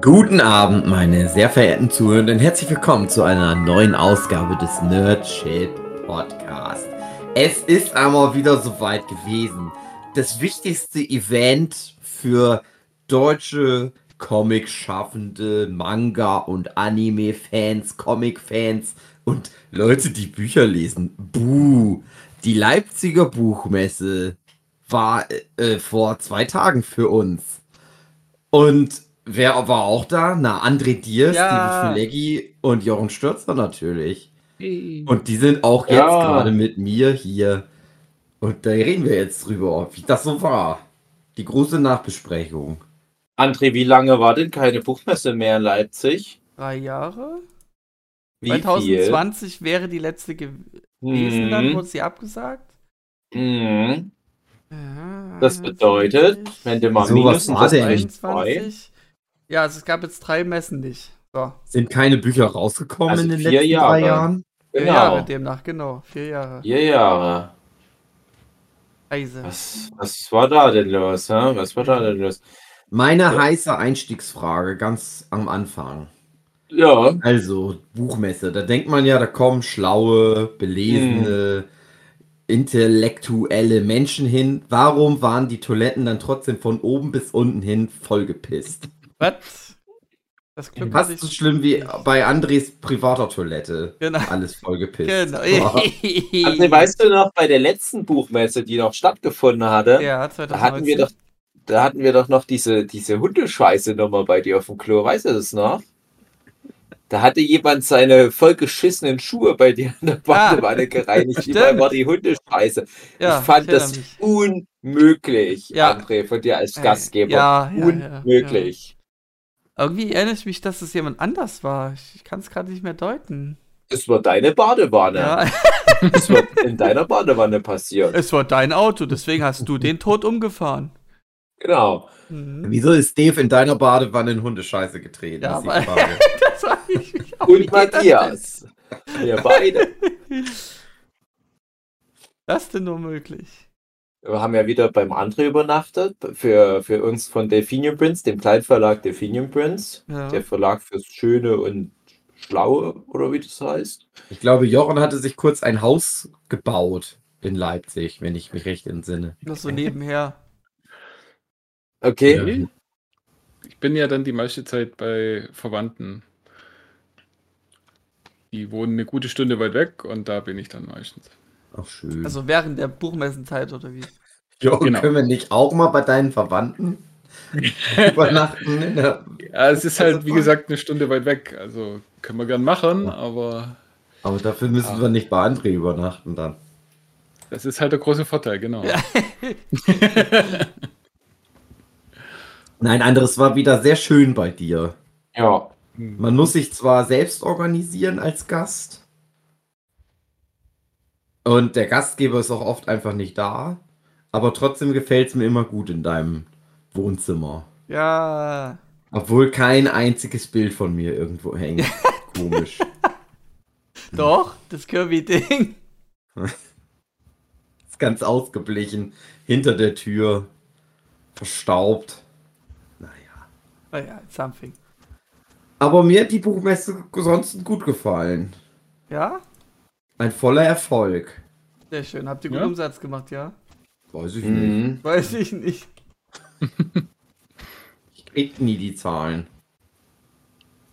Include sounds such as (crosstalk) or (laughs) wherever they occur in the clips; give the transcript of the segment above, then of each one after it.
Guten Abend, meine sehr verehrten Zuhörenden. Herzlich willkommen zu einer neuen Ausgabe des Nerd Shit Podcast. Es ist einmal wieder soweit gewesen. Das wichtigste Event für deutsche Comic-Schaffende, Manga- und Anime-Fans, Comic-Fans und Leute, die Bücher lesen. Buh! Die Leipziger Buchmesse war äh, vor zwei Tagen für uns. Und wer war auch da? Na, André Diers, Ja. Steven Fileggi und Jochen Stürzer natürlich. Hey. Und die sind auch jetzt Ja. gerade mit mir hier. Und da reden wir jetzt drüber, wie das so war. Die große Nachbesprechung. André, wie lange war denn keine Buchmesse mehr in Leipzig? Drei Jahre? Wie 2020 wäre die letzte gewesen, viel? dann Mhm. wurde sie abgesagt. Mhm. Ja, Das bedeutet, wenn du mal So, minus was sind war das denn? 21. Ja, also es gab jetzt drei Messen nicht. So. Sind keine Bücher rausgekommen Also in den vier letzten drei Jahre. Jahren? Vier Genau. Jahre demnach, genau. Vier Jahre. Vier Jahre. Eise. Was, was war da denn los? Hä? Was war da denn los? Meine Ja. heiße Einstiegsfrage ganz am Anfang. Ja, Also, Buchmesse, da denkt man ja, da kommen schlaue, belesene, intellektuelle Menschen hin. Warum waren die Toiletten dann trotzdem von oben bis unten hin vollgepisst? Was? Das Glück Fast ich so schlimm wie bei Andres privater Toilette. Genau. Alles vollgepisst. Genau. (laughs) André, weißt du noch, bei der letzten Buchmesse, die noch stattgefunden hatte, ja, da 2019. hatten wir doch, da hatten wir doch noch diese, diese Hundescheiße-Nummer bei dir auf dem Klo. Weißt du das noch? Da hatte jemand seine vollgeschissenen Schuhe bei dir in der Badewanne gereinigt. stimmt. Überall war die Hundescheiße. ja, ich fand erinnere das mich. unmöglich, Ja. André, von dir als Gastgeber. Ja, ja, ja, unmöglich. Irgendwie erinnere ich mich, dass es jemand anders war. Ich, ich kann es gerade nicht mehr deuten. Es war deine Badewanne. Ja, (laughs) Es war in deiner Badewanne passiert. es war dein Auto, deswegen hast du den Tod umgefahren. Genau. Mhm. Wieso ist Dave in deiner Badewanne in Hundescheiße getreten? Ja, ist aber-. (laughs) Das war ich mich auch. Und Matthias. Wir beide. (laughs) Das denn nur möglich? Wir haben ja wieder beim André übernachtet, für, für uns von Delphinium Prince, dem Kleinverlag Delphinium Prince. Ja. Der Verlag fürs Schöne und Schlaue, oder wie das heißt. Ich glaube, Jochen hatte sich kurz ein Haus gebaut in Leipzig, wenn ich mich recht entsinne. Das so nebenher. Okay. Ja. Ich bin ja dann die meiste Zeit bei Verwandten. Die wohnen eine gute Stunde weit weg und da bin ich dann meistens. Ach, schön. Also während der Buchmessenzeit oder wie? (laughs) Jochen, genau. können wir nicht auch mal bei deinen Verwandten (laughs) übernachten? Ja, es ist halt, wie gesagt, eine Stunde weit weg. Also können wir gern machen, aber Aber dafür müssen Ah. wir nicht bei André übernachten dann. das ist halt der große Vorteil, genau. Ja. (laughs) Nein, anderes war wieder sehr schön bei dir. Ja. Man muss sich zwar selbst organisieren als Gast. Und der Gastgeber ist auch oft einfach nicht da. Aber trotzdem gefällt es mir immer gut in deinem Wohnzimmer. Ja. Obwohl kein einziges Bild von mir irgendwo hängt. (laughs) Komisch. Doch, das Kirby-Ding. (laughs) Ist ganz ausgeblichen. Hinter der Tür. Verstaubt. Naja. Naja, something. Aber mir hat die Buchmesse sonst gut gefallen. Ja? Ein voller Erfolg. Sehr schön. Habt ihr gut Ja? Umsatz gemacht, ja? Weiß ich nicht. Mhm. Weiß ich nicht. (laughs) Ich krieg nie die Zahlen.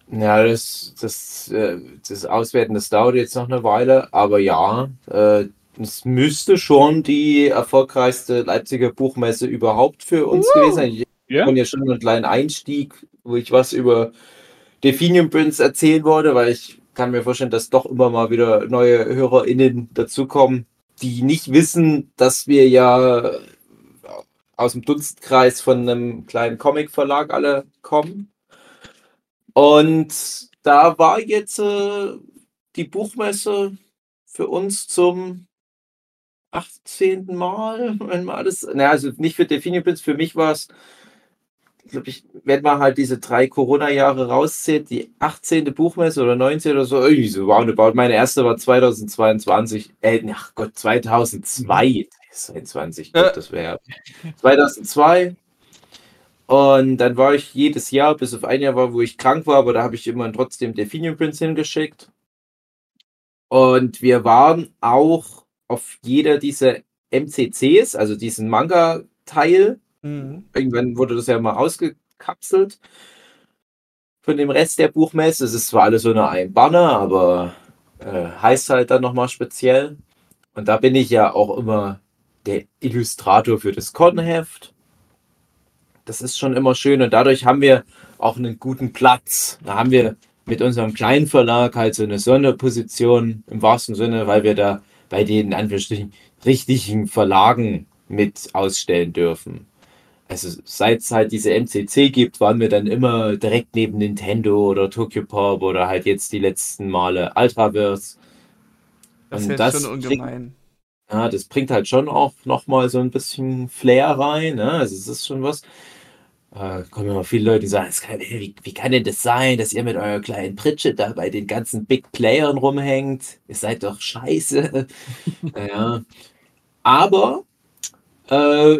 Ja, das, das, äh, das Auswerten, das dauert jetzt noch eine Weile, aber ja, äh, es müsste schon die erfolgreichste Leipziger Buchmesse überhaupt für uns gewesen sein. Ich habe ja schon einen kleinen Einstieg, wo ich was über Delphinium Prince erzählen wollte, weil ich kann mir vorstellen, dass doch immer mal wieder neue HörerInnen dazukommen, die nicht wissen, dass wir ja aus dem Dunstkreis von einem kleinen Comic-Verlag alle kommen. Und da war jetzt äh, die Buchmesse für uns zum 18. Mal, wenn man alles, naja, also nicht für Delphinium Prince, für mich war es, glaube ich, wenn man halt diese drei Corona-Jahre rauszählt, die 18. Buchmesse oder 19 oder so, irgendwie so roundabout. Meine erste war 2022, äh, ach Gott, 2002, 22, Äh. Gott, das wäre 2002. Und dann war ich jedes Jahr, bis auf ein Jahr war, wo ich krank war, aber da habe ich immer trotzdem Delphinium Prince hingeschickt. Und wir waren auch auf jeder dieser MCCs, also diesen Manga-Teil. Mhm. Irgendwann wurde das ja mal ausgekapselt von dem Rest der Buchmesse. Es ist zwar alles unter einem Banner, aber äh, heißt halt dann nochmal speziell. Und da bin ich ja auch immer der Illustrator für das Con-Heft. Das ist schon immer schön und dadurch haben wir auch einen guten Platz. Da haben wir mit unserem kleinen Verlag halt so eine Sonderposition im wahrsten Sinne, weil wir da bei den Anführungsstrichen richtigen Verlagen mit ausstellen dürfen. Also seit es halt diese MCC gibt, waren wir dann immer direkt neben Nintendo oder Tokyo Pop oder halt jetzt die letzten Male Ultraverse. Das Und ist das jetzt schon bringt- ungemein. Ja, das bringt halt schon auch nochmal so ein bisschen Flair rein. Ne? Also es ist schon was. Äh, kommen immer viele Leute, die sagen, kann, wie, wie kann denn das sein, dass ihr mit eurer kleinen Pritsche da bei den ganzen Big Playern rumhängt? Ihr seid doch scheiße. (laughs) naja. Aber äh,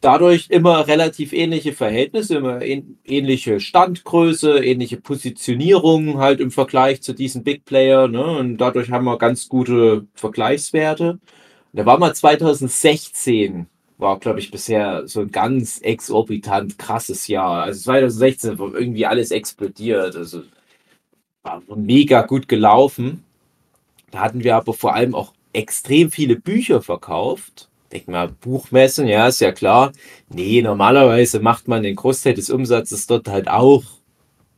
dadurch immer relativ ähnliche Verhältnisse, immer ähn- ähnliche Standgröße, ähnliche Positionierung halt im Vergleich zu diesen Big Player. Ne? Und dadurch haben wir ganz gute Vergleichswerte. Da war mal 2016, war glaube ich bisher so ein ganz exorbitant krasses Jahr. Also 2016 war irgendwie alles explodiert. Also war mega gut gelaufen. Da hatten wir aber vor allem auch extrem viele Bücher verkauft. Denk mal, Buchmessen, ja, ist ja klar. Nee, normalerweise macht man den Großteil des Umsatzes dort halt auch,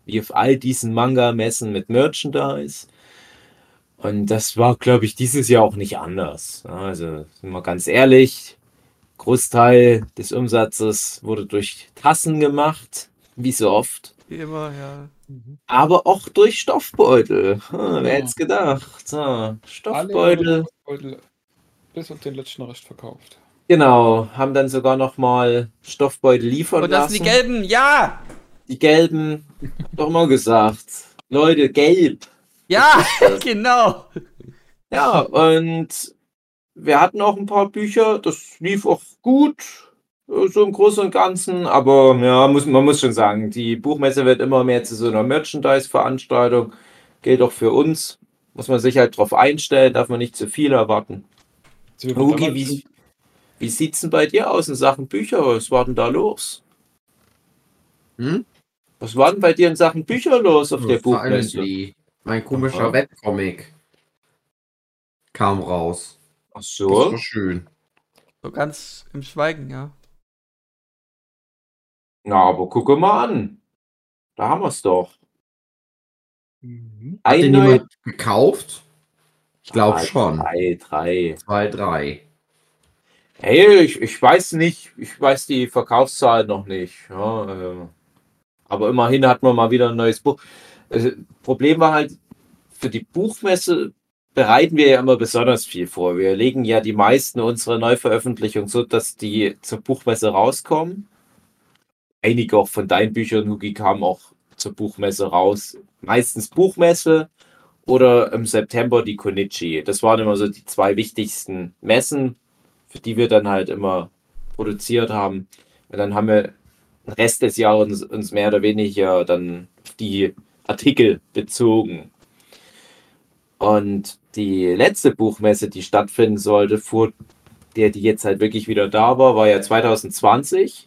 wie auf all diesen Manga-Messen mit Merchandise. Und das war, glaube ich, dieses Jahr auch nicht anders. Ja, Also, sind wir ganz ehrlich, Großteil des Umsatzes wurde durch Tassen gemacht, wie so oft. Wie immer, ja. Aber auch durch Stoffbeutel. Hm, wer hätte es gedacht? So, Stoffbeutel. Stoffbeutel bis auf den letzten Rest verkauft. Genau, haben dann sogar noch mal Stoffbeutel liefern Und das lassen. sind die gelben, ja! Die gelben, doch mal gesagt. Leute, gelb. Ja, (laughs) genau. Ja, und wir hatten auch ein paar Bücher, das lief auch gut, so im Großen und Ganzen, aber ja, muss, man muss schon sagen, die Buchmesse wird immer mehr zu so einer Merchandise-Veranstaltung, gilt auch für uns. Muss man sich halt drauf einstellen, darf man nicht zu viel erwarten. Wir Hugi, wie, wie sieht's denn bei dir aus in Sachen Bücher? Was war denn da los? Hm? Was war denn bei dir in Sachen Bücher los auf der Buchmesse? Mein komischer Aha. Webcomic kam raus. Ach Das so. war schön. So ganz im Schweigen, ja. Na, aber gucke mal an. Da haben wir's doch. Mhm. Hat den jemand gekauft? Ich glaube Drei, schon. Drei, drei. Zwei, drei. Hey, ich, ich weiß nicht, ich weiß die Verkaufszahl noch nicht. Ja, äh, aber immerhin hat man mal wieder ein neues Buch. Also, Problem war halt, für die Buchmesse bereiten wir ja immer besonders viel vor. Wir legen ja die meisten unserer Neuveröffentlichungen so, dass die zur Buchmesse rauskommen. Einige auch von deinen Büchern, Hugi, kamen auch zur Buchmesse raus. Meistens Buchmesse oder im September die Konichi. Das waren immer so die zwei wichtigsten Messen, für die wir dann halt immer produziert haben. Und dann haben wir den Rest des Jahres uns, mehr oder weniger dann die Artikel bezogen. Und die letzte Buchmesse, die stattfinden sollte, vor der die jetzt halt wirklich wieder da war, war ja 2020,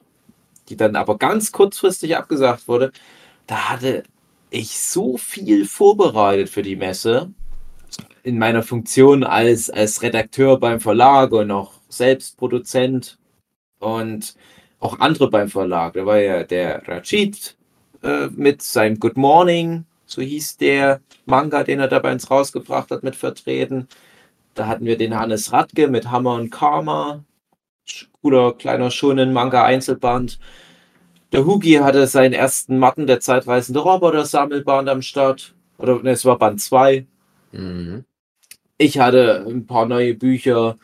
die dann aber ganz kurzfristig abgesagt wurde. Da hatte ich so viel vorbereitet für die Messe in meiner Funktion als, als Redakteur beim Verlag und auch selbst Produzent und auch andere beim Verlag. Da war ja der Rachid äh, mit seinem Good Morning, so hieß der Manga, den er da bei uns rausgebracht hat, mit vertreten. Da hatten wir den Hannes Radke mit Hammer und Karma, cooler kleiner schonen Manga Einzelband. Der Hugi hatte seinen ersten Matten der zeitreisende Roboter Sammelband am Start. Oder ne, es war Band 2. Mhm. Ich hatte ein paar neue Bücher.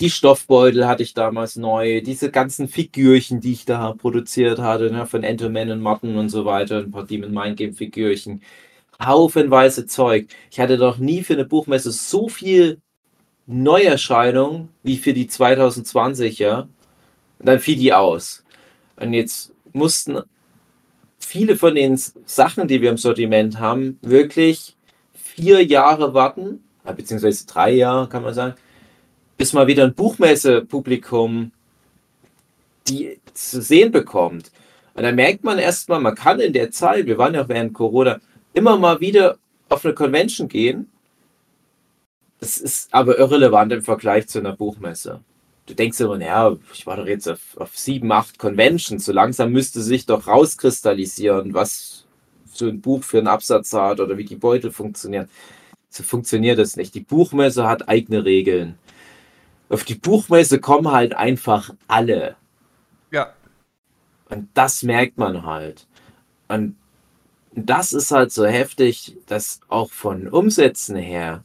Die Stoffbeutel hatte ich damals neu. Diese ganzen Figürchen, die ich da produziert hatte, ne, von Entelman und Martin und so weiter. Ein paar Demon Mind Game Figürchen. Haufenweise Zeug. Ich hatte noch nie für eine Buchmesse so viel Neuerscheinungen wie für die 2020er. Und dann fiel die aus. Und jetzt mussten viele von den Sachen, die wir im Sortiment haben, wirklich vier Jahre warten, beziehungsweise drei Jahre, kann man sagen, bis mal wieder ein Buchmesse-Publikum die zu sehen bekommt. Und dann merkt man erstmal, man kann in der Zeit, wir waren ja während Corona, immer mal wieder auf eine Convention gehen. Das ist aber irrelevant im Vergleich zu einer Buchmesse. Du denkst immer, naja, ich war doch jetzt auf, auf sieben, acht Conventions. So langsam müsste sich doch rauskristallisieren, was so ein Buch für einen Absatz hat oder wie die Beutel funktionieren. So funktioniert das nicht. Die Buchmesse hat eigene Regeln. Auf die Buchmesse kommen halt einfach alle. Ja. Und das merkt man halt. Und das ist halt so heftig, dass auch von Umsätzen her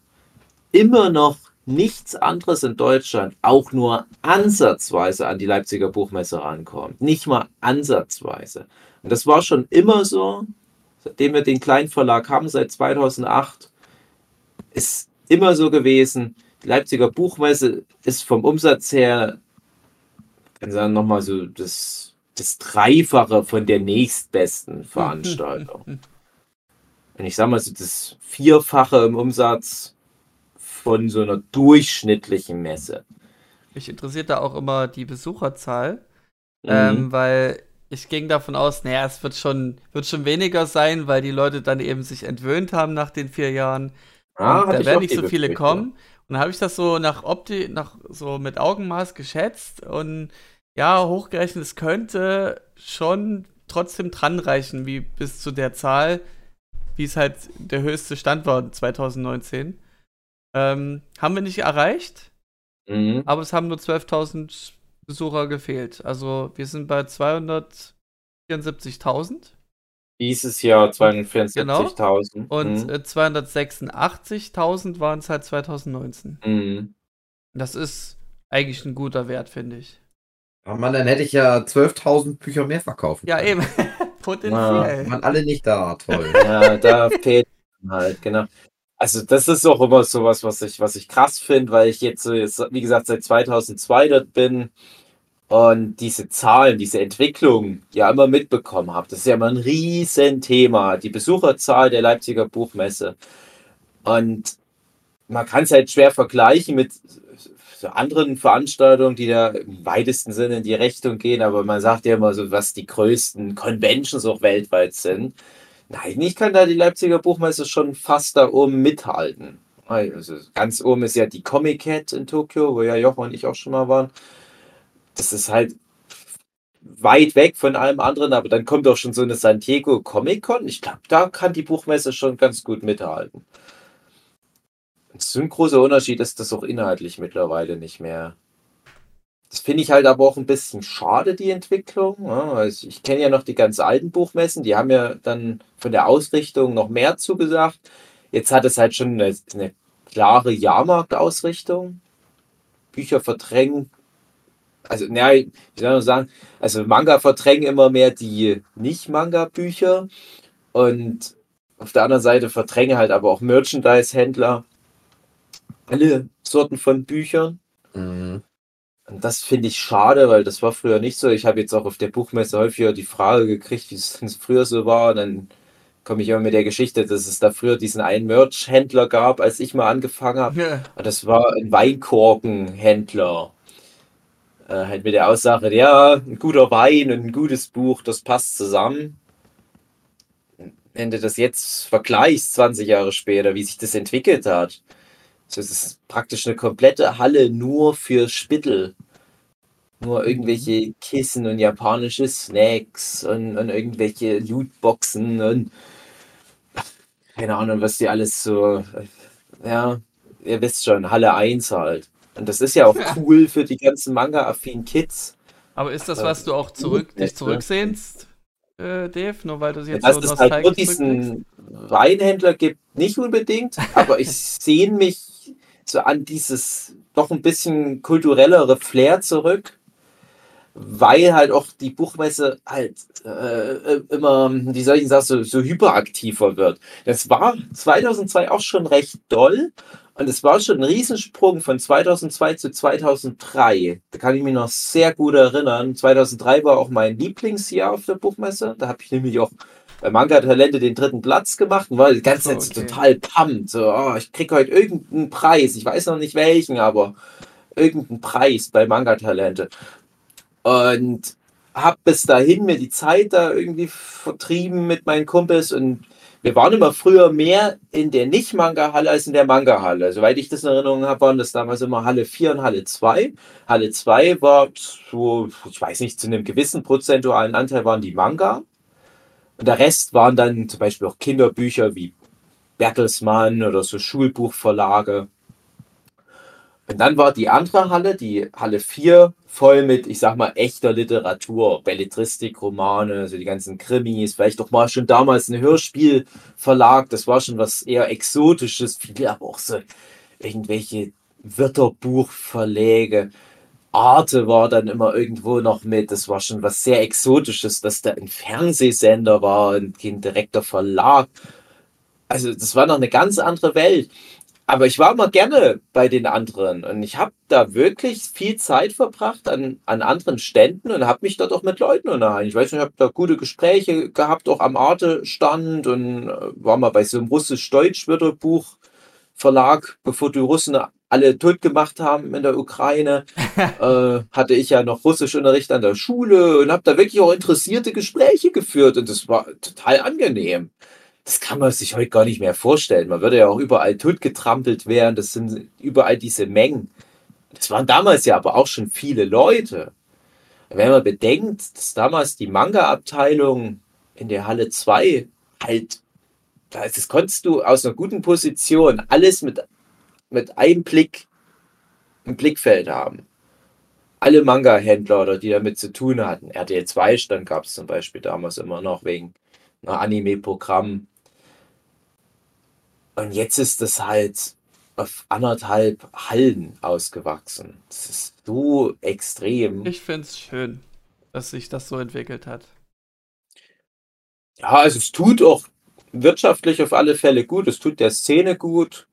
immer noch nichts anderes in Deutschland auch nur ansatzweise an die Leipziger Buchmesse rankommt. Nicht mal ansatzweise. Und das war schon immer so, seitdem wir den Kleinverlag haben, seit 2008, ist immer so gewesen. Die Leipziger Buchmesse ist vom Umsatz her, kann sagen, nochmal so das, das Dreifache von der nächstbesten Veranstaltung. (laughs) Und ich sage mal so das Vierfache im Umsatz von so einer durchschnittlichen Messe. Mich interessiert da auch immer die Besucherzahl, Mhm. ähm, weil ich ging davon aus, naja, es wird schon, wird schon weniger sein, weil die Leute dann eben sich entwöhnt haben nach den vier Jahren. Ah, da werden nicht so viele Befürchtung. kommen. Und dann habe ich das so nach Opti, nach so mit Augenmaß geschätzt und ja, hochgerechnet, es könnte schon trotzdem dran reichen, wie bis zu der Zahl, wie es halt der höchste Stand war 2019. Ähm, haben wir nicht erreicht, Mhm. aber es haben nur 12.000 Besucher gefehlt. Also wir sind bei 274.000 Dieses Jahr 274.000. und Mhm. äh, 286.000 waren es halt 2019. Mhm. Das ist eigentlich ein guter Wert, finde ich. Oh Mann, dann hätte ich ja 12.000 Bücher mehr verkaufen Ja, können. eben. (laughs) Potenziell. Waren alle nicht da, toll. Ja, da fehlt halt, genau. Also das ist auch immer sowas, was ich, was ich krass finde, weil ich jetzt, so wie gesagt, seit 2002 dort bin und diese Zahlen, diese Entwicklung ja immer mitbekommen habe. Das ist ja immer ein Riesenthema, die Besucherzahl der Leipziger Buchmesse. Und man kann es halt schwer vergleichen mit so anderen Veranstaltungen, die da im weitesten Sinne in die Richtung gehen, aber man sagt ja immer so, was die größten Conventions auch weltweit sind. Nein, ich kann da die Leipziger Buchmesse schon fast da oben mithalten. Also ganz oben ist ja die Comic Cat in Tokio, wo ja Jochen und ich auch schon mal waren. Das ist halt weit weg von allem anderen, aber dann kommt auch schon so eine San Diego Comic Con. Ich glaube, da kann die Buchmesse schon ganz gut mithalten. So ein großer Unterschied ist das auch inhaltlich mittlerweile nicht mehr. Das finde ich halt aber auch ein bisschen schade, die Entwicklung. Ja, also ich kenne ja noch die ganz alten Buchmessen, die haben ja dann von der Ausrichtung noch mehr zugesagt. Jetzt hat es halt schon eine, eine klare Jahrmarktausrichtung. Bücher verdrängen, also, naja, wie soll man sagen, also Manga verdrängen immer mehr die Nicht-Manga-Bücher und auf der anderen Seite verdrängen halt aber auch Merchandise-Händler alle Sorten von Büchern. Mhm. Und das finde ich schade, weil das war früher nicht so. Ich habe jetzt auch auf der Buchmesse häufiger die Frage gekriegt, wie es (laughs) früher so war. Und dann komme ich immer mit der Geschichte, dass es da früher diesen einen Merch-Händler gab, als ich mal angefangen habe. Ja. Und Das war ein Weinkorkenhändler. Äh, halt mit der Aussage, ja, ein guter Wein und ein gutes Buch, das passt zusammen. Wenn du das jetzt vergleichst, 20 Jahre später, wie sich das entwickelt hat. So, es ist praktisch eine komplette Halle nur für Spittel. Nur irgendwelche Kissen und japanische Snacks und, und irgendwelche Lootboxen und keine Ahnung, was die alles so. Ja, ihr wisst schon, Halle 1 halt. Und das ist ja auch cool für die ganzen Manga-affinen Kids. Aber ist das, was du auch zurück, dich zurücksehnst, äh, Dave? Nur weil du jetzt Dass so es halt nur diesen Weinhändler gibt, nicht unbedingt, aber ich (laughs) sehne mich so an dieses doch ein bisschen kulturellere Flair zurück, weil halt auch die Buchmesse halt äh, immer, wie soll ich sagen, so, so hyperaktiver wird. Das war 2002 auch schon recht doll Und es war schon ein Riesensprung von 2002 zu 2003. Da kann ich mich noch sehr gut erinnern. 2003 war auch mein Lieblingsjahr auf der Buchmesse. Da habe ich nämlich auch bei Manga Talente den dritten Platz gemacht und war die ganze Zeit okay. total pumped. So, oh, ich kriege heute irgendeinen Preis. Ich weiß noch nicht welchen, aber irgendeinen Preis bei Manga Talente. Und habe bis dahin mir die Zeit da irgendwie vertrieben mit meinen Kumpels und wir waren immer früher mehr in der Nicht-Manga-Halle als in der Manga-Halle. Soweit ich das in Erinnerung habe, waren das damals immer Halle 4 und Halle 2. Halle 2 war so, ich weiß nicht, zu einem gewissen prozentualen Anteil waren die Manga. Und der Rest waren dann zum Beispiel auch Kinderbücher wie Bertelsmann oder so Schulbuchverlage. Und dann war die andere Halle, die Halle 4, voll mit, ich sag mal, echter Literatur, Belletristik, Romane, so die ganzen Krimis, vielleicht auch mal schon damals ein Hörspielverlag, das war schon was eher Exotisches, viele aber auch so irgendwelche Wörterbuchverläge. Arte war dann immer irgendwo noch mit. Das war schon was sehr Exotisches, dass da ein Fernsehsender war und kein direkter Verlag. Also das war noch eine ganz andere Welt. Aber ich war immer gerne bei den anderen und ich habe da wirklich viel Zeit verbracht an, an anderen Ständen und habe mich dort auch mit Leuten unterhalten. Ich weiß nicht, ich habe da gute Gespräche gehabt, auch am Arte-Stand und äh, war mal bei so einem russisch-deutsch-Wörterbuch Verlag, bevor die Russen alle tot gemacht haben in der Ukraine, (laughs) äh, hatte ich ja noch Russischunterricht an der Schule und habe da wirklich auch interessierte Gespräche geführt und das war total angenehm das kann man sich heute gar nicht mehr vorstellen. Man würde ja auch überall totgetrampelt werden. Das sind überall diese Mengen. Das waren damals ja aber auch schon viele Leute. Wenn man bedenkt, dass damals die Manga-Abteilung in der Halle 2 halt, das konntest du aus einer guten Position alles mit, mit einem Blick im Blickfeld haben. Alle Manga-Händler oder die damit zu tun hatten. RTL 2 stand gab es zum Beispiel damals immer noch wegen einer Anime-Programm. Und jetzt ist das halt auf anderthalb Hallen ausgewachsen. Das ist so extrem. Ich finde es schön, dass sich das so entwickelt hat. Ja, also es tut auch wirtschaftlich auf alle Fälle gut. Es tut der Szene gut.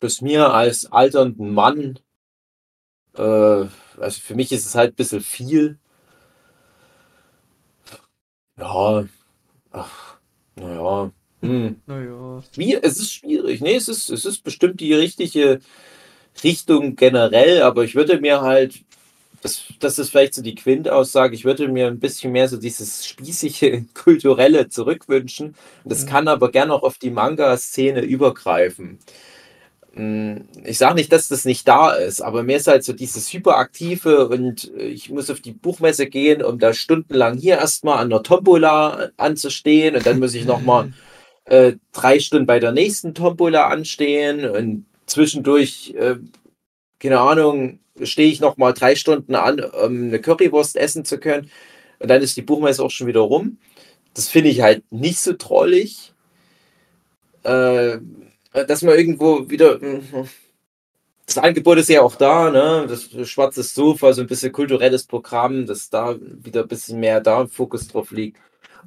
Bis mir als alternden Mann, äh, also für mich ist es halt ein bisschen viel. Ja, ach, naja, hm. Naja. Es ist schwierig. Nee, es ist, es ist bestimmt die richtige Richtung generell, aber ich würde mir halt, das, das ist vielleicht so die Quintaussage, ich würde mir ein bisschen mehr so dieses spießige, (laughs) kulturelle zurückwünschen. Das mhm. kann aber gerne auch auf die Manga-Szene übergreifen. Hm, ich sage nicht, dass das nicht da ist, aber mir ist halt so dieses Hyperaktive und ich muss auf die Buchmesse gehen, um da stundenlang hier erstmal an der Tombola anzustehen und dann muss ich nochmal (laughs) äh, drei Stunden bei der nächsten Tombola anstehen und zwischendurch, äh, keine Ahnung, stehe ich noch mal drei Stunden an, um eine Currywurst essen zu können. Und dann ist die Buchmesse auch schon wieder rum. Das finde ich halt nicht so trollig. Äh, dass man irgendwo wieder. Das Angebot ist ja auch da, ne? Das schwarze Sofa, so ein bisschen kulturelles Programm, dass da wieder ein bisschen mehr da Fokus drauf liegt.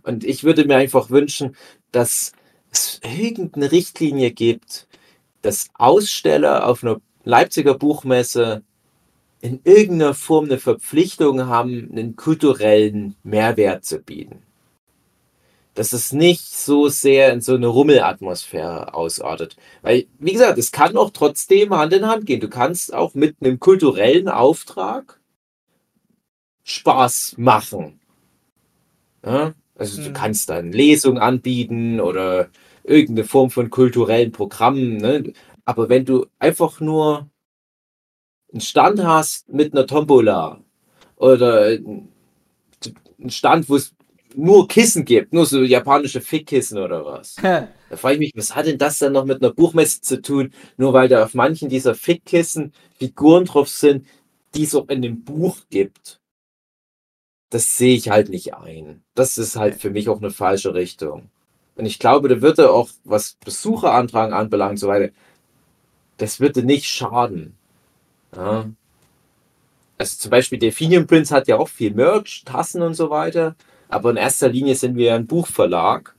Und ich würde mir einfach wünschen, dass es irgendeine Richtlinie gibt, dass Aussteller auf einer Leipziger Buchmesse in irgendeiner Form eine Verpflichtung haben, einen kulturellen Mehrwert zu bieten. Dass es nicht so sehr in so eine Rummelatmosphäre ausartet. Weil, wie gesagt, es kann auch trotzdem Hand in Hand gehen. Du kannst auch mit einem kulturellen Auftrag Spaß machen. Ja? Also du mhm. kannst dann Lesungen anbieten oder irgendeine Form von kulturellen Programmen. Ne? Aber wenn du einfach nur einen Stand hast mit einer Tombola oder einen Stand, wo es nur Kissen gibt, nur so japanische Fickkissen oder was. da frage ich mich, was hat denn das dann noch mit einer Buchmesse zu tun? Nur weil da auf manchen dieser Fickkissen Figuren drauf sind, die es auch in dem Buch gibt das sehe ich halt nicht ein. Das ist halt für mich auch eine falsche Richtung. Und ich glaube, da würde auch, was Besucherantragen anbelangt, so weiter, das würde nicht schaden. Ja. Also zum Beispiel Delphinium Prince hat ja auch viel Merch, Tassen und so weiter. Aber in erster Linie sind wir ein Buchverlag.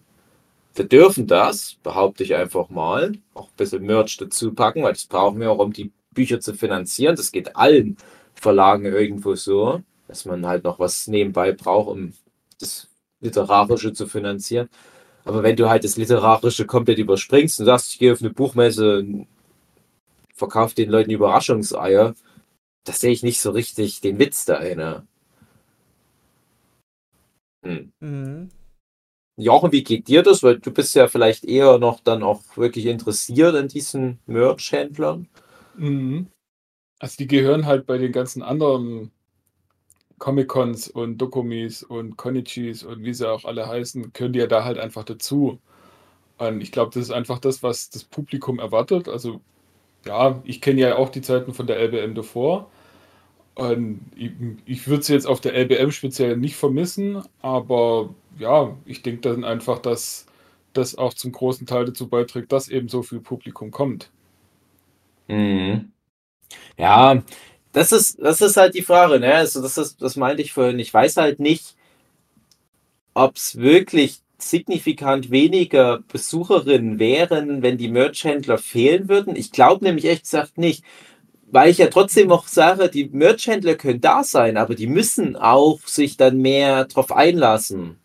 Wir dürfen das, behaupte ich einfach mal, auch ein bisschen Merch dazu packen, weil das brauchen wir auch, um die Bücher zu finanzieren. Das geht allen Verlagen irgendwo so, dass man halt noch was nebenbei braucht, um das Literarische zu finanzieren. Aber wenn du halt das Literarische komplett überspringst und sagst, ich gehe auf eine Buchmesse und verkaufe den Leuten Überraschungseier, das sehe ich nicht so richtig den Witz dahinter. Hm. Mhm. Jochen, wie geht dir das? Weil du bist ja vielleicht eher noch dann auch wirklich interessiert an diesen Merch-Händlern. Mhm. Also die gehören halt bei den ganzen anderen Comic-Cons und Dokumis und Konichis und wie sie auch alle heißen, können die ja da halt einfach dazu. Und ich glaube, das ist einfach das, was das Publikum erwartet. Also ja, ich kenne ja auch die Zeiten von der LBM davor. Und ich, ich würde sie jetzt auf der LBM speziell nicht vermissen, aber ja, ich denke dann einfach, dass das auch zum großen Teil dazu beiträgt, dass eben so viel Publikum kommt. Mhm. Ja, das ist, das ist halt die Frage, ne? Also das ist, das meinte ich vorhin. Ich weiß halt nicht, ob es wirklich signifikant weniger Besucherinnen wären, wenn die Merchhändler fehlen würden. Ich glaube nämlich echt gesagt nicht, weil ich ja trotzdem noch sage, die Merchhändler können da sein, aber die müssen auch sich dann mehr drauf einlassen,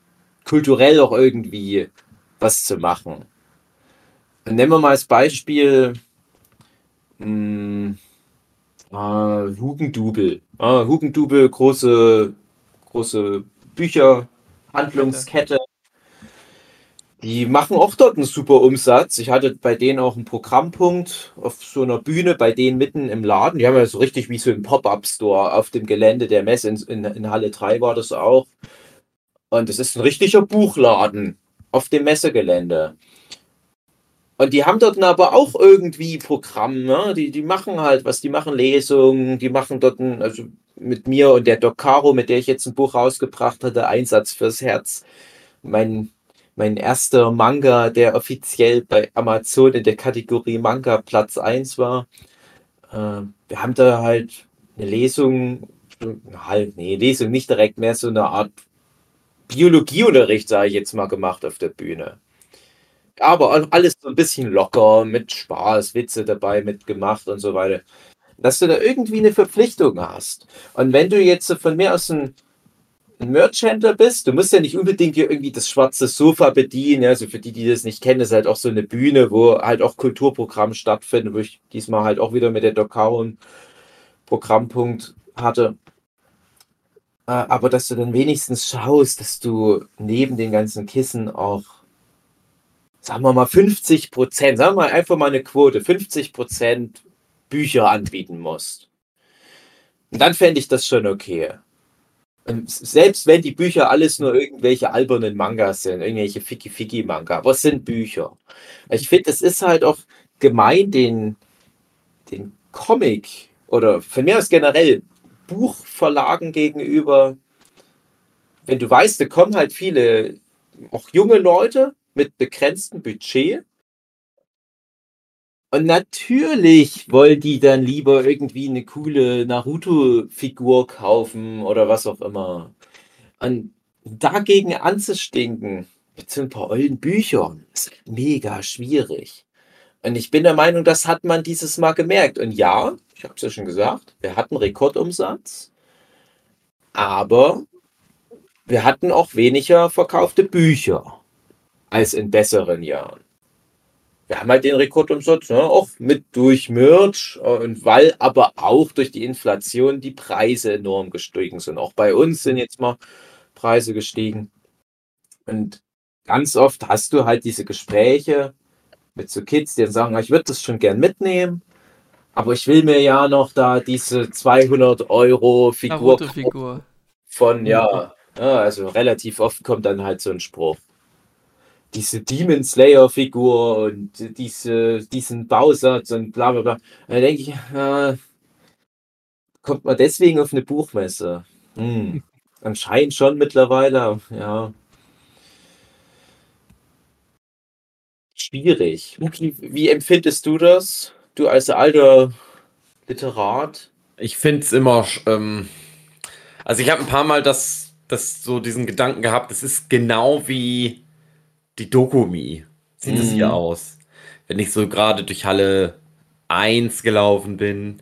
kulturell auch irgendwie was zu machen. Nehmen wir mal als Beispiel mh, hm, äh, Hugendubel. Äh, Hugendubel, große, große Bücher. Die machen auch dort einen super Umsatz. Ich hatte bei denen auch einen Programmpunkt auf so einer Bühne, bei denen mitten im Laden. Die haben ja so richtig wie so ein Pop-Up-Store auf dem Gelände der Messe. In, in, in Halle 3 war das auch. Und es ist ein richtiger Buchladen auf dem Messegelände. Und die haben dort aber auch irgendwie Programm, ne? die, die machen halt was, die machen Lesungen, die machen dort, ein, also mit mir und der Doc Caro, mit der ich jetzt ein Buch rausgebracht hatte, Einsatz fürs Herz. Mein, mein erster Manga, der offiziell bei Amazon in der Kategorie Manga Platz 1 war. Äh, wir haben da halt eine Lesung, halt, nee, Lesung nicht direkt mehr, so eine Art Biologieunterricht, sage ich jetzt mal, gemacht auf der Bühne aber alles so ein bisschen locker, mit Spaß, Witze dabei mitgemacht und so weiter. Dass du da irgendwie eine Verpflichtung hast. Und wenn du jetzt von mir aus ein, ein Merchhändler bist, du musst ja nicht unbedingt hier irgendwie das schwarze Sofa bedienen. Also für die, die das nicht kennen, ist halt auch so eine Bühne, wo halt auch Kulturprogramm stattfindet, wo ich diesmal halt auch wieder mit der Dokau Programmpunkt hatte. Äh, aber dass du dann wenigstens schaust, dass du neben den ganzen Kissen auch sagen wir mal 50 Prozent, sagen wir mal einfach mal eine Quote, 50 Prozent Bücher anbieten musst. Und dann fände ich das schon okay. Und selbst wenn die Bücher alles nur irgendwelche albernen Mangas sind, irgendwelche Fiki-Fiki-Manga, aber es sind Bücher. Ich finde, es ist halt auch gemein, den, den Comic oder von mir aus generell Buchverlagen gegenüber, wenn du weißt, da kommen halt viele, auch junge Leute, mit begrenztem Budget. Und natürlich wollen die dann lieber irgendwie eine coole Naruto-Figur kaufen oder was auch immer. Und dagegen anzustinken mit so ein paar ollen Büchern ist mega schwierig. Und ich bin der Meinung, das hat man dieses Mal gemerkt. Und ja, ich habe es ja schon gesagt, wir hatten Rekordumsatz, aber wir hatten auch weniger verkaufte Bücher als in besseren Jahren. Wir haben halt den Rekordumsatz, ne, auch mit durch Merch und weil aber auch durch die Inflation die Preise enorm gestiegen sind. Auch bei uns sind jetzt mal Preise gestiegen. Und ganz oft hast du halt diese Gespräche mit so Kids, die dann sagen, ich würde das schon gern mitnehmen, aber ich will mir ja noch da diese 200 Euro Figur, Figur. von, ja, ja, also relativ oft kommt dann halt so ein Spruch diese Demon Slayer Figur und diese, diesen Bausatz und bla bla bla. Da denke ich, äh, kommt man deswegen auf eine Buchmesse? Hm. Anscheinend schon mittlerweile, ja. Schwierig. Okay, wie empfindest du das? Du als alter Literat? Ich finde es immer, ähm, also ich habe ein paar Mal das, das so diesen Gedanken gehabt, es ist genau wie die Dokumi. Sieht es hier Mhm. aus. Wenn ich so gerade durch Halle 1 gelaufen bin,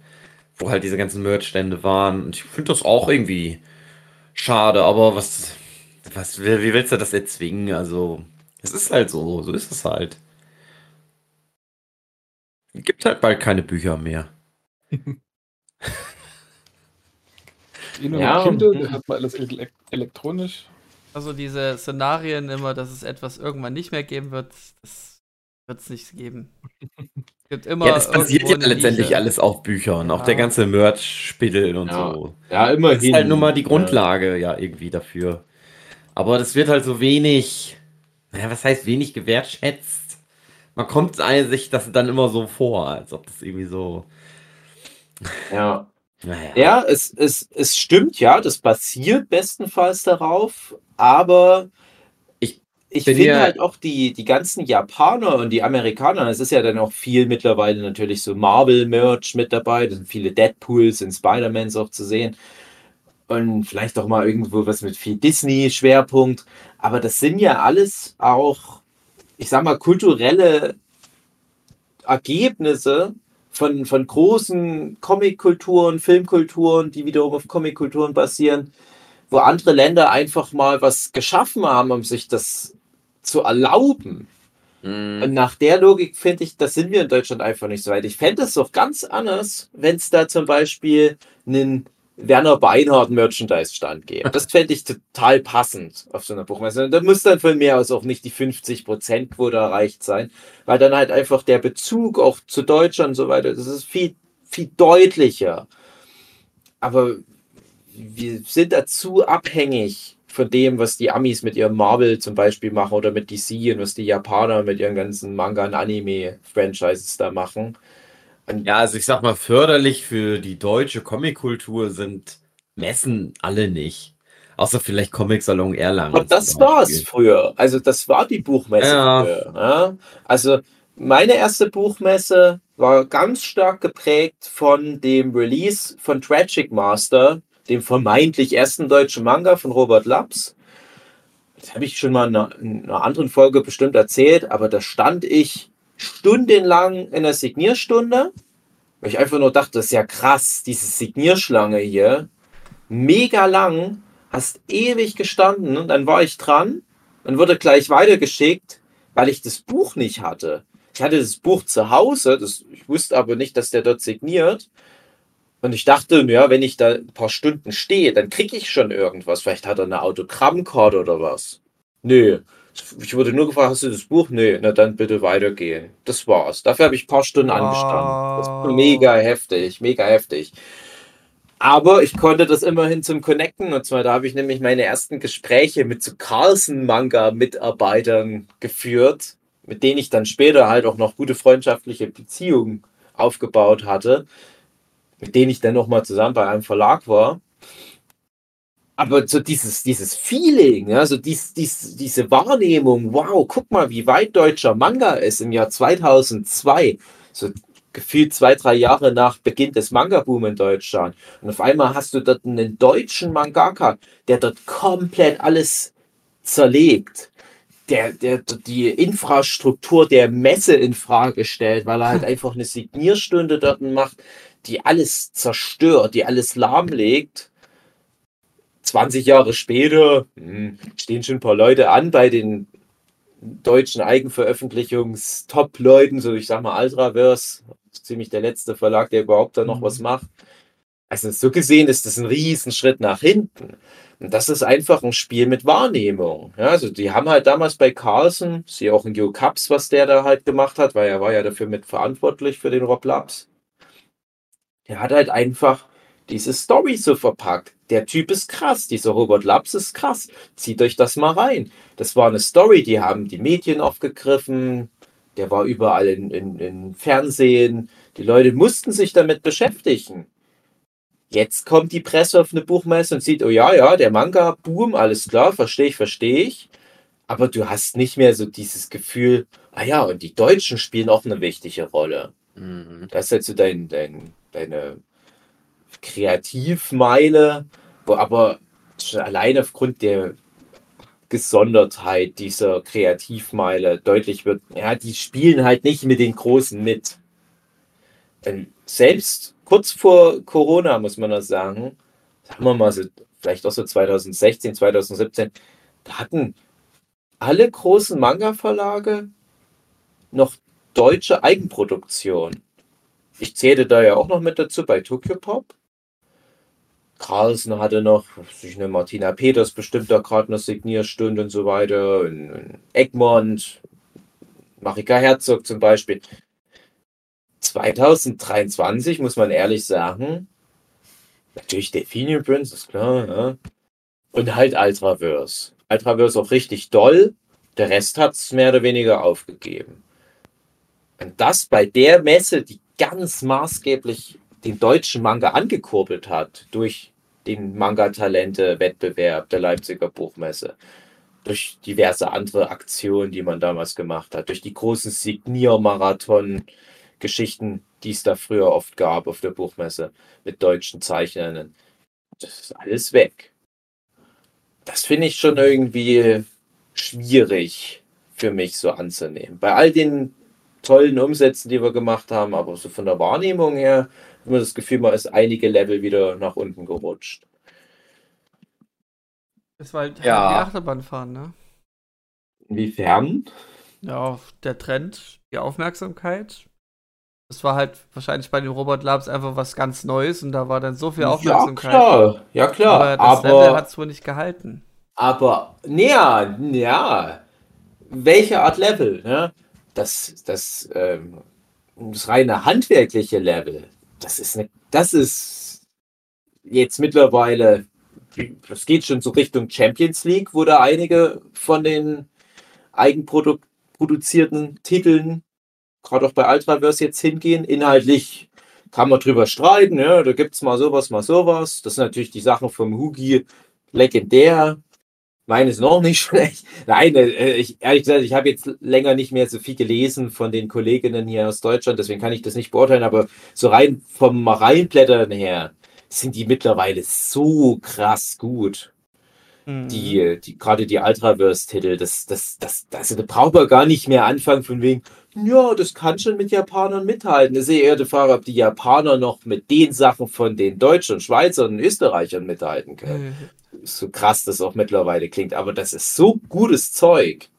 wo halt diese ganzen Merch-Stände waren. Und ich finde das auch irgendwie schade, aber was, was, wie willst du das erzwingen? Also, es ist halt so, so ist es halt. Es gibt halt bald keine Bücher mehr. (laughs) Eh nur Ja. Kindle, da hat man alles ele elektronisch. Also diese Szenarien immer, dass es etwas irgendwann nicht mehr geben wird, das wird es nicht geben. Es gibt immer Ja, das basiert irgendwo ja letztendlich Nische. alles auf Büchern, auch der Ja. ganze Merch-Spittel und Ja. so. Ja, Das immerhin. ist halt nun mal die Grundlage, ja, irgendwie dafür. Aber das wird halt so wenig, naja, was heißt wenig gewertschätzt? Man kommt sich das dann immer so vor, als ob das irgendwie so, Ja. naja. Ja, es, es, es stimmt, ja, das basiert bestenfalls darauf, aber Ich ich finde ja- halt auch die, die ganzen Japaner und die Amerikaner, es ist ja dann auch viel mittlerweile natürlich so Marvel-Merch mit dabei, da sind viele Deadpools und Spider-Mans auch zu sehen. Und vielleicht auch mal irgendwo was mit viel Disney-Schwerpunkt, aber das sind ja alles auch, ich sag mal, kulturelle Ergebnisse von, von großen Comic-Kulturen, Filmkulturen, die wiederum auf Comic-Kulturen basieren, wo andere Länder einfach mal was geschaffen haben, um sich das zu erlauben. Mm, Und nach der Logik finde ich, das sind wir in Deutschland einfach nicht so weit. Ich fände es doch ganz anders, wenn es da zum Beispiel einen Werner Beinhardt Merchandise-Stand gäbe. Das fände ich total passend auf so einer Buchmesse. Und Da muss dann von mir aus auch nicht die 50%-Quote erreicht sein, weil dann halt einfach der Bezug auch zu Deutschland und so weiter, das ist viel, viel deutlicher. Aber wir sind dazu abhängig von dem, was die Amis mit ihrem Marvel zum Beispiel machen oder mit DC und was die Japaner mit ihren ganzen Manga- und Anime-Franchises da machen. Und Ja, also ich sag mal, förderlich für die deutsche Comic-Kultur sind Messen alle nicht. Außer vielleicht Comic-Salon Erlangen. Aber das zum war es Beispiel. früher. Also das war die Buchmesse Ja. früher. Ja? Also meine erste Buchmesse war ganz stark geprägt von dem Release von Tragic Master, dem vermeintlich ersten deutschen Manga von Robert Laps. Das habe ich schon mal in einer, in einer anderen Folge bestimmt erzählt, aber da stand ich stundenlang in der Signierstunde, weil ich einfach nur dachte, das ist ja krass, diese Signierschlange hier, mega lang, hast ewig gestanden und dann war ich dran, dann wurde gleich weitergeschickt, weil ich das Buch nicht hatte. Ich hatte das Buch zu Hause, das, ich wusste aber nicht, dass der dort signiert. Und ich dachte, ja, wenn ich da ein paar Stunden stehe, dann kriege ich schon irgendwas. Vielleicht hat er eine Autogrammkarte oder was. Nö. Ich wurde nur gefragt, hast du das Buch? Nö, na dann bitte weitergehen. Das war's. Dafür habe ich ein paar Stunden angestanden. Das war mega heftig, mega heftig. Aber ich konnte das immerhin zum Connecten. Und zwar, da habe ich nämlich meine ersten Gespräche mit so Carlsen-Manga-Mitarbeitern geführt, mit denen ich dann später halt auch noch gute freundschaftliche Beziehungen aufgebaut hatte, mit denen ich dann nochmal zusammen bei einem Verlag war. Aber so dieses, dieses Feeling, ja, so dies, dies, diese Wahrnehmung, wow, guck mal, wie weit deutscher Manga ist im Jahr 2002. So gefühlt zwei, drei Jahre nach Beginn des Manga-Boom in Deutschland. Und auf einmal hast du dort einen deutschen Mangaka, der dort komplett alles zerlegt. Der, der die Infrastruktur der Messe in Frage stellt, weil er halt (laughs) einfach eine Signierstunde dort macht, die alles zerstört, die alles lahmlegt. 20 Jahre später hm, stehen schon ein paar Leute an bei den deutschen Eigenveröffentlichungs-Top-Leuten, so ich sag mal Ultraverse, ziemlich der letzte Verlag, der überhaupt da noch Mhm. was macht. Also so gesehen ist das ein Riesenschritt nach hinten. Und das ist einfach ein Spiel mit Wahrnehmung. Ja, also die haben halt damals bei Carlsen, sie auch in Joe Cups, was der da halt gemacht hat, weil er war ja dafür mit verantwortlich für den Rob Labs. Der hat halt einfach diese Story so verpackt. Der Typ ist krass, dieser Robert Labs ist krass. Zieht euch das mal rein. Das war eine Story, die haben die Medien aufgegriffen. Der war überall in, in, in Fernsehen. Die Leute mussten sich damit beschäftigen. Jetzt kommt die Presse auf eine Buchmesse und sieht, oh ja, ja, der Manga, boom, alles klar, verstehe ich, verstehe ich. Aber du hast nicht mehr so dieses Gefühl, ah ja, und die Deutschen spielen auch eine wichtige Rolle. Mhm. Das ist halt so dein, dein, deine Kreativmeile, wo aber allein aufgrund der Abgesondertheit dieser Kreativmeile deutlich wird. Ja, die spielen halt nicht mit den Großen mit. Selbst kurz vor Corona, muss man das sagen, sagen wir mal so, vielleicht auch so 2016, 2017, da hatten alle großen Manga-Verlage noch deutsche Eigenproduktion. Ich zähle da ja auch noch mit dazu bei Tokyo Pop. Carlsen hatte noch, sich eine Martina Peters bestimmt da gerade eine Signierstunde und so weiter. Und, und Egmont, Marika Herzog zum Beispiel. 2023 muss man ehrlich sagen, natürlich Delphinium Prince, ist klar, ja. Und halt Ultraverse. Ultraverse auch richtig doll. Der Rest hat es mehr oder weniger aufgegeben. Und das bei der Messe, die ganz maßgeblich den deutschen Manga angekurbelt hat, durch den Manga-Talente-Wettbewerb der Leipziger Buchmesse, durch diverse andere Aktionen, die man damals gemacht hat, durch die großen Signiermarathon-Geschichten, die es da früher oft gab auf der Buchmesse mit deutschen Zeichnern. Das ist alles weg. Das finde ich schon irgendwie schwierig für mich so anzunehmen. Bei all den tollen Umsätzen, die wir gemacht haben, aber so von der Wahrnehmung her immer das Gefühl, man ist einige Level wieder nach unten gerutscht. Das war halt Ja. die Achterbahn fahren, ne? Inwiefern? Ja, der Trend, die Aufmerksamkeit. Das war halt wahrscheinlich bei den Robot Labs einfach was ganz Neues und da war dann so viel Ja, Aufmerksamkeit. klar. Ja, klar. Aber das Level Aber, hat es wohl nicht gehalten. aber, ja, ja. Welche Art Level? Ne? Das, das, ähm, das reine handwerkliche Level, das ist, ne, das ist jetzt mittlerweile, das geht schon so Richtung Champions League, wo da einige von den eigenproduzierten Titeln, gerade auch bei Ultraverse jetzt hingehen. Inhaltlich kann man drüber streiten, ja, da gibt es mal sowas, mal sowas. Das sind natürlich die Sachen vom Hugi legendär. Meine ist noch nicht (laughs) schlecht. Nein, äh, ich, ehrlich gesagt, ich habe jetzt länger nicht mehr so viel gelesen von den Kolleginnen hier aus Deutschland, deswegen kann ich das nicht beurteilen, aber so rein vom Reinblättern her sind die mittlerweile so krass gut Mhm. die, die gerade die Ultraverse-Titel, das, das, das, also da braucht man gar nicht mehr anfangen von wegen, ja, das kann schon mit Japanern mithalten. Es ist eher die Frage, ob die Japaner noch mit den Sachen von den Deutschen, Schweizern und Österreichern mithalten können. Äh, So krass das auch mittlerweile klingt, aber das ist so gutes Zeug.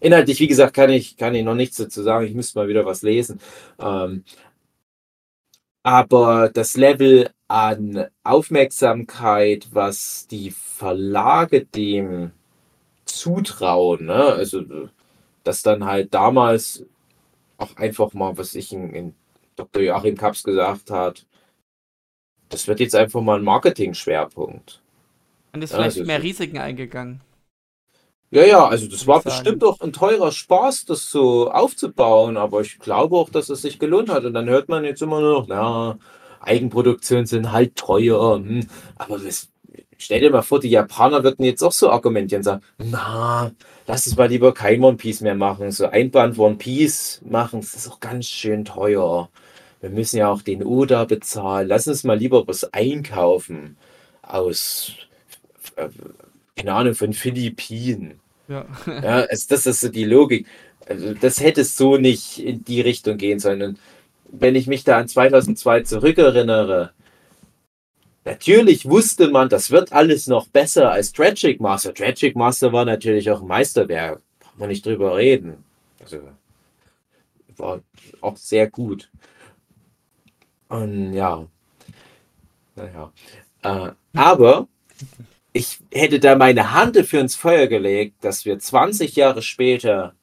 Inhaltlich, wie gesagt, kann ich, kann ich noch nichts dazu sagen. Ich müsste mal wieder was lesen. Ähm, aber das Level an Aufmerksamkeit, was die Verlage dem zutrauen, ne? also dass dann halt damals auch einfach mal, was ich in, in Dr. Joachim Kaps gesagt hat, das wird jetzt einfach mal ein Marketing-Schwerpunkt. Man ist Ja, vielleicht ist mehr. Risiken eingegangen. Ja, ja, also das war bestimmt auch ein teurer Spaß, das so aufzubauen, aber ich glaube auch, dass es sich gelohnt hat. Und dann hört man jetzt immer nur noch, na, Eigenproduktionen sind halt teuer. Hm. Aber das, stell dir mal vor, die Japaner würden jetzt auch so argumentieren und sagen, na, lass uns mal lieber kein One Piece mehr machen. So Einband One Piece machen, das ist auch ganz schön teuer. Wir müssen ja auch den Oda bezahlen. Lass uns mal lieber was einkaufen aus, äh, keine Ahnung, von Philippinen. Ja. (laughs) Ja, also das ist so die Logik. Also das hätte so nicht in die Richtung gehen sollen. Und wenn ich mich da an 2002 zurückerinnere, natürlich wusste man, das wird alles noch besser als Tragic Master. Tragic Master war natürlich auch ein Meisterwerk. Braucht man nicht drüber reden. Also war auch sehr gut. Und ja, naja. Äh, aber (laughs) ich hätte da meine Hand dafür ins Feuer gelegt, dass wir 20 Jahre später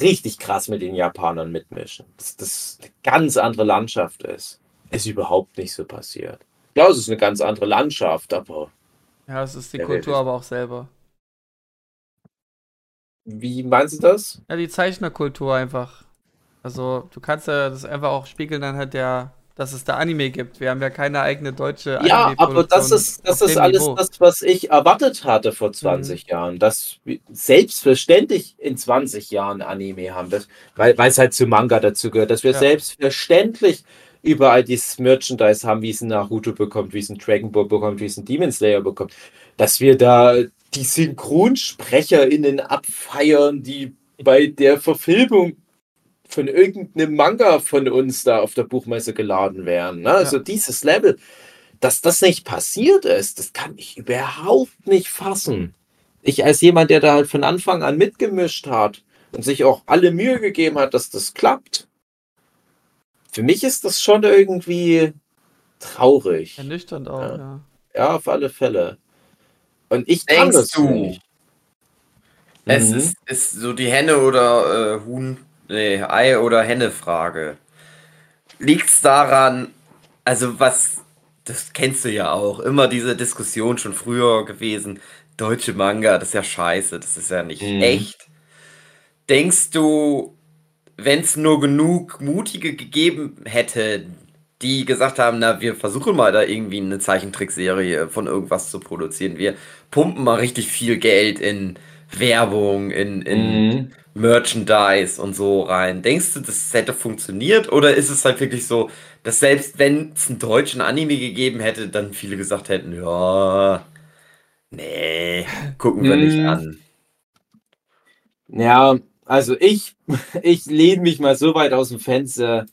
richtig krass mit den Japanern mitmischen. Dass das eine ganz andere Landschaft ist. Ist überhaupt nicht so passiert. Ja, es ist eine ganz andere Landschaft, aber ja, es ist die Kultur aber auch selber. wie meinst du das? Ja, die Zeichnerkultur einfach. Also, du kannst ja das einfach auch spiegeln anhand der, dass es da Anime gibt. Wir haben ja keine eigene deutsche Ja, aber das ist, das ist alles Niveau. das, was ich erwartet hatte vor 20 Jahren. Dass wir selbstverständlich in 20 Jahren Anime haben. Das, weil, weil es halt zu Manga dazu gehört, dass wir Ja. selbstverständlich überall dieses Merchandise haben, wie es ein Naruto bekommt, wie es ein Dragon Ball bekommt, wie es ein Demon Slayer bekommt. Dass wir da die SynchronsprecherInnen abfeiern, die bei der Verfilmung von irgendeinem Manga von uns da auf der Buchmesse geladen werden. Ne? Also dieses Level, dass das nicht passiert ist, das kann ich überhaupt nicht fassen. Ich als jemand, der da halt von Anfang an mitgemischt hat und sich auch alle Mühe gegeben hat, dass das klappt. Für mich ist das schon irgendwie traurig. Ernüchternd auch, Ja. ja. Ja, auf alle Fälle. Und ich kann Denkst das du? nicht. Es Mhm. ist, ist so die Henne oder äh, Huhn, nee, Ei oder Henne Frage. Liegt's daran, also was, das kennst du ja auch, immer diese Diskussion schon früher gewesen, deutsche Manga, das ist ja scheiße, das ist ja nicht Mhm. echt. Denkst du, wenn es nur genug Mutige gegeben hätte, die gesagt haben, na, wir versuchen mal da irgendwie eine Zeichentrickserie von irgendwas zu produzieren. Wir pumpen mal richtig viel Geld in Werbung, in, in Mhm. Merchandise und so rein. Denkst du, das hätte funktioniert? Oder ist es halt wirklich so, dass selbst wenn es einen deutschen Anime gegeben hätte, dann viele gesagt hätten, ja, nee, gucken wir nicht Mm. an. Ja, also ich, (laughs) ich lehne mich mal so weit aus dem Fenster.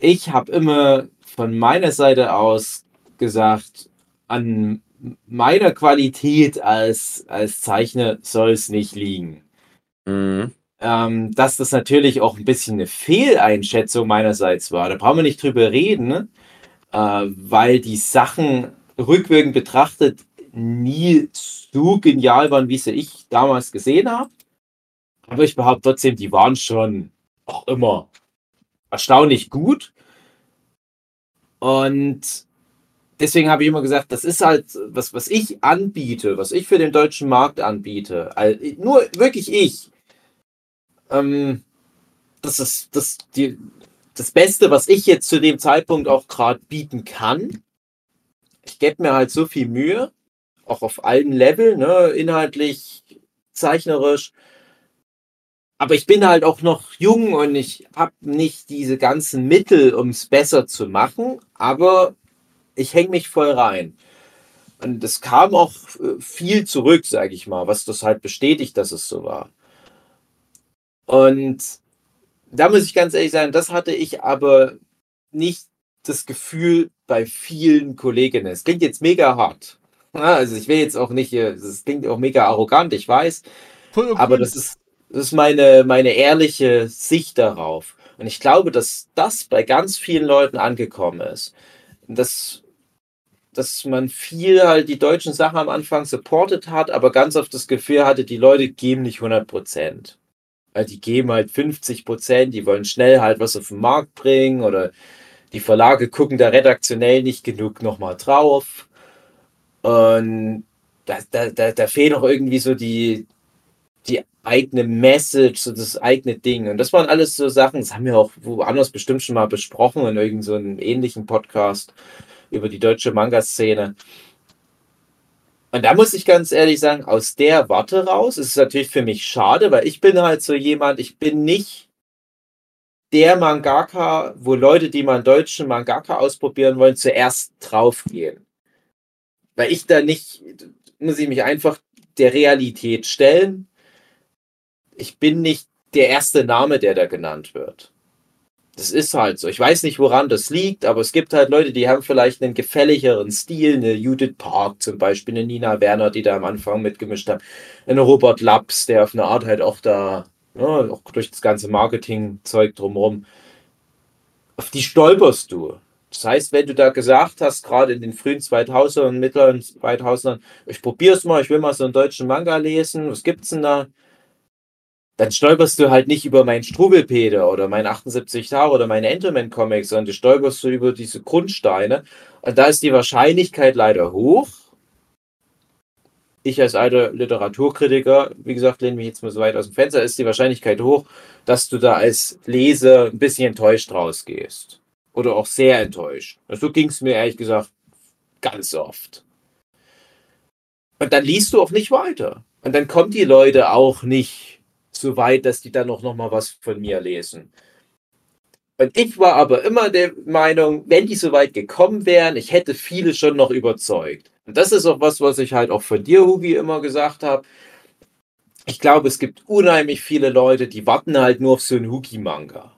Ich habe immer von meiner Seite aus gesagt, an meiner Qualität als, als Zeichner soll es nicht liegen. Mhm. Ähm, dass das natürlich auch ein bisschen eine Fehleinschätzung meinerseits war. Da brauchen wir nicht drüber reden, ne? äh, weil die Sachen rückwirkend betrachtet nie so genial waren, wie sie ich damals gesehen habe. Aber ich behaupte trotzdem, die waren schon auch immer erstaunlich gut. Und deswegen habe ich immer gesagt, das ist halt, was, was ich anbiete, was ich für den deutschen Markt anbiete. Also nur wirklich ich. Ähm, das ist das, die, das Beste, was ich jetzt zu dem Zeitpunkt auch gerade bieten kann. Ich gebe mir halt so viel Mühe, auch auf allen Leveln, ne, inhaltlich, zeichnerisch. Aber ich bin halt auch noch jung und ich habe nicht diese ganzen Mittel, um es besser zu machen. Aber ich hänge mich voll rein. Und es kam auch äh, viel zurück, sage ich mal, was das halt bestätigt, dass es so war. Und da muss ich ganz ehrlich sagen, das hatte ich aber nicht das Gefühl bei vielen Kolleginnen. Es klingt jetzt mega hart. Also ich will jetzt auch nicht, es klingt auch mega arrogant, ich weiß, Voll aber das ist, das ist meine, meine ehrliche Sicht darauf. Und ich glaube, dass das bei ganz vielen Leuten angekommen ist. Dass, dass man viel halt die deutschen Sachen am Anfang supportet hat, aber ganz oft das Gefühl hatte, die Leute geben nicht 100 Prozent. Weil die geben halt 50 Prozent, die wollen schnell halt was auf den Markt bringen oder die Verlage gucken da redaktionell nicht genug nochmal drauf. Und da, da, da, da fehlt auch irgendwie so die, die eigene Message, so das eigene Ding. Und das waren alles so Sachen, das haben wir auch woanders bestimmt schon mal besprochen, in irgendeinem so ähnlichen Podcast über die deutsche Manga-Szene. Und da muss ich ganz ehrlich sagen, aus der Warte raus ist es natürlich für mich schade, weil ich bin halt so jemand, ich bin nicht der Mangaka, wo Leute, die mal einen deutschen Mangaka ausprobieren wollen, zuerst draufgehen. Weil ich da nicht, muss ich mich einfach der Realität stellen. Ich bin nicht der erste Name, der da genannt wird. Das ist halt so. Ich weiß nicht, woran das liegt, aber es gibt halt Leute, die haben vielleicht einen gefälligeren Stil, eine Judith Park zum Beispiel, eine Nina Werner, die da am Anfang mitgemischt haben, einen Robert Laps, der auf eine Art halt auch da, ja, auch durch das ganze Marketing-Zeug drumherum, auf die stolperst du. Das heißt, wenn du da gesagt hast, gerade in den frühen 2000ern, mittleren 2000ern, ich probier's mal, ich will mal so einen deutschen Manga lesen, was gibt's denn da? Dann stolperst du halt nicht über meinen Struwelpeter oder mein 78 Tage oder meine Enterman Comics, sondern du stolperst du über diese Grundsteine. Und da ist die Wahrscheinlichkeit leider hoch. Ich als alter Literaturkritiker, wie gesagt, lehne mich jetzt mal so weit aus dem Fenster, ist die Wahrscheinlichkeit hoch, dass du da als Leser ein bisschen enttäuscht rausgehst. Oder auch sehr enttäuscht. So ging es mir ehrlich gesagt ganz oft. Und dann liest du auch nicht weiter. Und dann kommen die Leute auch nicht so weit, dass die dann noch, noch mal was von mir lesen. Und ich war aber immer der Meinung, wenn die so weit gekommen wären, ich hätte viele schon noch überzeugt. Und das ist auch was, was ich halt auch von dir, Hugi, immer gesagt habe. Ich glaube, es gibt unheimlich viele Leute, die warten halt nur auf so einen Hugi-Manga.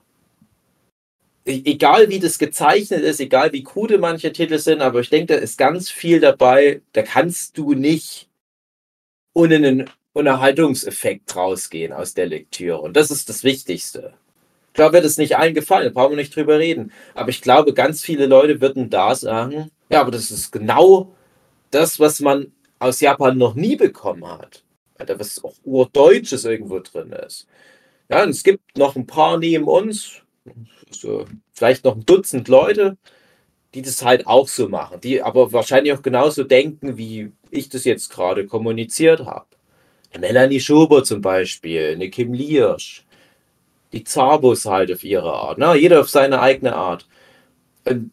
E egal wie das gezeichnet ist, egal wie krude manche Titel sind, aber ich denke, da ist ganz viel dabei, da kannst du nicht ohne einen Unterhaltungseffekt rausgehen aus der Lektüre. Und das ist das Wichtigste. Klar wird es nicht allen gefallen, da brauchen wir nicht drüber reden. Aber ich glaube, ganz viele Leute würden da sagen, ja, aber das ist genau das, was man aus Japan noch nie bekommen hat. Alter, was auch Urdeutsches irgendwo drin ist. Ja, und es gibt noch ein paar neben uns, so vielleicht noch ein Dutzend Leute, die das halt auch so machen, die aber wahrscheinlich auch genauso denken, wie ich das jetzt gerade kommuniziert habe. Melanie Schober zum Beispiel, eine Kim Liersch, die Zabos halt auf ihre Art, ne? jeder auf seine eigene Art. Und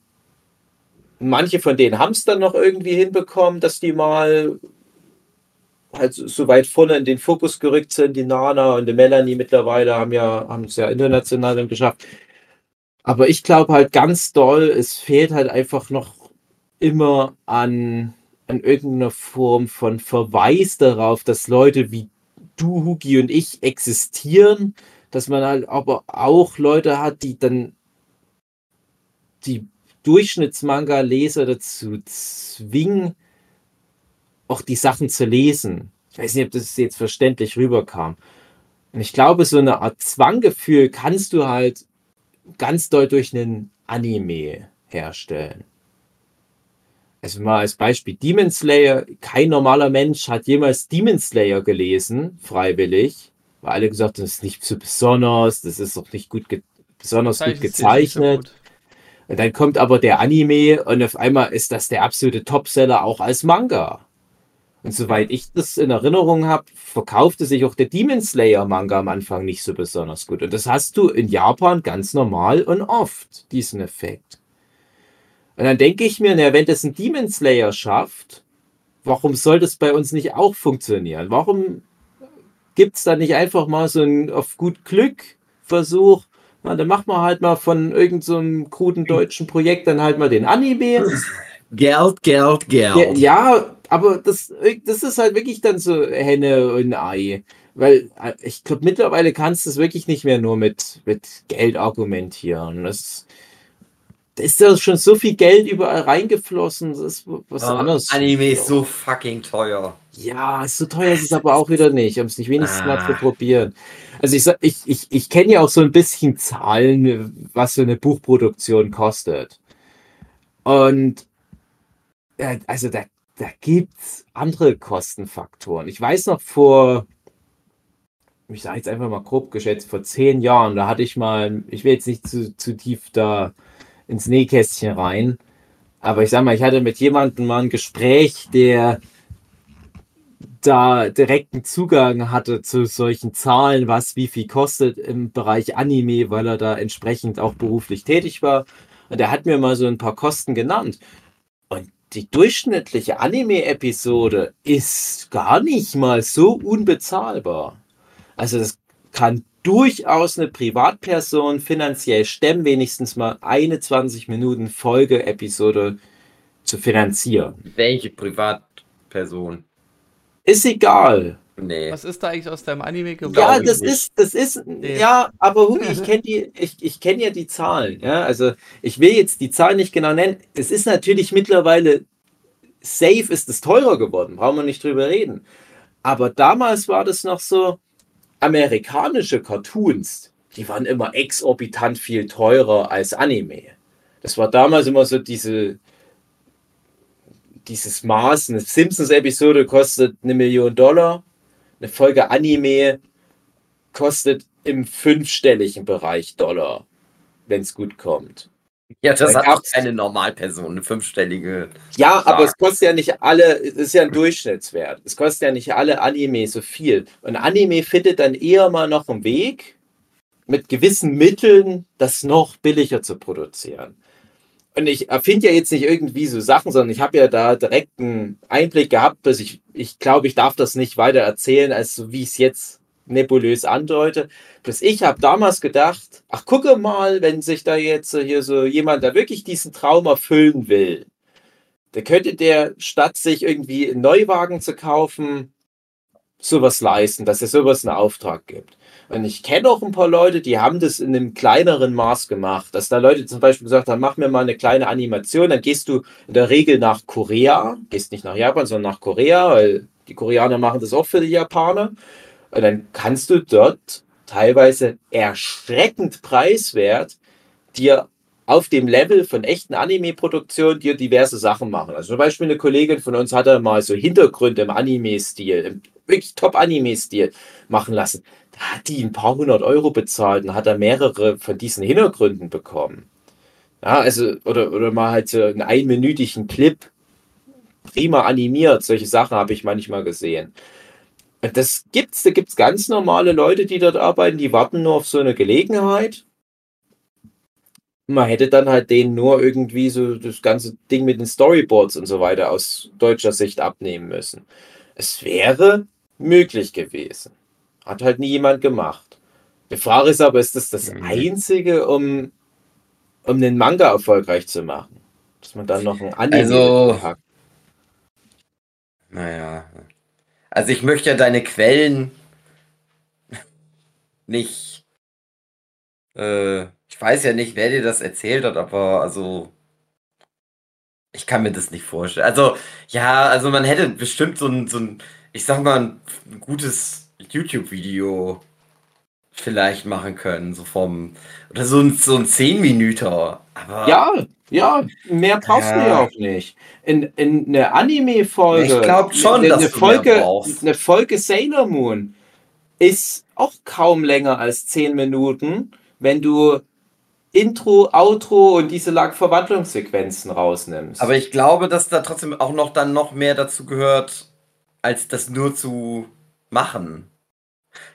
manche von denen haben es dann noch irgendwie hinbekommen, dass die mal halt so weit vorne in den Fokus gerückt sind. Die Nana und die Melanie mittlerweile haben ja haben es ja international dann geschafft. Aber ich glaube halt ganz doll, es fehlt halt einfach noch immer an, an irgendeiner Form von Verweis darauf, dass Leute wie du, Hugi und ich existieren, dass man halt aber auch Leute hat, die dann die Durchschnittsmanga-Leser dazu zwingen, auch die Sachen zu lesen. Ich weiß nicht, ob das jetzt verständlich rüberkam. Und ich glaube, so eine Art Zwanggefühl kannst du halt ganz doll durch einen Anime herstellen. Also mal als Beispiel Demon Slayer. Kein normaler Mensch hat jemals Demon Slayer gelesen, freiwillig, weil alle gesagt haben, das ist nicht so besonders, das ist auch nicht gut besonders gut gezeichnet. Gut. Und dann kommt aber der Anime und auf einmal ist das der absolute Topseller auch als Manga. Und soweit ich das in Erinnerung habe, verkaufte sich auch der Demon Slayer Manga am Anfang nicht so besonders gut. Und das hast du in Japan ganz normal und oft, diesen Effekt. Und dann denke ich mir, na, wenn das ein Demon Slayer schafft, warum soll das bei uns nicht auch funktionieren? Warum gibt es da nicht einfach mal so einen auf gut Glück Versuch, na, dann machen wir halt mal von irgendeinem so kruden deutschen Projekt dann halt mal den Anime. (laughs) Geld, Geld, Geld. Ja, aber das, das ist halt wirklich dann so Henne und Ei. Weil äh, ich glaube, mittlerweile kannst du es wirklich nicht mehr nur mit, mit Geld argumentieren. Das, da ist ja schon so viel Geld überall reingeflossen. Das ist was oh, anderes. Anime ist so fucking teuer. Ja, so teuer ist es aber auch wieder nicht. Um es nicht wenigstens ah. mal zu probieren. Also ich, ich, ich, ich kenne ja auch so ein bisschen Zahlen, was so eine Buchproduktion kostet. Und äh, also da, da gibt es andere Kostenfaktoren. Ich weiß noch vor, ich sage jetzt einfach mal grob geschätzt, vor zehn Jahren, da hatte ich mal, ich will jetzt nicht zu, zu tief da ins Nähkästchen rein, aber ich sag mal, ich hatte mit jemandem mal ein Gespräch, der da direkten Zugang hatte zu solchen Zahlen, was wie viel kostet im Bereich Anime, weil er da entsprechend auch beruflich tätig war. Und er hat mir mal so ein paar Kosten genannt. Und die durchschnittliche Anime-Episode ist gar nicht mal so unbezahlbar. Also das kann durchaus eine Privatperson finanziell stemmen, wenigstens mal eine 20 Minuten Folge-Episode zu finanzieren. Welche Privatperson? Ist egal. Nee. Was ist da eigentlich aus deinem Anime geworden? Ja, das ist, das ist, nee. ja, aber Hugi, (laughs) ich kenne die, ich, ich kenne ja die Zahlen, ja, also ich will jetzt die Zahlen nicht genau nennen. Es ist natürlich mittlerweile, safe ist es teurer geworden, brauchen wir nicht drüber reden. Aber damals war das noch so, amerikanische Cartoons, die waren immer exorbitant viel teurer als Anime. Das war damals immer so diese, dieses Maß. Eine Simpsons-Episode kostet eine Million Dollar. Eine Folge Anime kostet im fünfstelligen Bereich Dollar, wenn es gut kommt. Ja, das da hat auch keine Normalperson, eine fünfstellige. Ja, Mark. aber es kostet ja nicht alle, es ist ja ein Durchschnittswert. Es kostet ja nicht alle Anime so viel. Und Anime findet dann eher mal noch einen Weg, mit gewissen Mitteln das noch billiger zu produzieren und ich erfinde ja jetzt nicht irgendwie so Sachen, sondern ich habe ja da direkt einen Einblick gehabt, dass ich, ich glaube, ich darf das nicht weiter erzählen, als so wie ich es jetzt nebulös andeute. Bloß ich habe damals gedacht, ach gucke mal, wenn sich da jetzt hier so jemand da wirklich diesen Traum erfüllen will, Da könnte der, statt sich irgendwie einen Neuwagen zu kaufen, sowas leisten, dass er sowas einen Auftrag gibt. Und ich kenne auch ein paar Leute, die haben das in einem kleineren Maß gemacht, dass da Leute zum Beispiel gesagt haben, mach mir mal eine kleine Animation, dann gehst du in der Regel nach Korea, gehst nicht nach Japan, sondern nach Korea, weil die Koreaner machen das auch für die Japaner. Und dann kannst du dort teilweise erschreckend preiswert dir auf dem Level von echten Anime-Produktionen dir diverse Sachen machen. Also zum Beispiel eine Kollegin von uns hatte mal so Hintergründe im Anime-Stil, im wirklich Top-Anime-Stil machen lassen. Da hat die ein paar hundert Euro bezahlt und hat da mehrere von diesen Hintergründen bekommen. Ja, also, oder, oder mal halt so einen einminütigen Clip prima animiert. Solche Sachen habe ich manchmal gesehen. Das gibt's, da gibt's ganz normale Leute, die dort arbeiten, die warten nur auf so eine Gelegenheit man hätte dann halt denen nur irgendwie so das ganze Ding mit den Storyboards und so weiter aus deutscher Sicht abnehmen müssen. Es wäre möglich gewesen. Hat halt nie jemand gemacht. Die Frage ist aber, ist das das mhm. Einzige, um, um den Manga erfolgreich zu machen? Dass man dann noch ein Anime also, hat. Naja. Also ich möchte ja deine Quellen nicht äh, ich weiß ja nicht, wer dir das erzählt hat, aber also. Ich kann mir das nicht vorstellen. Also, ja, also man hätte bestimmt so ein, so ein ich sag mal, ein gutes YouTube-Video vielleicht machen können, so vom, oder so ein, so ein 10 Minüter. Aber ja, ja, mehr brauchst ja. du ja auch nicht. In, in eine Anime-Folge. Ich glaube schon, eine, dass eine Folge, eine Folge Sailor Moon ist auch kaum länger als 10 Minuten, wenn du Intro, Outro und diese Lag-Verwandlungssequenzen rausnimmst. Aber ich glaube, dass da trotzdem auch noch dann noch mehr dazu gehört, als das nur zu machen.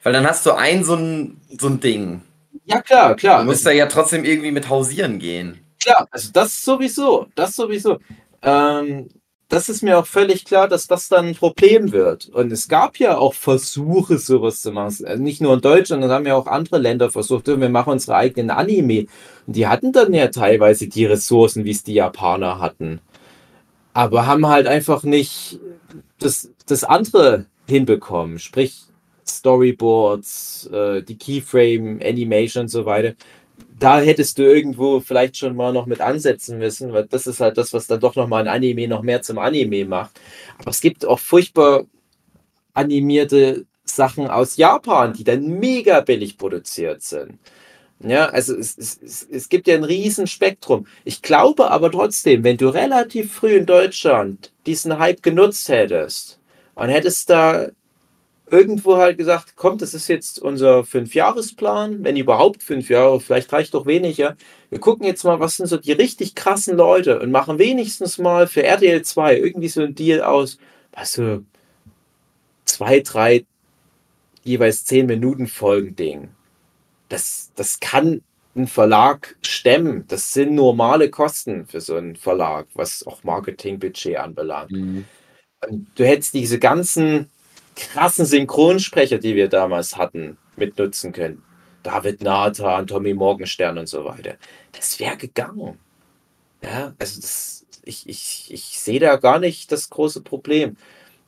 Weil dann hast du ein so ein, so ein Ding. Ja, klar, klar. Du musst da ja trotzdem irgendwie mit hausieren gehen. Klar, also das sowieso, das sowieso. Ähm, das ist mir auch völlig klar, dass das dann ein Problem wird. Und es gab ja auch Versuche, sowas zu machen. Also nicht nur in Deutschland, sondern haben ja auch andere Länder versucht, wir machen unsere eigenen Anime. Und die hatten dann ja teilweise die Ressourcen, wie es die Japaner hatten. Aber haben halt einfach nicht das, das andere hinbekommen. Sprich, Storyboards, äh, die Keyframe, Animation und so weiter da hättest du irgendwo vielleicht schon mal noch mit ansetzen müssen, weil das ist halt das, was dann doch noch mal ein Anime noch mehr zum Anime macht. Aber es gibt auch furchtbar animierte Sachen aus Japan, die dann mega billig produziert sind. Ja, also es, es, es gibt ja ein riesen Spektrum. Ich glaube aber trotzdem, wenn du relativ früh in Deutschland diesen Hype genutzt hättest und hättest da irgendwo halt gesagt, kommt, das ist jetzt unser Fünfjahresplan, wenn überhaupt fünf Jahre, vielleicht reicht doch weniger. Wir gucken jetzt mal, was sind so die richtig krassen Leute und machen wenigstens mal für RTL 2 irgendwie so ein Deal aus, was so zwei, drei, jeweils zehn Minuten Folgen-Ding. Das, das kann ein Verlag stemmen. Das sind normale Kosten für so einen Verlag, was auch Marketingbudget anbelangt. Mhm. du hättest diese ganzen krassen Synchronsprecher, die wir damals hatten, mitnutzen können. David Nathan, Tommy Morgenstern und so weiter. Das wäre gegangen. Ja, also das, ich, ich, ich sehe da gar nicht das große Problem.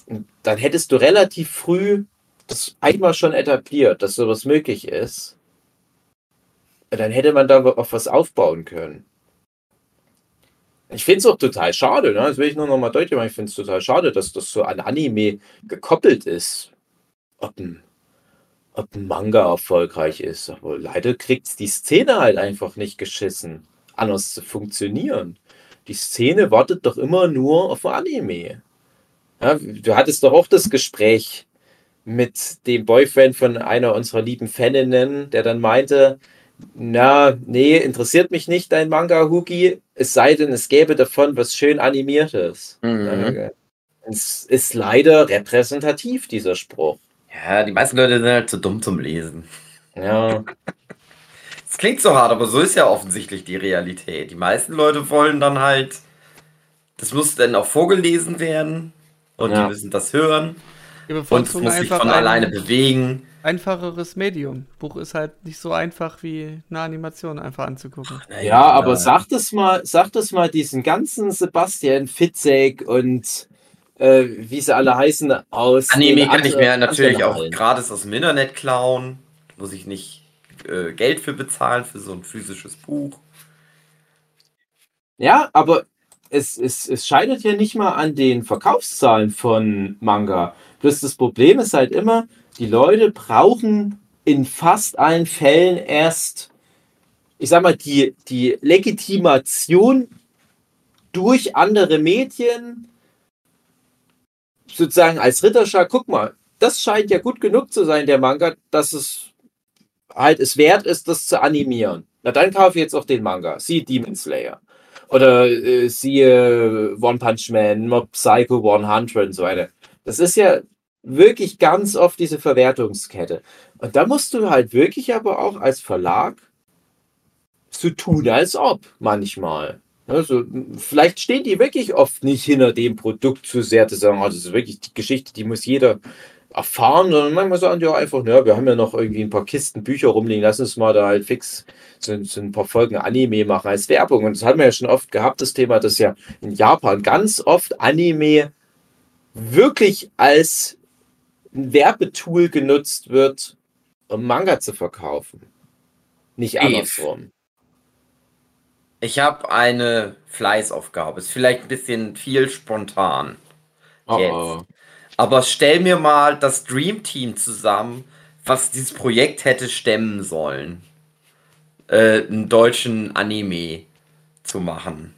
Und dann hättest du relativ früh das einmal schon etabliert, dass sowas möglich ist. dann hätte man da auf was aufbauen können. Ich finde es auch total schade, ne? das will ich nur noch mal deutlich machen, ich finde es total schade, dass das so an Anime gekoppelt ist. Ob ein, ob ein Manga erfolgreich ist. Aber leider kriegt die Szene halt einfach nicht geschissen, anders zu funktionieren. Die Szene wartet doch immer nur auf Anime. Ja, du hattest doch auch das Gespräch mit dem Boyfriend von einer unserer lieben Faninnen, der dann meinte, na, nee, interessiert mich nicht dein Manga, Hugi, es sei denn, es gäbe davon was schön animiertes. Mhm. Es ist leider repräsentativ, dieser Spruch. Ja, die meisten Leute sind halt zu dumm zum Lesen. Ja. (laughs) Es klingt so hart, aber so ist ja offensichtlich die Realität. Die meisten Leute wollen dann halt, das muss dann auch vorgelesen werden und ja. die müssen das hören. Und es muss sich von ein alleine bewegen. Einfacheres Medium. Buch ist halt nicht so einfach wie eine Animation einfach anzugucken. Ja, aber sag das mal, sag das mal diesen ganzen Sebastian Fitzek und äh, wie sie alle heißen aus. Anime kann ich mir natürlich auch gratis aus dem Internet klauen. Muss ich nicht äh, Geld für bezahlen für so ein physisches Buch. Ja, aber es, es, es scheitert ja nicht mal an den Verkaufszahlen von Manga. Bloß das Problem ist halt immer, die Leute brauchen in fast allen Fällen erst, ich sag mal, die, die Legitimation durch andere Medien, sozusagen als Ritterschlag, guck mal, das scheint ja gut genug zu sein, der Manga, dass es halt es wert ist, das zu animieren. Na dann kaufe ich jetzt auch den Manga. Siehe Demon Slayer. Oder äh, siehe One Punch Man, Mob Psycho 100 und so weiter. Das ist ja wirklich ganz oft diese Verwertungskette. Und da musst du halt wirklich aber auch als Verlag so tun, als ob manchmal. Also, vielleicht stehen die wirklich oft nicht hinter dem Produkt zu sehr, zu sagen, oh, das ist wirklich die Geschichte, die muss jeder erfahren, sondern manchmal sagen die auch einfach, ja, wir haben ja noch irgendwie ein paar Kisten Bücher rumliegen, lass uns mal da halt fix so, so ein paar Folgen Anime machen als Werbung. Und das haben wir ja schon oft gehabt, das Thema, dass ja in Japan ganz oft Anime wirklich als ein Werbetool genutzt wird, um Manga zu verkaufen. Nicht andersrum. Ich habe eine Fleißaufgabe. Ist vielleicht ein bisschen viel spontan. Oh, Jetzt. oh. Aber stell mir mal das Dream Team zusammen, was dieses Projekt hätte stemmen sollen. Äh, einen deutschen Anime zu machen.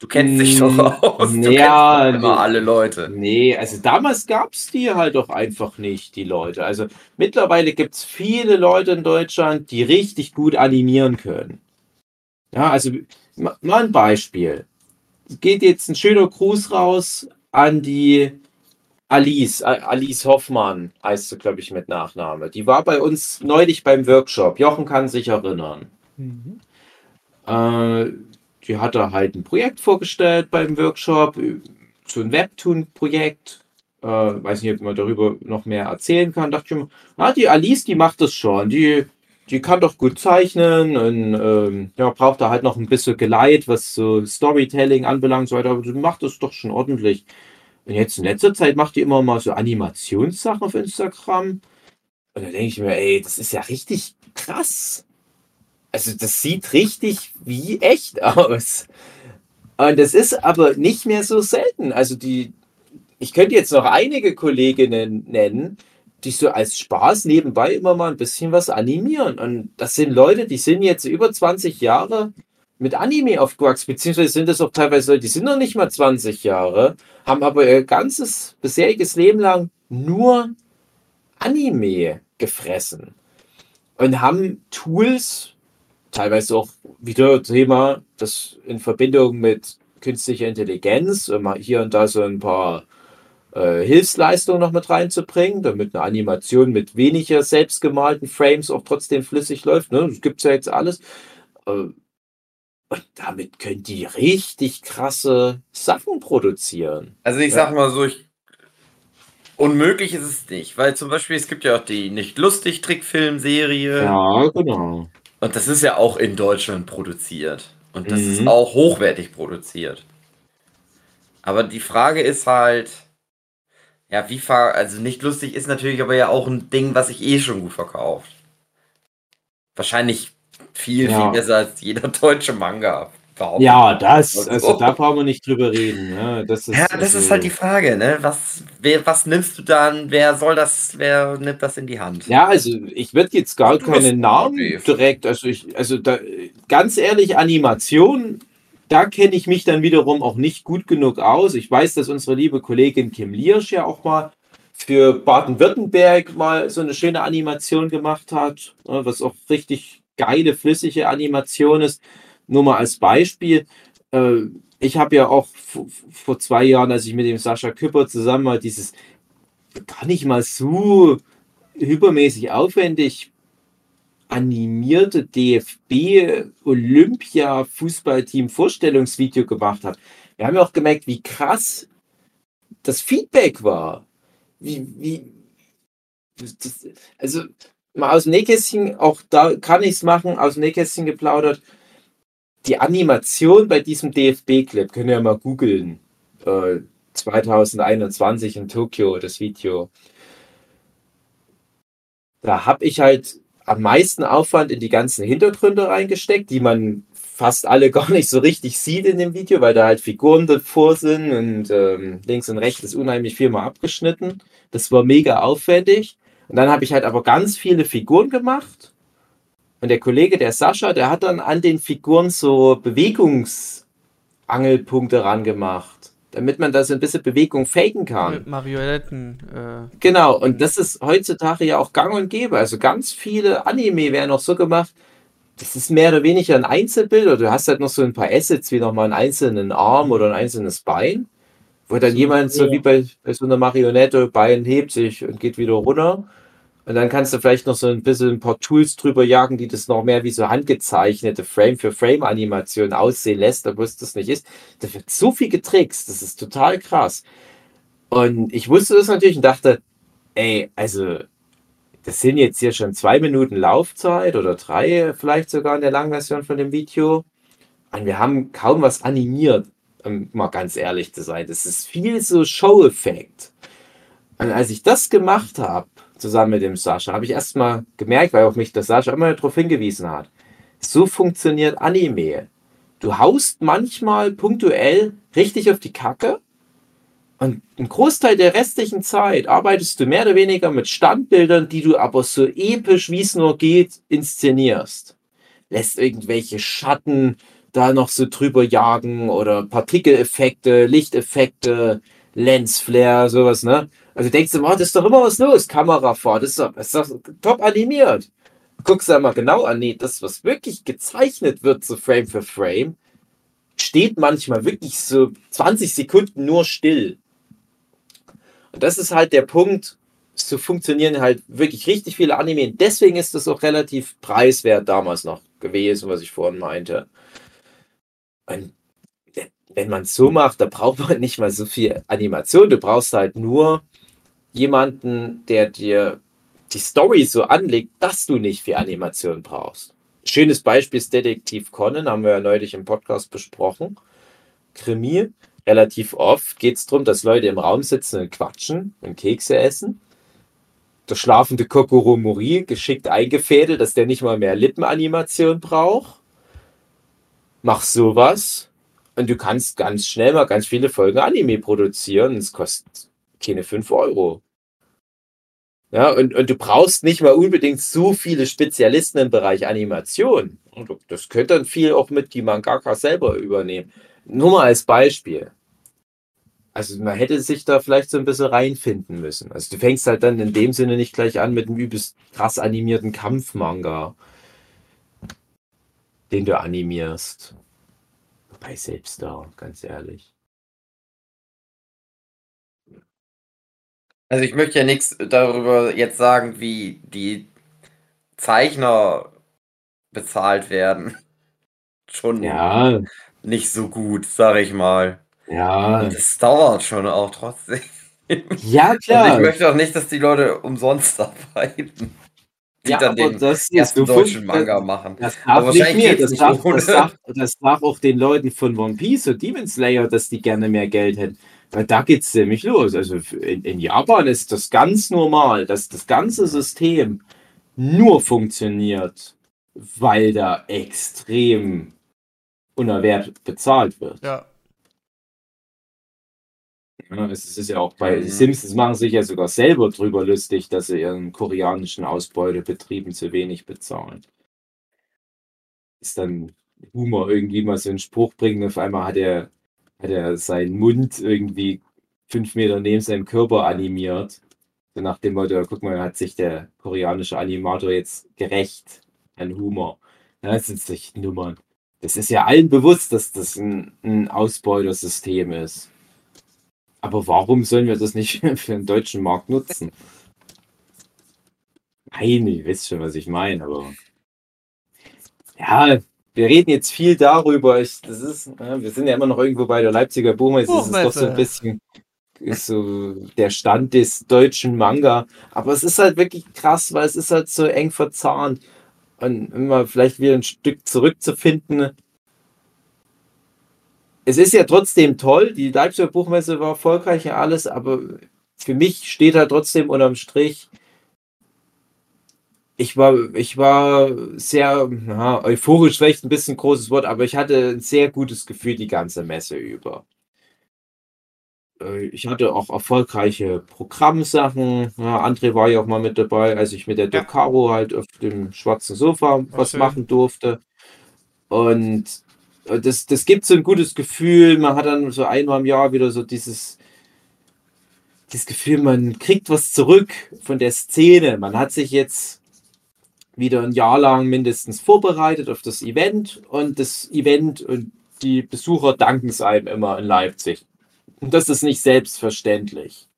Du kennst dich doch aus. Du ja, kennst immer nee. alle Leute. Nee, also damals gab es die halt doch einfach nicht, die Leute. Also mittlerweile gibt es viele Leute in Deutschland, die richtig gut animieren können. Ja, also ma- mal ein Beispiel. Geht jetzt ein schöner Gruß raus an die Alice, Alice Hoffmann heißt sie, glaube ich, mit Nachname. Die war bei uns neulich beim Workshop. Jochen kann sich erinnern. Äh, die hat da halt ein Projekt vorgestellt beim Workshop, äh, so ein Webtoon-Projekt. Äh, weiß nicht, ob man darüber noch mehr erzählen kann. Dachte ich mir, na, die Alice, die macht das schon. Die, die kann doch gut zeichnen und ähm, ja, braucht da halt noch ein bisschen Geleit, was so Storytelling anbelangt, und so weiter. Aber die macht das doch schon ordentlich. Und jetzt in letzter Zeit macht die immer mal so Animationssachen auf Instagram. Und da denke ich mir, ey, das ist ja richtig krass. Also das sieht richtig wie echt aus. Und das ist aber nicht mehr so selten. Also die, ich könnte jetzt noch einige Kolleginnen nennen, die so als Spaß nebenbei immer mal ein bisschen was animieren. Und das sind Leute, die sind jetzt über 20 Jahre mit Anime aufgewachsen, beziehungsweise sind das auch teilweise Leute, die sind noch nicht mal 20 Jahre, haben aber ihr ganzes bisheriges Leben lang nur Anime gefressen und haben Tools, teilweise auch wieder Thema, das in Verbindung mit künstlicher Intelligenz, mal hier und da so ein paar äh, Hilfsleistungen noch mit reinzubringen, damit eine Animation mit weniger selbstgemalten Frames auch trotzdem flüssig läuft. Ne? Das gibt es ja jetzt alles. Äh, und damit können die richtig krasse Sachen produzieren. Also ich Ja. sag mal so, ich, unmöglich ist es nicht, weil zum Beispiel es gibt ja auch die nicht lustig Trickfilmserie Ja, genau. Und das ist ja auch in Deutschland produziert und das ist Mhm. auch hochwertig produziert. Aber die Frage ist halt, ja, wie ver, also nicht lustig ist natürlich aber ja auch ein Ding, was sich eh schon gut verkauft. Wahrscheinlich viel, Ja. viel besser als jeder deutsche Manga. Behaupte Ja, das, Also- also da brauchen wir nicht drüber reden. Ja, das ist, Ja, das also, ist halt die Frage, ne? Was, wer, was nimmst du dann? Wer soll das, wer nimmt das in die Hand? Ja, also ich würde jetzt gar Du keinen Namen direkt, also ich, also da, ganz ehrlich, Animation, da kenne ich mich dann wiederum auch nicht gut genug aus. Ich weiß, dass unsere liebe Kollegin Kim Liersch ja auch mal für Baden-Württemberg mal so eine schöne Animation gemacht hat, ne, was auch richtig geile, flüssige Animation ist. Nur mal als Beispiel. Äh, ich habe ja auch vor zwei Jahren, als ich mit dem Sascha Küpper zusammen mal dieses gar nicht mal so hypermäßig aufwendig animierte DFB Olympia Fußballteam Vorstellungsvideo gemacht hat. Wir haben ja auch gemerkt, wie krass das Feedback war. wie, wie, das, also mal aus dem Nähkästchen, auch da kann ich es machen, aus dem Nähkästchen geplaudert. Die Animation bei diesem DFB-Clip, könnt ihr mal googeln. Äh, 2021 in Tokio, das Video. Da habe ich halt am meisten Aufwand in die ganzen Hintergründe reingesteckt, die man fast alle (laughs) gar nicht so richtig sieht in dem Video, weil da halt Figuren davor sind und ähm, links und rechts ist unheimlich viel mal abgeschnitten. Das war mega aufwendig. Und dann habe ich halt aber ganz viele Figuren gemacht. Und der Kollege, der Sascha, der hat dann an den Figuren so Bewegungsangelpunkte rangemacht, damit man da so ein bisschen Bewegung faken kann. Mit Marionetten. Äh, Genau, und das ist heutzutage ja auch gang und gäbe. Also ganz viele Anime werden auch so gemacht, das ist mehr oder weniger ein Einzelbild oder du hast halt noch so ein paar Assets, wie nochmal einen einzelnen Arm oder ein einzelnes Bein, wo dann jemand so wie bei, bei so einer Marionette Bein hebt sich und geht wieder runter. Und dann kannst du vielleicht noch so ein bisschen ein paar Tools drüber jagen, die das noch mehr wie so handgezeichnete Frame-für-Frame-Animation aussehen lässt, obwohl es das nicht ist. Da wird so viel getrickst, das ist total krass. Und ich wusste das natürlich und dachte, ey, also das sind jetzt hier schon zwei Minuten Laufzeit oder drei vielleicht sogar in der Langversion von dem Video. Und wir haben kaum was animiert, um mal ganz ehrlich zu sein. Das ist viel so Show-Effekt. Und als ich das gemacht habe, zusammen mit dem Sascha, habe ich erstmal gemerkt, weil auch mich der Sascha immer darauf hingewiesen hat, so funktioniert Anime. Du haust manchmal punktuell richtig auf die Kacke und einen Großteil der restlichen Zeit arbeitest du mehr oder weniger mit Standbildern, die du aber so episch, wie es nur geht, inszenierst. Lässt irgendwelche Schatten da noch so drüber jagen oder Partikeleffekte, Lichteffekte, Lensflare, sowas, ne? Also denkst du, oh, das ist doch immer was los, Kamerafahrt, das ist doch, das ist doch top animiert. Guckst du mal genau an, nee, das, was wirklich gezeichnet wird, so Frame für Frame, steht manchmal wirklich so 20 Sekunden nur still. Und das ist halt der Punkt, so funktionieren halt wirklich richtig viele Anime. Deswegen ist das auch relativ preiswert damals noch gewesen, was ich vorhin meinte. Und wenn man es so macht, da braucht man nicht mal so viel Animation. Du brauchst halt nur jemanden, der dir die Story so anlegt, dass du nicht viel Animation brauchst. Schönes Beispiel ist Detektiv Conan, haben wir ja neulich im Podcast besprochen. Krimi. Relativ oft geht es darum, dass Leute im Raum sitzen und quatschen und Kekse essen. Der schlafende Kokoro Mori, geschickt eingefädelt, dass der nicht mal mehr Lippenanimation braucht. Mach sowas und du kannst ganz schnell mal ganz viele Folgen Anime produzieren. Es kostet keine 5 Euro. Ja, und, und du brauchst nicht mal unbedingt so viele Spezialisten im Bereich Animation. Das könnte dann viel auch mit die Mangaka selber übernehmen. Nur mal als Beispiel. Also man hätte sich da vielleicht so ein bisschen reinfinden müssen. Also du fängst halt dann in dem Sinne nicht gleich an mit einem übelst krass animierten Kampfmanga, den du animierst. Wobei selbst da, ganz ehrlich. Also ich möchte ja nichts darüber jetzt sagen, wie die Zeichner bezahlt werden. (laughs) Schon Ja, nicht so gut, sag ich mal. ja. Und das dauert schon auch trotzdem. (laughs) Ja, Und ich klar. möchte auch nicht, dass die Leute umsonst (laughs) arbeiten. Die Ja, dann aber den das ersten deutschen Manga machen. Das Aber darf nicht wahrscheinlich mir, das nicht darf, das, darf, das darf auch den Leuten von One Piece und Demon Slayer, dass die gerne mehr Geld hätten. Weil da geht's nämlich los. Also in, in Japan ist das ganz normal, dass das ganze System nur funktioniert, weil da extrem unter Wert bezahlt wird. ja. Ja, es ist ja auch bei Mhm. Simpsons machen sich ja sogar selber drüber lustig, dass sie ihren koreanischen Ausbeutebetrieben zu wenig bezahlen. Ist dann Humor irgendwie mal so einen Spruch bringen, auf einmal hat er, hat er seinen Mund irgendwie fünf Meter neben seinem Körper animiert. So nach dem Motto, guck mal, hat sich der koreanische Animator jetzt gerecht an Humor. Das sind sich Nummern. Das ist ja allen bewusst, dass das ein, ein Ausbeutersystem ist. Aber warum sollen wir das nicht (laughs) für den deutschen Markt nutzen? Nein, ich weiß schon, was ich meine, aber. Ja, wir reden jetzt viel darüber. Ich, das ist, ja, wir sind ja immer noch irgendwo bei der Leipziger Buchmesse. Das ist doch so ein bisschen so der Stand des deutschen Manga. Aber es ist halt wirklich krass, weil es ist halt so eng verzahnt. Und immer vielleicht wieder ein Stück zurückzufinden. Es ist ja trotzdem toll, die Leipziger Buchmesse war erfolgreich und alles, aber für mich steht halt trotzdem unterm Strich, ich war, ich war sehr ja, euphorisch, vielleicht ein bisschen großes Wort, aber ich hatte ein sehr gutes Gefühl die ganze Messe über. Äh, ich hatte auch erfolgreiche Programmsachen. Ja, André war ja auch mal mit dabei, als ich mit der Ja. Docaro halt auf dem schwarzen Sofa was schön. machen durfte. Und äh, das, das gibt so ein gutes Gefühl. Man hat dann so einmal im Jahr wieder so dieses, dieses Gefühl, man kriegt was zurück von der Szene. Man hat sich jetzt wieder ein Jahr lang mindestens vorbereitet auf das Event und das Event und die Besucher danken es einem immer in Leipzig. Und das ist nicht selbstverständlich.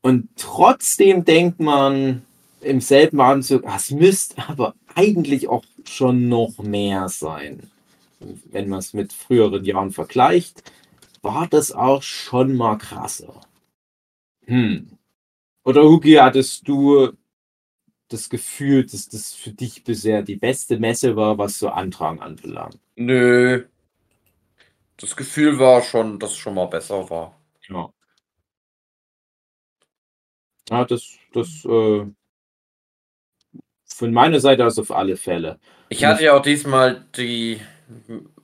Und trotzdem denkt man im selben Atemzug, "Ah, es müsste aber eigentlich auch schon noch mehr sein. Wenn man es mit früheren Jahren vergleicht, war das auch schon mal krasser. Hm. Oder Hugi, hattest du das Gefühl, dass das für dich bisher die beste Messe war, was so Antragen anbelangt? Nö. Das Gefühl war schon, dass es schon mal besser war. Ja. Ja, das, das äh, von meiner Seite aus auf alle Fälle. Ich hatte ja auch diesmal die,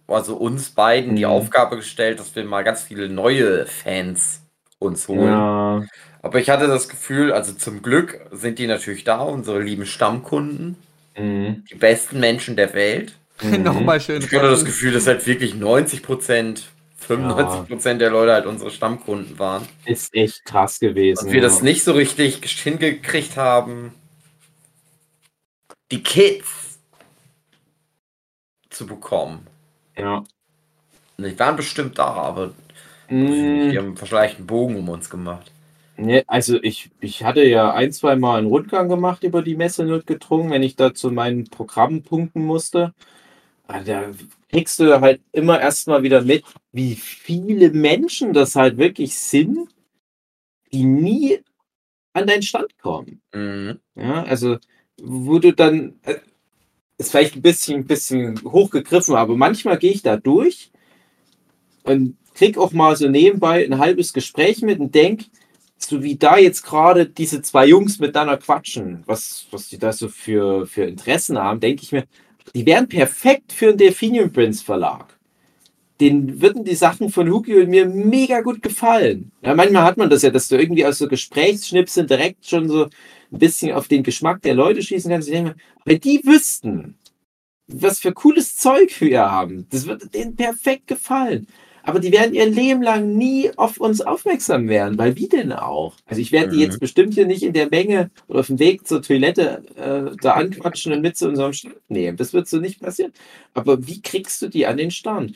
also uns beiden die Mhm. Aufgabe gestellt, dass wir mal ganz viele neue Fans uns holen. Ja, Aber ich hatte das Gefühl, also zum Glück sind die natürlich da, unsere lieben Stammkunden, mhm. die besten Menschen der Welt. (laughs) Mhm. Nochmal schön. Ich hatte das Gefühl, dass halt wirklich 90 Prozent, 95 Prozent der Leute halt unsere Stammkunden waren. Ist echt krass gewesen. Und wir ja. das nicht so richtig hingekriegt haben, die Kids zu bekommen. Ja. Die waren bestimmt da, aber Mm, die haben vielleicht einen Bogen um uns gemacht. Ne, also ich, ich hatte ja ein, zwei Mal einen Rundgang gemacht über die Messe notgedrungen, wenn ich da zu meinen Programmen punkten musste. Da kriegst du halt immer erstmal wieder mit, wie viele Menschen das halt wirklich sind, die nie an deinen Stand kommen. Mhm. Ja, also, wo du dann, äh, ist vielleicht ein bisschen, bisschen hochgegriffen, aber manchmal gehe ich da durch und krieg auch mal so nebenbei ein halbes Gespräch mit und denk, so wie da jetzt gerade diese zwei Jungs miteinander quatschen, was, was die da so für, für Interessen haben, denke ich mir, die wären perfekt für den Delphinium Prince Verlag. Den würden die Sachen von Huki und mir mega gut gefallen. Ja, manchmal hat man das ja, dass du irgendwie aus so Gesprächsschnipseln direkt schon so ein bisschen auf den Geschmack der Leute schießen kannst. Ich denke mir, wenn die wüssten, was für cooles Zeug wir haben, das würde denen perfekt gefallen. Aber die werden ihr Leben lang nie auf uns aufmerksam werden, weil wie denn auch? Also ich werde die Mhm. jetzt bestimmt hier nicht in der Menge oder auf dem Weg zur Toilette äh, da anquatschen und mit zu unserem Stand nehmen. Das wird so nicht passieren. Aber wie kriegst du die an den Stand?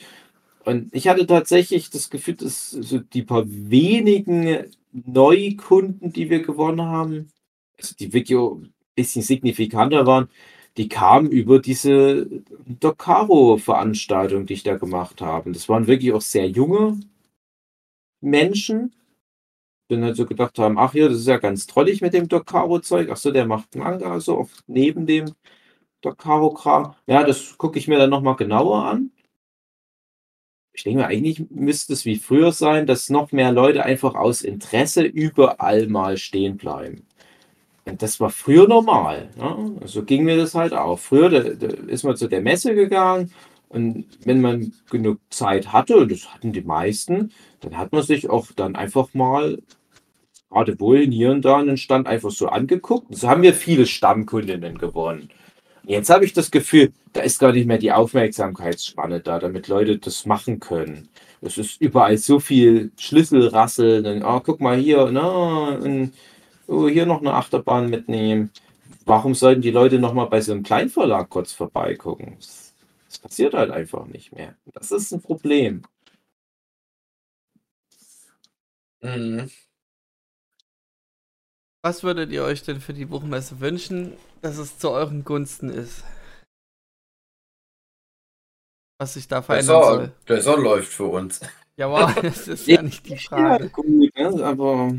Und ich hatte tatsächlich das Gefühl, dass so die paar wenigen Neukunden, die wir gewonnen haben, also die wirklich ein bisschen signifikanter waren, die kamen über diese Docaro-Veranstaltung, die ich da gemacht habe. Das waren wirklich auch sehr junge Menschen, die dann halt so gedacht haben, ach ja, das ist ja ganz trollig mit dem Docaro-Zeug. Ach so, der macht Manga so auch neben dem Docaro-Kram. Ja, das gucke ich mir dann nochmal genauer an. Ich denke mal, eigentlich müsste es wie früher sein, dass noch mehr Leute einfach aus Interesse überall mal stehen bleiben. Das war früher normal. Ne? So ging mir das halt auch. Früher da, da ist man zu der Messe gegangen und wenn man genug Zeit hatte, und das hatten die meisten, dann hat man sich auch dann einfach mal gerade wohl hier und da einen Stand einfach so angeguckt. So haben wir viele Stammkundinnen gewonnen. Jetzt habe ich das Gefühl, da ist gar nicht mehr die Aufmerksamkeitsspanne da, damit Leute das machen können. Es ist überall so viel Schlüsselrasseln und ah, guck mal hier, na, und, oh, hier noch eine Achterbahn mitnehmen. Warum sollten die Leute noch mal bei so einem Kleinverlag kurz vorbeigucken? Das, das passiert halt einfach nicht mehr. Das ist ein Problem. Mhm. Was würdet ihr euch denn für die Buchmesse wünschen, dass es zu euren Gunsten ist? Was sich da verändern soll? besser läuft für uns. Ja, wow, (laughs) das ist ja nicht die Frage. Ja, gut, ne? aber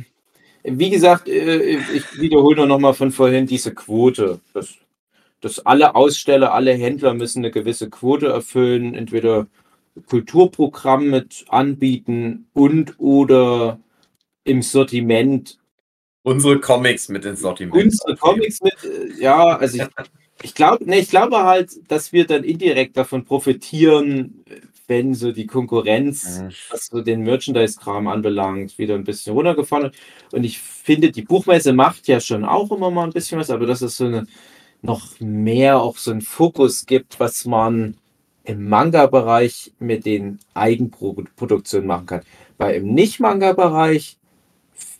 wie gesagt, äh, ich wiederhole noch mal von vorhin diese Quote. Das, dass alle Aussteller, alle Händler müssen eine gewisse Quote erfüllen, entweder Kulturprogramm mit anbieten und oder im Sortiment. Unsere Comics mit ins Sortiment. Unsere Comics mit, äh, ja, also ich, (laughs) ich glaube, ne, ich glaube halt, dass wir dann indirekt davon profitieren, wenn so die Konkurrenz, mhm. was so den Merchandise-Kram anbelangt, wieder ein bisschen runtergefahren hat. Und ich finde, die Buchmesse macht ja schon auch immer mal ein bisschen was, aber dass es so eine noch mehr auch so einen Fokus gibt, was man im Manga-Bereich mit den Eigenproduktionen machen kann. Weil im Nicht-Manga-Bereich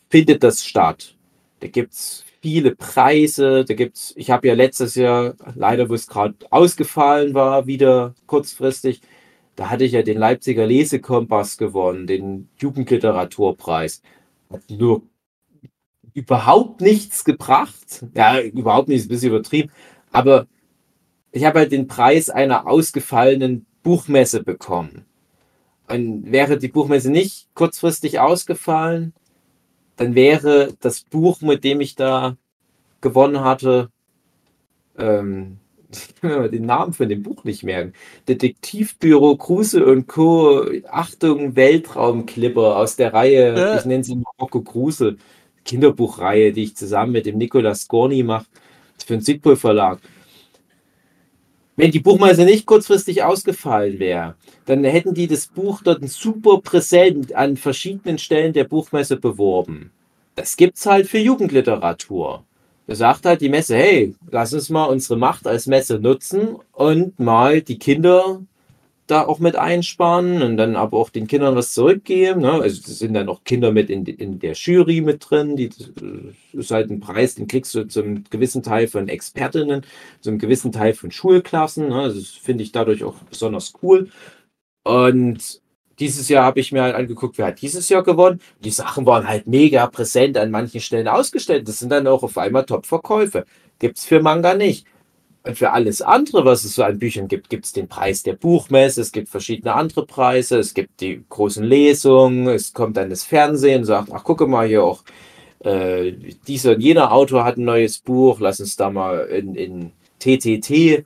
findet das statt. Da gibt es viele Preise, da gibt es, ich habe ja letztes Jahr, leider wo es gerade ausgefallen war, wieder kurzfristig, da hatte ich ja den Leipziger Lesekompass gewonnen, den Jugendliteraturpreis. Hat nur überhaupt nichts gebracht. Ja, überhaupt nichts, ein bisschen übertrieben. Aber ich habe halt den Preis einer ausgefallenen Buchmesse bekommen. Und wäre die Buchmesse nicht kurzfristig ausgefallen, dann wäre das Buch, mit dem ich da gewonnen hatte, ähm, (laughs) den Namen von dem Buch nicht merken. Detektivbüro Kruse und Co. Achtung, Weltraumklipper aus der Reihe, ja. ich nenne sie Marokko Kruse, Kinderbuchreihe, die ich zusammen mit dem Nikolaus Gorni mache, für den Sigpol Verlag. Wenn die Buchmesse nicht kurzfristig ausgefallen wäre, dann hätten die das Buch dort super präsent an verschiedenen Stellen der Buchmesse beworben. Das gibt es halt für Jugendliteratur. Sagt halt die Messe, hey, lass uns mal unsere Macht als Messe nutzen und mal die Kinder da auch mit einsparen und dann aber auch den Kindern was zurückgeben. Ne? Also es sind dann auch Kinder mit in, in der Jury mit drin, die das ist halt ein Preis, den kriegst du zum gewissen Teil von Expertinnen, zum gewissen Teil von Schulklassen. Ne? Also das finde ich dadurch auch besonders cool. Und dieses Jahr habe ich mir halt angeguckt, wer hat dieses Jahr gewonnen. Die Sachen waren halt mega präsent an manchen Stellen ausgestellt. Das sind dann auch auf einmal Top-Verkäufe. Gibt es für Manga nicht. Und für alles andere, was es so an Büchern gibt, gibt es den Preis der Buchmesse, es gibt verschiedene andere Preise, es gibt die großen Lesungen, es kommt dann das Fernsehen und sagt, ach gucke mal hier auch, äh, dieser und jener Autor hat ein neues Buch, lass uns da mal in, in TTT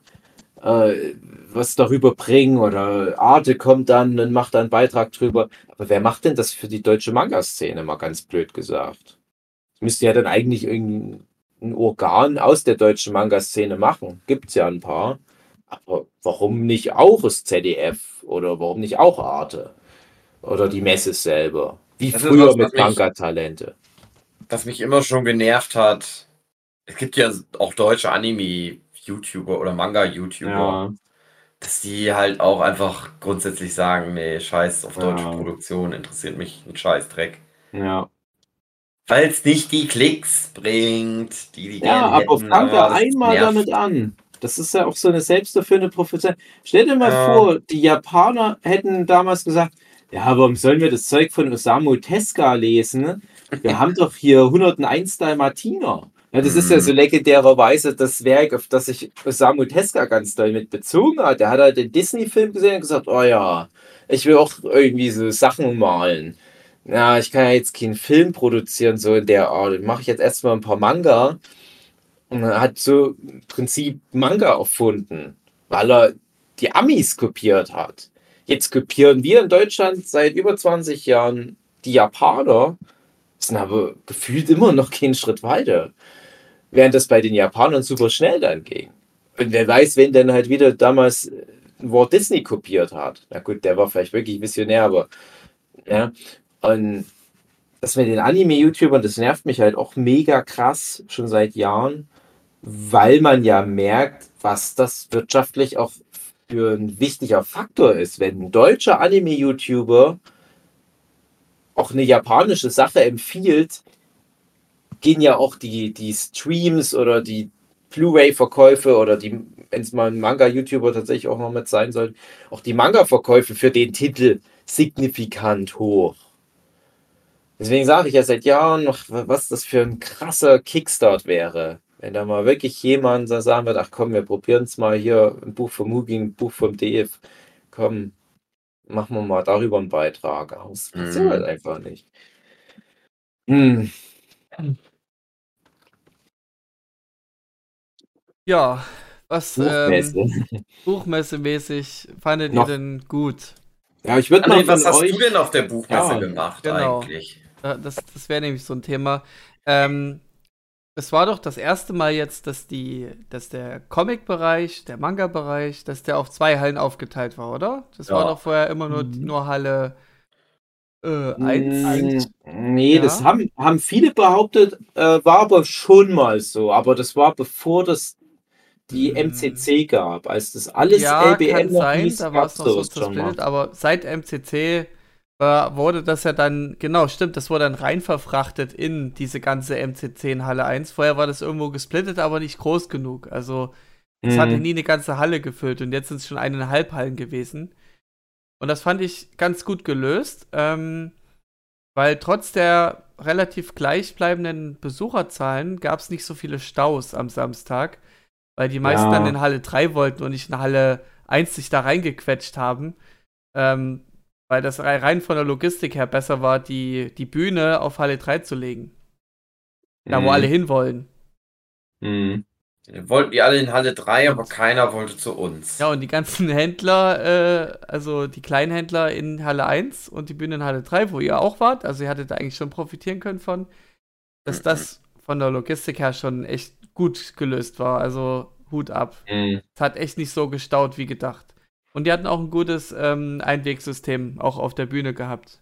äh, was darüber bringen oder Arte kommt dann und macht einen Beitrag drüber. Aber wer macht denn das für die deutsche Manga-Szene, mal ganz blöd gesagt? Das müsste ja dann eigentlich irgendein Organ aus der deutschen Manga-Szene machen. Gibt es ja ein paar. Aber warum nicht auch das ZDF oder warum nicht auch Arte? Oder die Messe selber? Wie das früher was, mit Manga-Talente. Was mich immer schon genervt hat, es gibt ja auch deutsche Anime YouTuber oder Manga-YouTuber, ja. dass die halt auch einfach grundsätzlich sagen, nee, scheiß auf deutsche ja. Produktion, interessiert mich ein scheiß Dreck. Ja. Weil es nicht die Klicks bringt, die die Ja, aber fang da einmal damit an. Das ist ja auch so eine selbsterfüllende Prophezeiung. Stell dir mal ja. vor, die Japaner hätten damals gesagt, ja, warum sollen wir das Zeug von Osamu Tezuka lesen? Wir haben doch hier 101 Dalmatiner. Ja, das ist ja so mhm. legendärerweise das Werk, auf das sich Samuel Teska ganz doll mit bezogen hat. Der hat halt den Disney-Film gesehen und gesagt, oh ja, ich will auch irgendwie so Sachen malen. Ja, ich kann ja jetzt keinen Film produzieren, so in der Art. Mache ich jetzt erstmal ein paar Manga. Und er hat so im Prinzip Manga erfunden, weil er die Amis kopiert hat. Jetzt kopieren wir in Deutschland seit über 20 Jahren die Japaner, sind aber gefühlt immer noch keinen Schritt weiter während das bei den Japanern super schnell dann ging. Und wer weiß, wen denn halt wieder damals Walt Disney kopiert hat. Na gut, der war vielleicht wirklich visionär, aber ja. Und das mit den Anime-YouTubern, das nervt mich halt auch mega krass schon seit Jahren, weil man ja merkt, was das wirtschaftlich auch für ein wichtiger Faktor ist. Wenn ein deutscher Anime-YouTuber auch eine japanische Sache empfiehlt, gehen ja auch die, die Streams oder die Blu-ray-Verkäufe oder die, wenn es mal ein Manga-YouTuber tatsächlich auch noch mit sein soll, auch die Manga-Verkäufe für den Titel signifikant hoch. Deswegen sage ich ja seit Jahren noch, was das für ein krasser Kickstart wäre. Wenn da mal wirklich jemand sagen wird, ach komm, wir probieren es mal hier, ein Buch vom Mugi, ein Buch vom DF, komm, machen wir mal darüber einen Beitrag. Es passiert Mhm. halt einfach nicht. Hm. Ja, was ähm, Buchmesse. Buchmessemäßig fandet Noch- ihr denn gut? Ja, ich würde mal was hast euch. du denn auf der Buchmesse Ja, gemacht genau. eigentlich? Das, das wäre nämlich so ein Thema. Ähm, es war doch das erste Mal jetzt, dass die, dass der Comic-Bereich, der Manga-Bereich, dass der auf zwei Hallen aufgeteilt war, oder? Das war Ja. doch vorher immer nur, Mhm. nur Halle äh, 1. Mm, Nee, das Ja. haben, haben viele behauptet, äh, war aber schon mal so. Aber das war bevor das die. MCC gab. Als das alles ja, LBM kann noch sein, hieß, da war es noch so zersplittet, aber seit MCC war, wurde das ja dann, genau, stimmt, das wurde dann rein verfrachtet in diese ganze MCC in Halle 1. Vorher war das irgendwo gesplittet, aber nicht groß genug. Also es hatte Mhm. nie eine ganze Halle gefüllt und jetzt sind es schon eineinhalb Hallen gewesen. Und das fand ich ganz gut gelöst, ähm, weil trotz der relativ gleichbleibenden Besucherzahlen gab es nicht so viele Staus am Samstag, weil die meisten Ja. dann in Halle 3 wollten und nicht in Halle 1 sich da reingequetscht haben. Ähm, weil das rei- rein von der Logistik her besser war, die, die Bühne auf Halle 3 zu legen. Da, wo Mhm. alle hinwollen. Mhm. Wollten die alle in Halle 3, aber keiner wollte zu uns. Ja, und die ganzen (laughs) Händler, äh, also die Kleinhändler in Halle 1 und die Bühne in Halle 3, wo ihr auch wart, also ihr hattet da eigentlich schon profitieren können von, dass Mhm. das von der Logistik her schon echt gut gelöst war. Also Hut ab. Mhm. Es hat echt nicht so gestaut wie gedacht. Und die hatten auch ein gutes ähm, Einwegsystem auch auf der Bühne gehabt.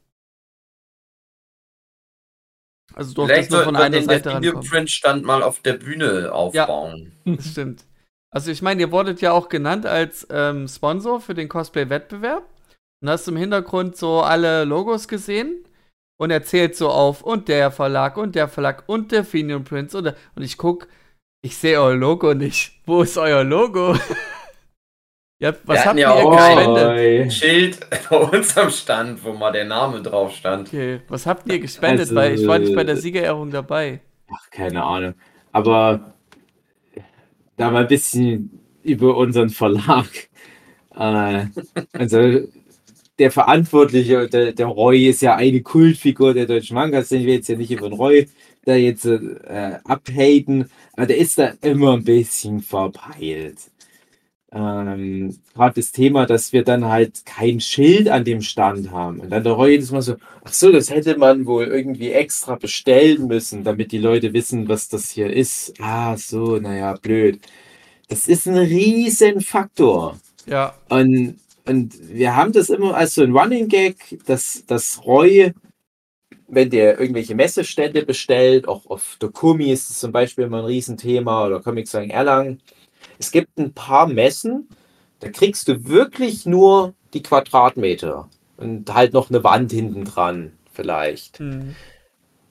Also durftest Vielleicht nur von einer den Seite rankommen. Fingerprint-Stand mal auf der Bühne aufbauen. (laughs) Das stimmt. Also ich meine, ihr wurdet ja auch genannt als ähm, Sponsor für den Cosplay-Wettbewerb. Und hast im Hintergrund so alle Logos gesehen und erzählt so auf und der Verlag und der Verlag und der Fenian Prince und, der, und ich guck, ich sehe euer Logo nicht. Wo ist euer Logo? (laughs) ja, was Wir habt ihr ja auch gespendet? Ein Schild (laughs) bei uns am Stand, wo mal der Name drauf stand. Okay, was habt ihr gespendet? Also, Weil ich war nicht bei der Siegerehrung dabei. Ach, keine Ahnung. Aber da mal ein bisschen über unseren Verlag. Äh, also der Verantwortliche, der, der Roy ist ja eine Kultfigur der deutschen Mangas. Ich will jetzt ja nicht über den Roy da jetzt äh, abhaten, aber der ist da immer ein bisschen verpeilt. Ähm, Gerade das Thema, dass wir dann halt kein Schild an dem Stand haben. Und dann der Roy jedes Mal so, ach so, das hätte man wohl irgendwie extra bestellen müssen, damit die Leute wissen, was das hier ist. Ah, so, naja, blöd. Das ist ein riesen Faktor. Ja, Und, und wir haben das immer als so ein Running Gag, dass, dass Roy, wenn der irgendwelche Messestände bestellt, auch auf Dokumi ist es zum Beispiel immer ein Riesenthema oder Comics sagen Erlangen. Es gibt ein paar Messen, da kriegst du wirklich nur die Quadratmeter und halt noch eine Wand hinten dran, vielleicht. hm.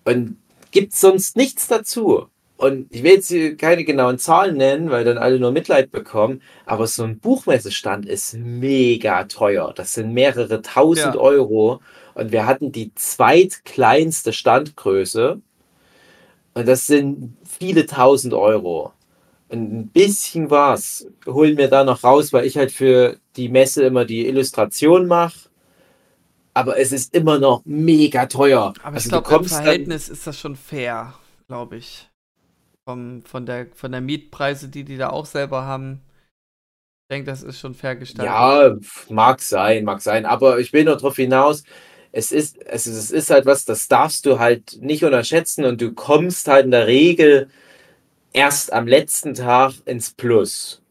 Und gibt sonst nichts dazu. Und ich will jetzt keine genauen Zahlen nennen, weil dann alle nur Mitleid bekommen, aber so ein Buchmessestand ist mega teuer. Das sind mehrere tausend Ja. Euro. Und wir hatten die zweitkleinste Standgröße. Und das sind viele tausend Euro. Und ein bisschen was holen wir da noch raus, weil ich halt für die Messe immer die Illustration mache. Aber es ist immer noch mega teuer. Aber Also ich glaube, im Verhältnis ist das schon fair, glaube ich. Vom, von, der, von der Mietpreise, die die da auch selber haben. Ich denke, das ist schon fair gestaltet. Ja, mag sein, mag sein. Aber ich will nur darauf hinaus, es ist, es ist, es ist halt was, das darfst du halt nicht unterschätzen und du kommst halt in der Regel erst am letzten Tag ins Plus.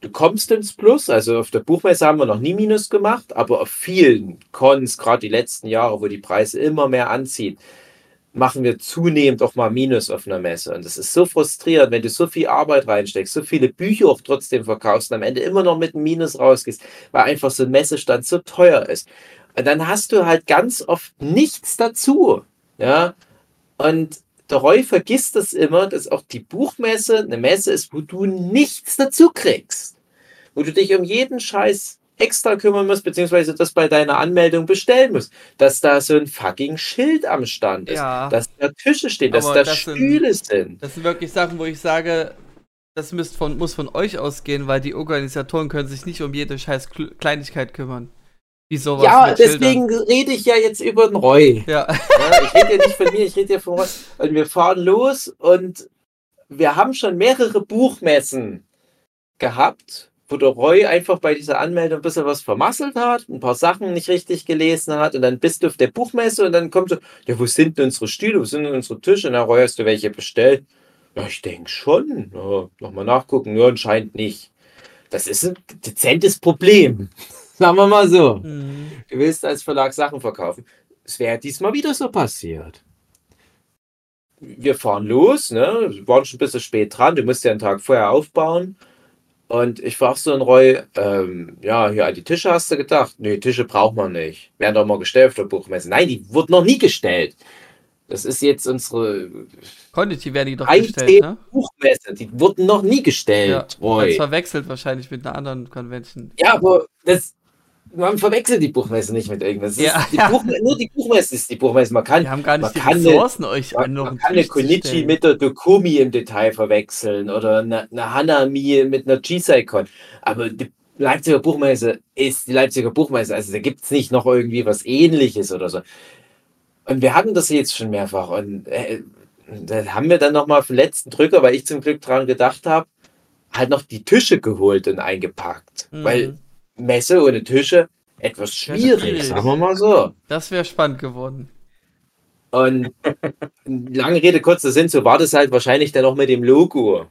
Du kommst ins Plus, also auf der Buchmesse haben wir noch nie Minus gemacht, aber auf vielen Cons, gerade die letzten Jahre, wo die Preise immer mehr anziehen, machen wir zunehmend auch mal Minus auf einer Messe. Und das ist so frustrierend, wenn du so viel Arbeit reinsteckst, so viele Bücher auch trotzdem verkaufst und am Ende immer noch mit einem Minus rausgehst, weil einfach so ein Messestand so teuer ist. Und dann hast du halt ganz oft nichts dazu. Ja. Und der Roy vergisst das immer, dass auch die Buchmesse eine Messe ist, wo du nichts dazu kriegst. Wo du dich um jeden Scheiß extra kümmern musst, beziehungsweise das bei deiner Anmeldung bestellen musst. Dass da so ein fucking Schild am Stand ist. Ja. Dass da Tische stehen, dass da das sind- Stühle sind. Das sind wirklich Sachen, wo ich sage, das müsst von, muss von euch ausgehen, weil die Organisatoren können sich nicht um jede scheiß Kl Kleinigkeit kümmern. Wie sowas Ja, mit Schildern. deswegen rede ich ja jetzt über den Roy. Ja. Ja, ich rede ja nicht von mir, ich rede ja von Roy. Und wir fahren los und wir haben schon mehrere Buchmessen gehabt, wo der Roy einfach bei dieser Anmeldung ein bisschen was vermasselt hat, ein paar Sachen nicht richtig gelesen hat und dann bist du auf der Buchmesse und dann kommt so, ja, wo sind denn unsere Stühle, wo sind denn unsere Tische? Na, Roy, hast du welche bestellt? Ja, ich denke schon. Ja, Nochmal nachgucken, ja, anscheinend nicht. Das ist ein dezentes Problem. Sagen wir mal so. Mhm. Du willst als Verlag Sachen verkaufen. Es wäre diesmal wieder so passiert. Wir fahren los, ne? Wir waren schon ein bisschen spät dran. Du musst ja einen Tag vorher aufbauen. Und ich frage so einen Roy, ähm, ja, hier an die Tische hast du gedacht? Nee, Tische braucht man nicht. Werden doch mal gestellt auf der Buchmesse. Nein, die wurden noch nie gestellt. Das ist jetzt unsere Condition werden die doch gestellt, ne? Buchmesse. Die wurden noch nie gestellt, Ja, Roy. Als verwechselt wahrscheinlich mit einer anderen Convention. Ja, aber das, man verwechselt die Buchmesse nicht mit irgendwas. Das Ja. die Buchme nur die Buchmesse ist die Buchmesse. Man kann, Wir haben gar nicht man die kann eine- Ressourcen, euch an man, man kann eine Konichi mit der Dokumi im Detail verwechseln oder eine, eine Hanami mit einer G-Con. Aber die Leipziger Buchmesse ist die Leipziger Buchmesse. Also da gibt es nicht noch irgendwie was ähnliches oder so. Und wir hatten das jetzt schon mehrfach. Und äh, da haben wir dann nochmal auf den letzten Drücker, weil ich zum Glück dran gedacht habe, halt noch die Tische geholt und eingepackt. Mhm. Weil Messe ohne Tische etwas Ja, schwierig, schwierig. sagen wir mal so. Das wäre spannend geworden. Und (laughs) lange Rede, kurzer Sinn, so war das halt wahrscheinlich dann auch mit dem Logo.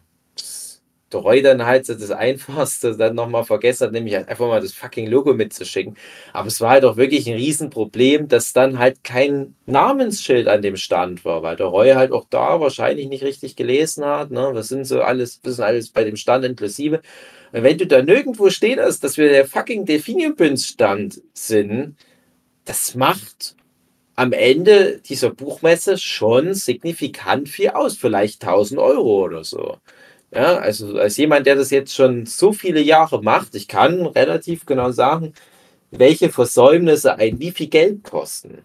Der Roy dann halt so das Einfachste dann nochmal vergessen hat, nämlich einfach mal das fucking Logo mitzuschicken. Aber es war halt auch wirklich ein Riesenproblem, dass dann halt kein Namensschild an dem Stand war, weil der Roy halt auch da wahrscheinlich nicht richtig gelesen hat. Ne? Was sind so alles, was sind alles bei dem Stand inklusive. Wenn du da nirgendwo stehen hast, dass wir der fucking Delphinium-Stand sind, das macht am Ende dieser Buchmesse schon signifikant viel aus, vielleicht 1000 Euro oder so. Ja, also als jemand, der das jetzt schon so viele Jahre macht, ich kann relativ genau sagen, welche Versäumnisse ein wie viel Geld kosten.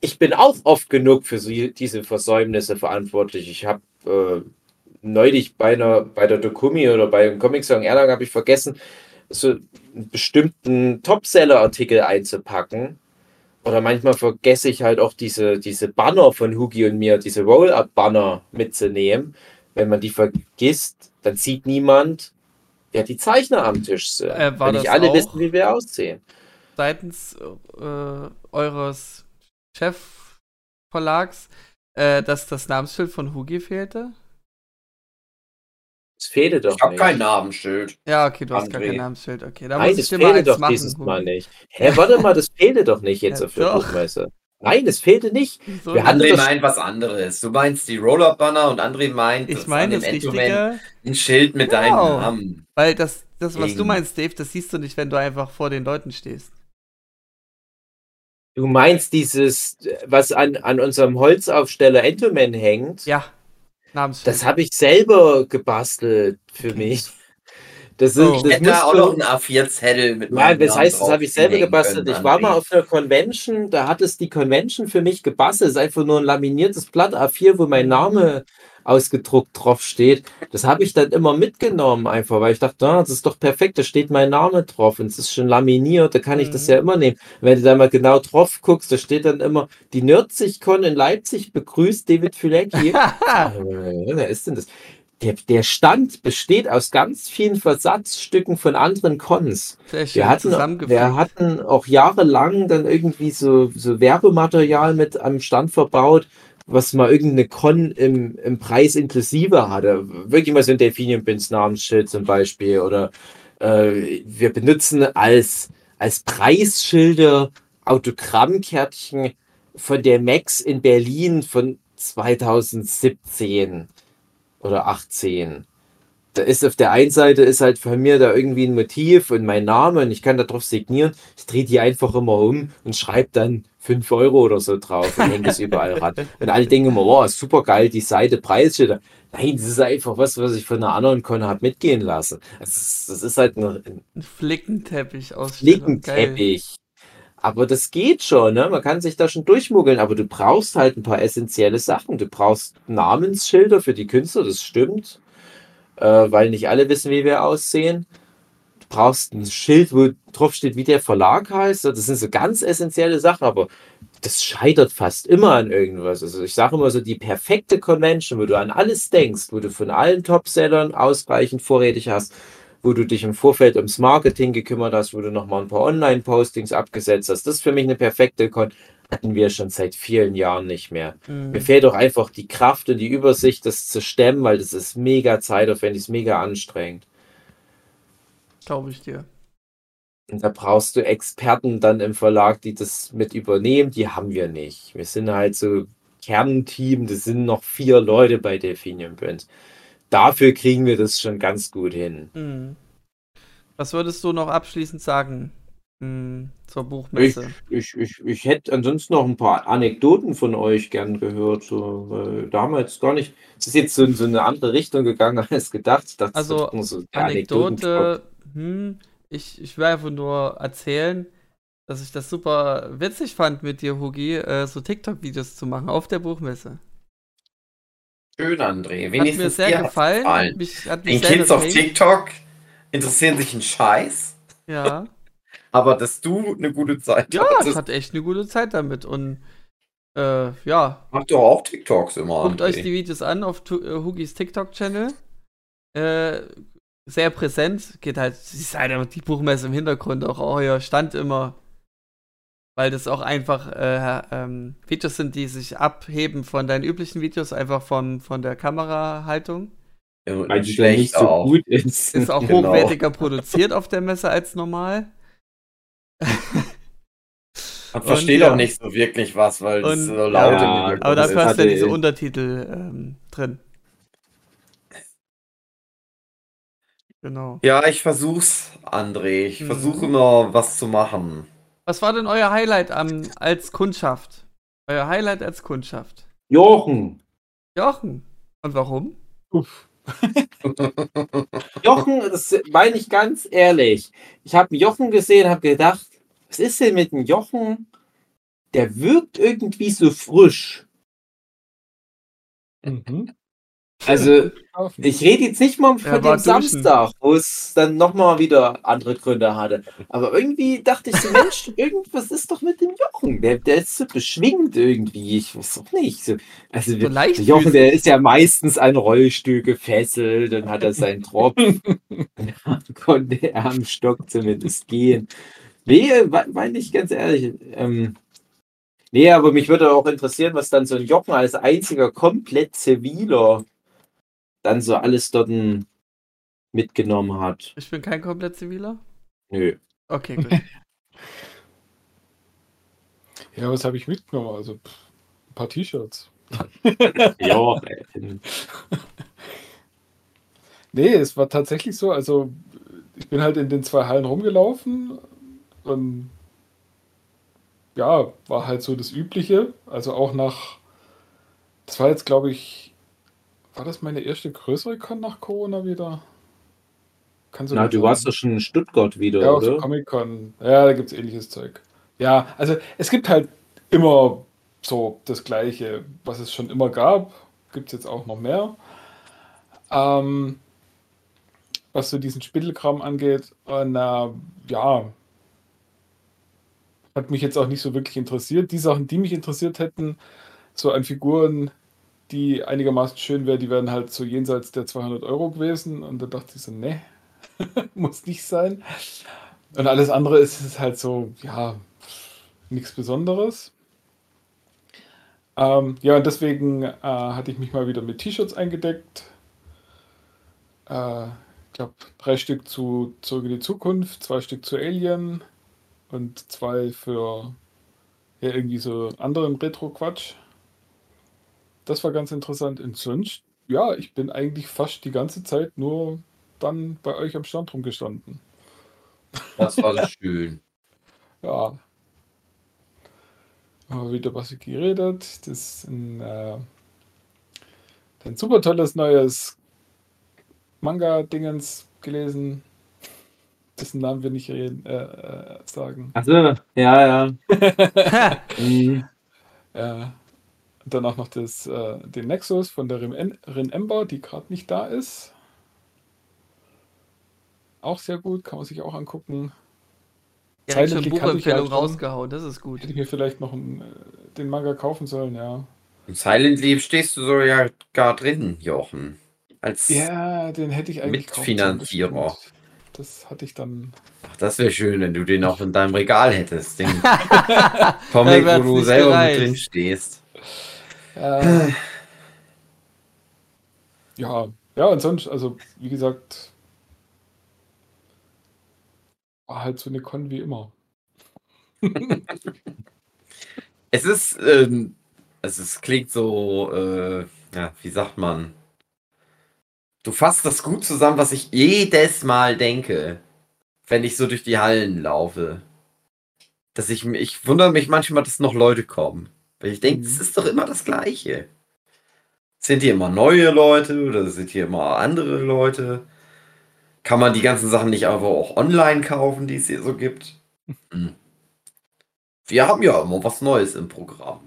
Ich bin auch oft genug für diese Versäumnisse verantwortlich. Ich habe äh, neulich bei einer bei der Dokumi oder bei einem Comic Song Erlang habe ich vergessen, so einen bestimmten Topseller-Artikel einzupacken. Oder manchmal vergesse ich halt auch diese, diese Banner von Hugi und mir, diese Roll-Up-Banner mitzunehmen. Wenn man die vergisst, dann sieht niemand, wer die Zeichner am Tisch sind. Äh, war Wenn nicht alle wissen, wie wir aussehen. Seitens äh, eures Chefverlags, äh, dass das Namensschild von Hugi fehlte? Es fehle doch Ich habe kein Namensschild. Ja, okay, du hast gar André. kein Namensschild. Okay, da Nein, muss ich dir mal fehle eins doch machen. dieses Mal nicht. Hä, warte mal, das fehle doch nicht jetzt (laughs) Ja, auf der. Buchmesse. Nein, das fehlte nicht. So, Wir André meint was anderes. Du meinst die Roll-Up-Banner und André meint ich an das Richtige, ein Schild mit Genau. deinem Namen. weil das, das, was du meinst, Dave, das siehst du nicht, wenn du einfach vor den Leuten stehst. Du meinst dieses, was an, an unserem Holzaufsteller Entoman hängt? Ja. Das habe ich selber gebastelt für Okay. mich. Das, ist, Oh. Ich das hätte da auch noch einen A4-Zettel mit Nein, das Namen heißt, das habe ich selber gebastelt. können, Ich war mal auf einer Convention, da hat es die Convention für mich gebastelt. Es ist einfach nur ein laminiertes Blatt A4, wo mein Name ausgedruckt drauf steht. Das habe ich dann immer mitgenommen, einfach, weil ich dachte, ah, das ist doch perfekt, da steht mein Name drauf und es ist schon laminiert, da kann ich das Mhm. ja immer nehmen. Wenn du da mal genau drauf guckst, da steht dann immer, die Nerdzig-Con in Leipzig begrüßt David Filecki. (laughs) Äh, Wer ist denn das? Der, der Stand besteht aus ganz vielen Versatzstücken von anderen Cons. Sehr schön Wir hatten, wir hatten auch jahrelang dann irgendwie so, so Werbematerial mit am Stand verbaut, was mal irgendeine Con im, im Preis inklusive hatte. Wirklich mal so ein Delphinium Bins Namensschild zum Beispiel. Oder äh, wir benutzen als, als Preisschilder Autogrammkärtchen von der Max in Berlin von 2017 oder 18 da ist auf der einen Seite ist halt von mir da irgendwie ein Motiv und mein Name und ich kann da drauf signieren. Ich drehe die einfach immer um und schreibe dann 5 Euro oder so drauf und hänge das überall ran. Und alle denken immer, oh, super geil, die Seite Preisschilder. Nein, das ist einfach was, was ich von einer anderen Con habe mitgehen lassen. Das ist, das ist halt ein, ein Ein Flickenteppich aus Flickenteppich. Aber das geht schon, ne? Man kann sich da schon durchmuggeln, aber du brauchst halt ein paar essentielle Sachen. Du brauchst Namensschilder für die Künstler, das stimmt. Äh, weil nicht alle wissen, wie wir aussehen. Du brauchst ein Schild, wo drauf steht, wie der Verlag heißt. Das sind so ganz essentielle Sachen, aber das scheitert fast immer an irgendwas. Also ich sage immer so, die perfekte Convention, wo du an alles denkst, wo du von allen Topsellern ausreichend vorrätig hast, wo du dich im Vorfeld ums Marketing gekümmert hast, wo du nochmal ein paar Online-Postings abgesetzt hast. Das ist für mich eine perfekte Con. Hatten wir schon seit vielen Jahren nicht mehr. Mhm. Mir fehlt auch einfach die Kraft und die Übersicht, das zu stemmen, weil das ist mega zeitaufwendig, ist mega anstrengend. Glaube ich dir. Und da brauchst du Experten dann im Verlag, die das mit übernehmen. Die haben wir nicht. Wir sind halt so Kernteam, das sind noch vier Leute bei Delphinium Print. Dafür kriegen wir das schon ganz gut hin. Mhm. Was würdest du noch abschließend sagen hm, zur Ich, Buchmesse? ich, ich, ich hätte ansonsten noch ein paar Anekdoten von euch gern gehört. So, da haben wir jetzt gar nicht. Es ist jetzt so in so eine andere Richtung gegangen (laughs) als gedacht. Ich dachte, Also, so Anekdote, hm, ich, ich will einfach nur erzählen, dass ich das super witzig fand mit dir, Hugi, äh, so TikTok-Videos zu machen auf der Buchmesse. Schön, André. Hat Wenigstens mir sehr gefallen. Hat mich, hat Den mich sehr Kids auf. TikTok interessieren sich einen Scheiß, Ja, aber dass du eine gute Zeit ja, ich hattest. hatte echt eine gute Zeit damit und äh, ja, Mach doch auch TikToks immer. guckt euch die Videos an auf äh, Hugis TikTok-Channel. Äh, sehr präsent, geht halt, sie ist halt die Buchmesse im Hintergrund, auch euer Stand immer. Weil das auch einfach äh, ähm, Videos sind, die sich abheben von deinen üblichen Videos, einfach von, von der Kamerahaltung. Ja, schlecht nicht so auch. gut ist. Ist auch (laughs) Genau. hochwertiger produziert auf der Messe als normal. Man (laughs) versteht ja. auch nicht so wirklich was, weil das Und- so laut Ja, im Aber dafür hast du ja diese Untertitel ähm, drin. Genau. Ja, ich versuch's, André. Ich Mhm. versuche immer was zu machen. Was war denn euer Highlight am, als Kundschaft? Euer Highlight als Kundschaft? Jochen. Jochen. Und warum? Uff. (laughs) Jochen, das meine ich ganz ehrlich. Ich habe Jochen gesehen, habe gedacht, was ist denn mit dem Jochen? Der wirkt irgendwie so frisch. Mhm. Also, ich rede jetzt nicht mal von dem duschen. Samstag, wo es dann nochmal wieder andere Gründe hatte. Aber irgendwie dachte ich so, Mensch, (laughs) irgendwas ist doch mit dem Jochen. Der, der ist so beschwingt irgendwie. Ich weiß auch nicht. So, also, So der. Jochen, der ist ja meistens an Rollstuhl gefesselt, dann hat er seinen Tropf. (laughs) Dann konnte er am Stock zumindest gehen. Nee, we- meine ich ganz ehrlich. Ähm, nee, aber mich würde auch interessieren, was dann so ein Jochen als einziger komplett ziviler dann so alles dort mitgenommen hat. Ich bin kein komplett ziviler. Nö. Okay, gut. (laughs) Ja, was habe ich mitgenommen? Also pff, ein paar T-Shirts. (laughs) Ja, (laughs) Nee, es war tatsächlich so. Also ich bin halt in den zwei Hallen rumgelaufen und ja, war halt so das Übliche. Also auch nach, das war jetzt glaube ich, war das meine erste größere Con nach Corona wieder? Kann so na, du warst doch schon in Stuttgart wieder, Ja, oder? Comic-Con. Ja, da gibt es ähnliches Zeug. Ja, also es gibt halt immer so das Gleiche, was es schon immer gab. Gibt es jetzt auch noch mehr. Ähm, was so diesen Spittelkram angeht. Und äh, ja, hat mich jetzt auch nicht so wirklich interessiert. Die Sachen, die mich interessiert hätten, so an Figuren, die einigermaßen schön wären, die wären halt so jenseits der 200 Euro gewesen. Und da dachte ich so, ne, (laughs) muss nicht sein. Und alles andere ist halt so, ja, nichts Besonderes. Ähm, ja, und deswegen äh, hatte ich mich mal wieder mit T-Shirts eingedeckt. Äh, ich glaube, drei Stück zu Zurück in die Zukunft, zwei Stück zu Alien und zwei für ja, irgendwie so anderen Retro-Quatsch. Das war ganz interessant. Und sonst, ja, ich bin eigentlich fast die ganze Zeit nur dann bei euch am Stand rumgestanden. Das war (laughs) schön. Ja. Haben wir wieder was geredet. Das ist ein, äh, ein super tolles neues Manga-Dingens gelesen. Dessen Namen wir nicht reden, äh, äh, sagen. Achso, ja, ja. (laughs) Mhm. Äh, danach noch das, äh, den Nexus von der Rin, Ember, die gerade nicht da ist. auch sehr gut, kann man sich auch angucken. Direkt schon Buchempfehlung ja schon. rausgehauen, das ist gut. Hätte ich mir vielleicht noch einen, äh, den Manga kaufen sollen, ja. Im Silent Leap stehst du so ja gar drin, Jochen. Als Ja, den hätte ich eigentlich Mitfinanzierer. Das hatte ich dann. Ach, das wäre schön, wenn du den auch in deinem Regal hättest. Den (laughs) Comic, wo du selber gereicht. mit drin stehst. Äh, ja, ja, und sonst, also wie gesagt, war halt so eine Con wie immer. (laughs) Es ist, ähm, es ist, klingt so, äh, ja, wie sagt man? Du fasst das gut zusammen, was ich jedes Mal denke, wenn ich so durch die Hallen laufe. Dass ich, ich wundere mich manchmal, dass noch Leute kommen. Weil ich denke, Mhm. es ist doch immer das Gleiche. Sind hier immer neue Leute oder sind hier immer andere Leute? Kann man die ganzen Sachen nicht aber auch online kaufen, die es hier so gibt? Hm. Wir haben ja immer was Neues im Programm.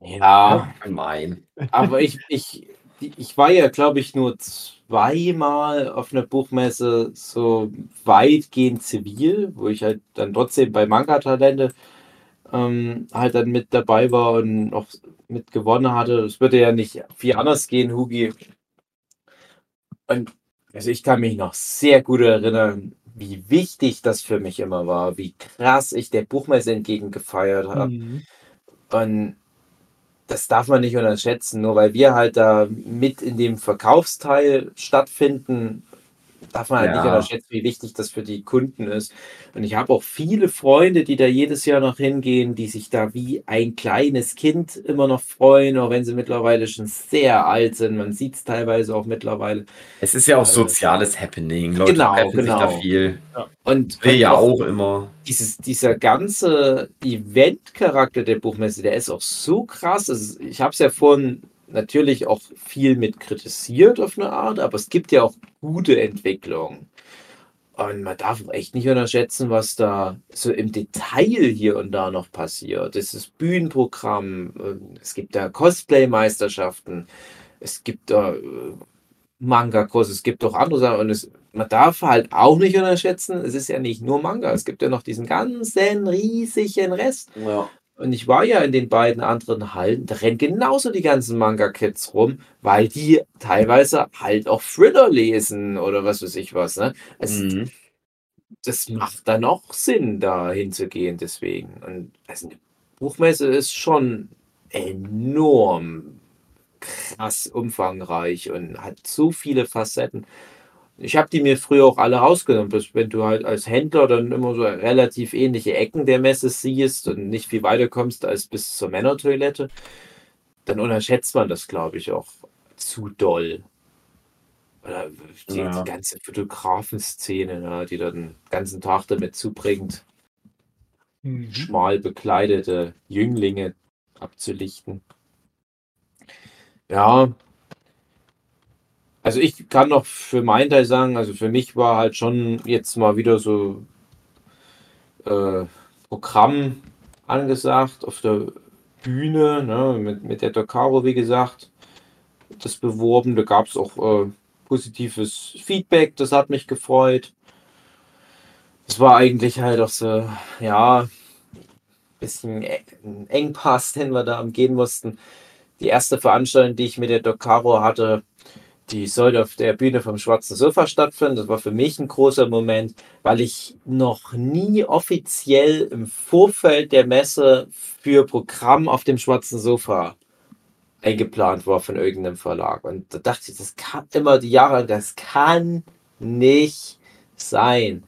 Ja, Gemein. aber ich, ich, ich war ja, glaube ich, nur zweimal auf einer Buchmesse so weitgehend zivil, wo ich halt dann trotzdem bei Manga-Talente ähm, halt dann mit dabei war und noch mit gewonnen hatte. Es würde ja nicht viel anders gehen, Hugi. Und also ich kann mich noch sehr gut erinnern, wie wichtig das für mich immer war, wie krass ich der Buchmesse entgegengefeiert habe. Mhm. Und das darf man nicht unterschätzen, nur weil wir halt da mit in dem Verkaufsteil stattfinden, darf man halt nicht Ja. unterschätzen, wie wichtig das für die Kunden ist. Und ich habe auch viele Freunde, die da jedes Jahr noch hingehen, die sich da wie ein kleines Kind immer noch freuen, auch wenn sie mittlerweile schon sehr alt sind. Man sieht es teilweise auch mittlerweile. Es ist ja auch Äh, soziales Happening. Leute genau, treffen sich da genau. viel. Und, Will ja auch auch immer. dieses, dieser ganze Event-Charakter der Buchmesse, der ist auch so krass. Also ich habe es ja vorhin natürlich auch viel mit kritisiert auf eine Art, aber es gibt ja auch gute Entwicklungen. Und man darf echt nicht unterschätzen, was da so im Detail hier und da noch passiert. Es ist Bühnenprogramm, und es gibt da Cosplay-Meisterschaften, es gibt da äh, Manga-Kurs, es gibt auch andere Sachen und es, man darf halt auch nicht unterschätzen, es ist ja nicht nur Manga, es gibt ja noch diesen ganzen riesigen Rest. Ja. Und ich war ja in den beiden anderen Hallen, da rennen genauso die ganzen Manga-Kids rum, weil die teilweise halt auch Thriller lesen oder was weiß ich was. Ne? Es, Mhm. Das macht dann auch Sinn, da hinzugehen, deswegen. Und also eine Buchmesse ist schon enorm krass umfangreich und hat so viele Facetten. Ich habe die mir früher auch alle rausgenommen, bloß wenn du halt als Händler dann immer so relativ ähnliche Ecken der Messe siehst und nicht viel weiter kommst als bis zur Männertoilette, dann unterschätzt man das, glaube ich, auch zu doll. Oder die, Ja. die ganze Fotografenszene, ne, die dann den ganzen Tag damit zubringt, Mhm. schmal bekleidete Jünglinge abzulichten. Ja. Also ich kann noch für meinen Teil sagen, also für mich war halt schon jetzt mal wieder so äh, Programm angesagt auf der Bühne, ne, mit, mit der Docaro, wie gesagt, das beworben. Da gab es auch äh, positives Feedback, das hat mich gefreut. Es war eigentlich halt auch so, ja, bisschen e- Engpass, den wir da umgehen mussten. Die erste Veranstaltung, die ich mit der Docaro hatte, die sollte auf der Bühne vom Schwarzen Sofa stattfinden. Das war für mich ein großer Moment, weil ich noch nie offiziell im Vorfeld der Messe für Programm auf dem Schwarzen Sofa eingeplant war von irgendeinem Verlag. Und da dachte ich, das kann immer die Jahre, das kann nicht sein.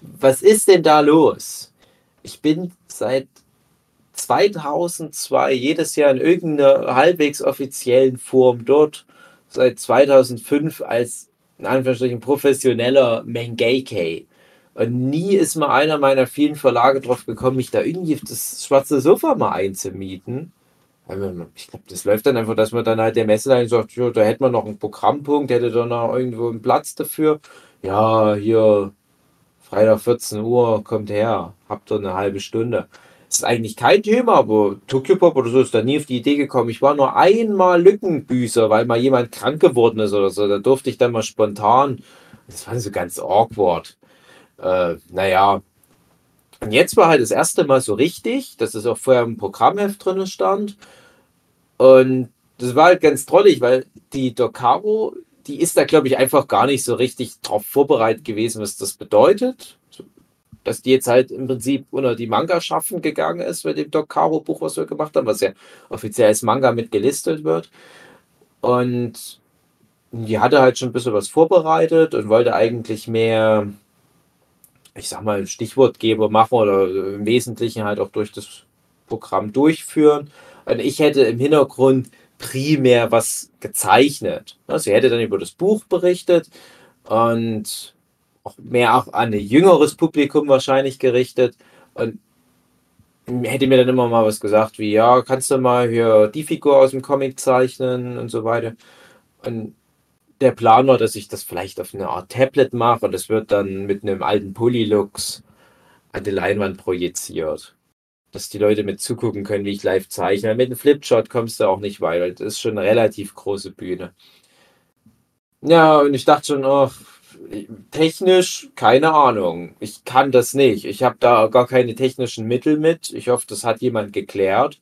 Was ist denn da los? Ich bin seit 2002 jedes Jahr in irgendeiner halbwegs offiziellen Form dort. Seit 2005 als in Anführungsstrichen professioneller Mengeke. Und nie ist mal einer meiner vielen Verlage drauf gekommen, mich da irgendwie auf das schwarze Sofa mal einzumieten. Ich glaube, das läuft dann einfach, dass man dann halt der Messe sagt, ja, da hätte man noch einen Programmpunkt, hätte da noch irgendwo einen Platz dafür. Ja, hier Freitag 14 Uhr, kommt her, habt ihr eine halbe Stunde. Ist eigentlich kein Thema, aber Tokyo Pop oder so ist da nie auf die Idee gekommen. Ich war nur einmal Lückenbüßer, weil mal jemand krank geworden ist oder so. Da durfte ich dann mal spontan. Das war so ganz awkward. Äh, naja. Und jetzt war halt das erste Mal so richtig, dass es auch vorher im Programmheft drin stand. Und das war halt ganz trollig, weil die Docaro, die ist da, glaube ich, einfach gar nicht so richtig drauf vorbereitet gewesen, was das bedeutet dass die jetzt halt im Prinzip unter die Manga schaffen gegangen ist mit dem Doc Caro Buch, was wir gemacht haben, was ja offiziell als Manga mit gelistet wird. Und die hatte halt schon ein bisschen was vorbereitet und wollte eigentlich mehr, ich sag mal, Stichwortgeber machen oder im Wesentlichen halt auch durch das Programm durchführen. Und ich hätte im Hintergrund primär was gezeichnet. Sie hätte dann über das Buch berichtet und auch mehr auch an ein jüngeres Publikum wahrscheinlich gerichtet. Und hätte mir dann immer mal was gesagt, wie, ja, kannst du mal hier die Figur aus dem Comic zeichnen und so weiter. Und der Plan war, dass ich das vielleicht auf eine Art Tablet mache und das wird dann mit einem alten Polylux an die Leinwand projiziert. Dass die Leute mit zugucken können, wie ich live zeichne. Mit einem Flipchart kommst du auch nicht weiter. Das ist schon eine relativ große Bühne. Ja, und ich dachte schon, ach, technisch keine Ahnung. Ich kann das nicht. Ich habe da gar keine technischen Mittel mit. Ich hoffe, das hat jemand geklärt.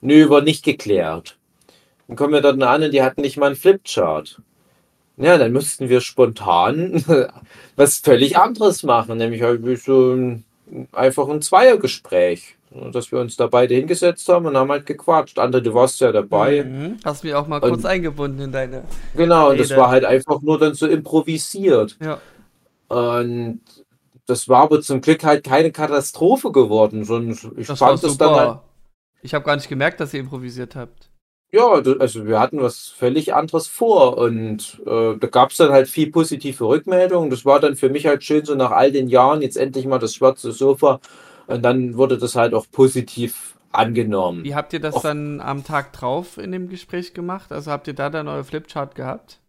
Nö, war nicht geklärt. Dann kommen wir dort an und die hatten nicht mal einen Flipchart. Ja, dann müssten wir spontan (laughs) was völlig anderes machen, nämlich halt so ein, einfach ein Zweiergespräch. Dass wir uns da beide hingesetzt haben und haben halt gequatscht. Andere, du warst ja dabei. Mhm. Hast mich auch mal kurz und, eingebunden in deine. Genau, Rede. und das war halt einfach nur dann so improvisiert. Ja. Und das war aber zum Glück halt keine Katastrophe geworden, sondern ich das fand es dann halt. Ich habe gar nicht gemerkt, dass ihr improvisiert habt. Ja, also wir hatten was völlig anderes vor und äh, da gab es dann halt viel positive Rückmeldungen. Das war dann für mich halt schön, so nach all den Jahren jetzt endlich mal das schwarze Sofa und dann wurde das halt auch positiv angenommen. Wie habt ihr das auch, dann am Tag drauf in dem Gespräch gemacht? Also habt ihr da dann euer Flipchart gehabt?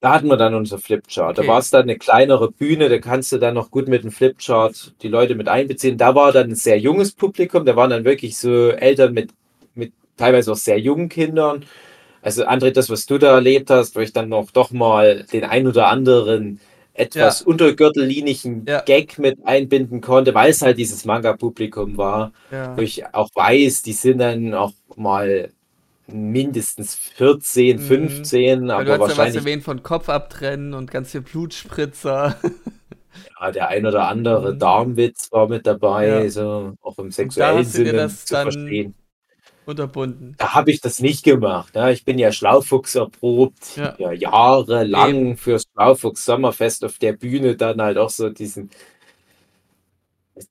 Da hatten wir dann unser Flipchart. Okay. Da war es dann eine kleinere Bühne, da kannst du dann noch gut mit dem Flipchart die Leute mit einbeziehen. Da war dann ein sehr junges Publikum, da waren dann wirklich so Eltern mit, mit teilweise auch sehr jungen Kindern. Also André, das, was du da erlebt hast, wo ich dann noch doch mal den ein oder anderen etwas ja. untergürtellinigen ja. Gag mit einbinden konnte, weil es halt dieses Manga-Publikum war. Ja. Wo ich auch weiß, die sind dann auch mal mindestens 14, 15, mhm. aber du hast wahrscheinlich. Ja was erwähnt von Kopf abtrennen und ganz viel Blutspritzer. (laughs) Ja, der ein oder (laughs) andere mhm. Darmwitz war mit dabei, so auch im sexuellen Sinne zu verstehen unterbunden. Da habe ich das nicht gemacht. Ja. Ich bin ja Schlaufuchs erprobt, ja. ja jahrelang Eben. fürs Schlaufuchs Sommerfest auf der Bühne dann halt auch so diesen,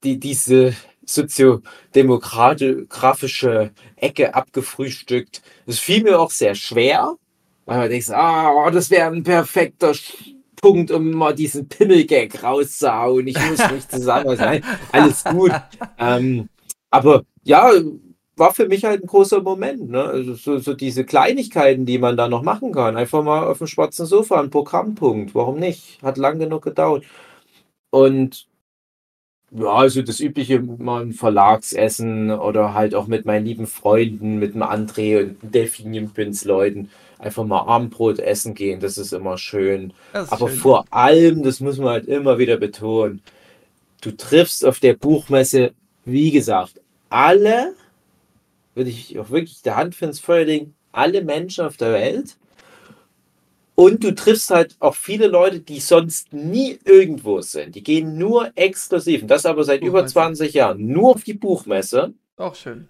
die, diese soziodemokratische Ecke abgefrühstückt. Das fiel mir auch sehr schwer, weil man denkt, ah, das wäre ein perfekter Punkt, um mal diesen Pimmelgag rauszuhauen. Ich muss mich zusammen sein. (laughs) Alles gut. ähm, aber ja, war für mich halt ein großer Moment. Ne? Also so, so, diese Kleinigkeiten, die man da noch machen kann. Einfach mal auf dem schwarzen Sofa, ein Programmpunkt. Warum nicht? Hat lang genug gedauert. Und ja, also das übliche mal ein Verlagsessen oder halt auch mit meinen lieben Freunden, mit dem André und Delfinienprinz-Leuten einfach mal Abendbrot essen gehen. Das ist immer schön. Ist Aber schön. vor allem, das muss man halt immer wieder betonen, du triffst auf der Buchmesse, wie gesagt, alle würde ich auch wirklich der Hand für ins Feuer legen, alle Menschen auf der Welt. Und du triffst halt auch viele Leute, die sonst nie irgendwo sind. Die gehen nur exklusiv, und das aber seit über 20 Jahren, nur auf die Buchmesse. Auch schön.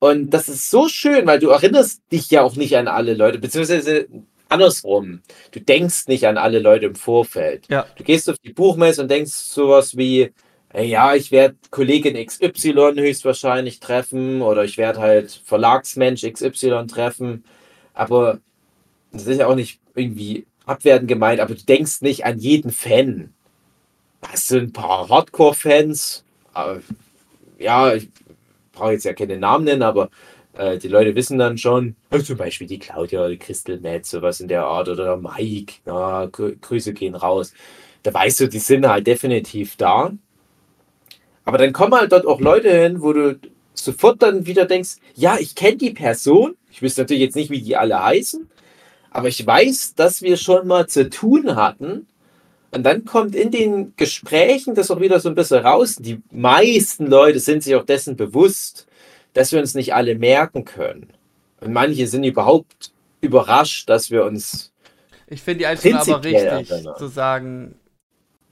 Und das ist so schön, weil du erinnerst dich ja auch nicht an alle Leute, beziehungsweise andersrum. Du denkst nicht an alle Leute im Vorfeld. Ja. Du gehst auf die Buchmesse und denkst sowas wie, ja, ich werde Kollegin XY höchstwahrscheinlich treffen oder ich werde halt Verlagsmensch XY treffen. Aber das ist ja auch nicht irgendwie abwertend gemeint, aber du denkst nicht an jeden Fan. Das sind ein paar Hardcore-Fans. Ja, ich brauche jetzt ja keine Namen nennen, aber äh, die Leute wissen dann schon, also zum Beispiel die Claudia, die Crystal Matt, sowas in der Art, oder der Mike, ja, Grüße gehen raus. Da weißt du, die sind halt definitiv da. Aber dann kommen halt dort auch Leute hin, wo du sofort dann wieder denkst, ja, ich kenne die Person. Ich wüsste natürlich jetzt nicht, wie die alle heißen, aber ich weiß, dass wir schon mal zu tun hatten. Und dann kommt in den Gesprächen das auch wieder so ein bisschen raus. Die meisten Leute sind sich auch dessen bewusst, dass wir uns nicht alle merken können. Und manche sind überhaupt überrascht, dass wir uns. Ich finde die Einstellung aber richtig, erinnern. zu sagen,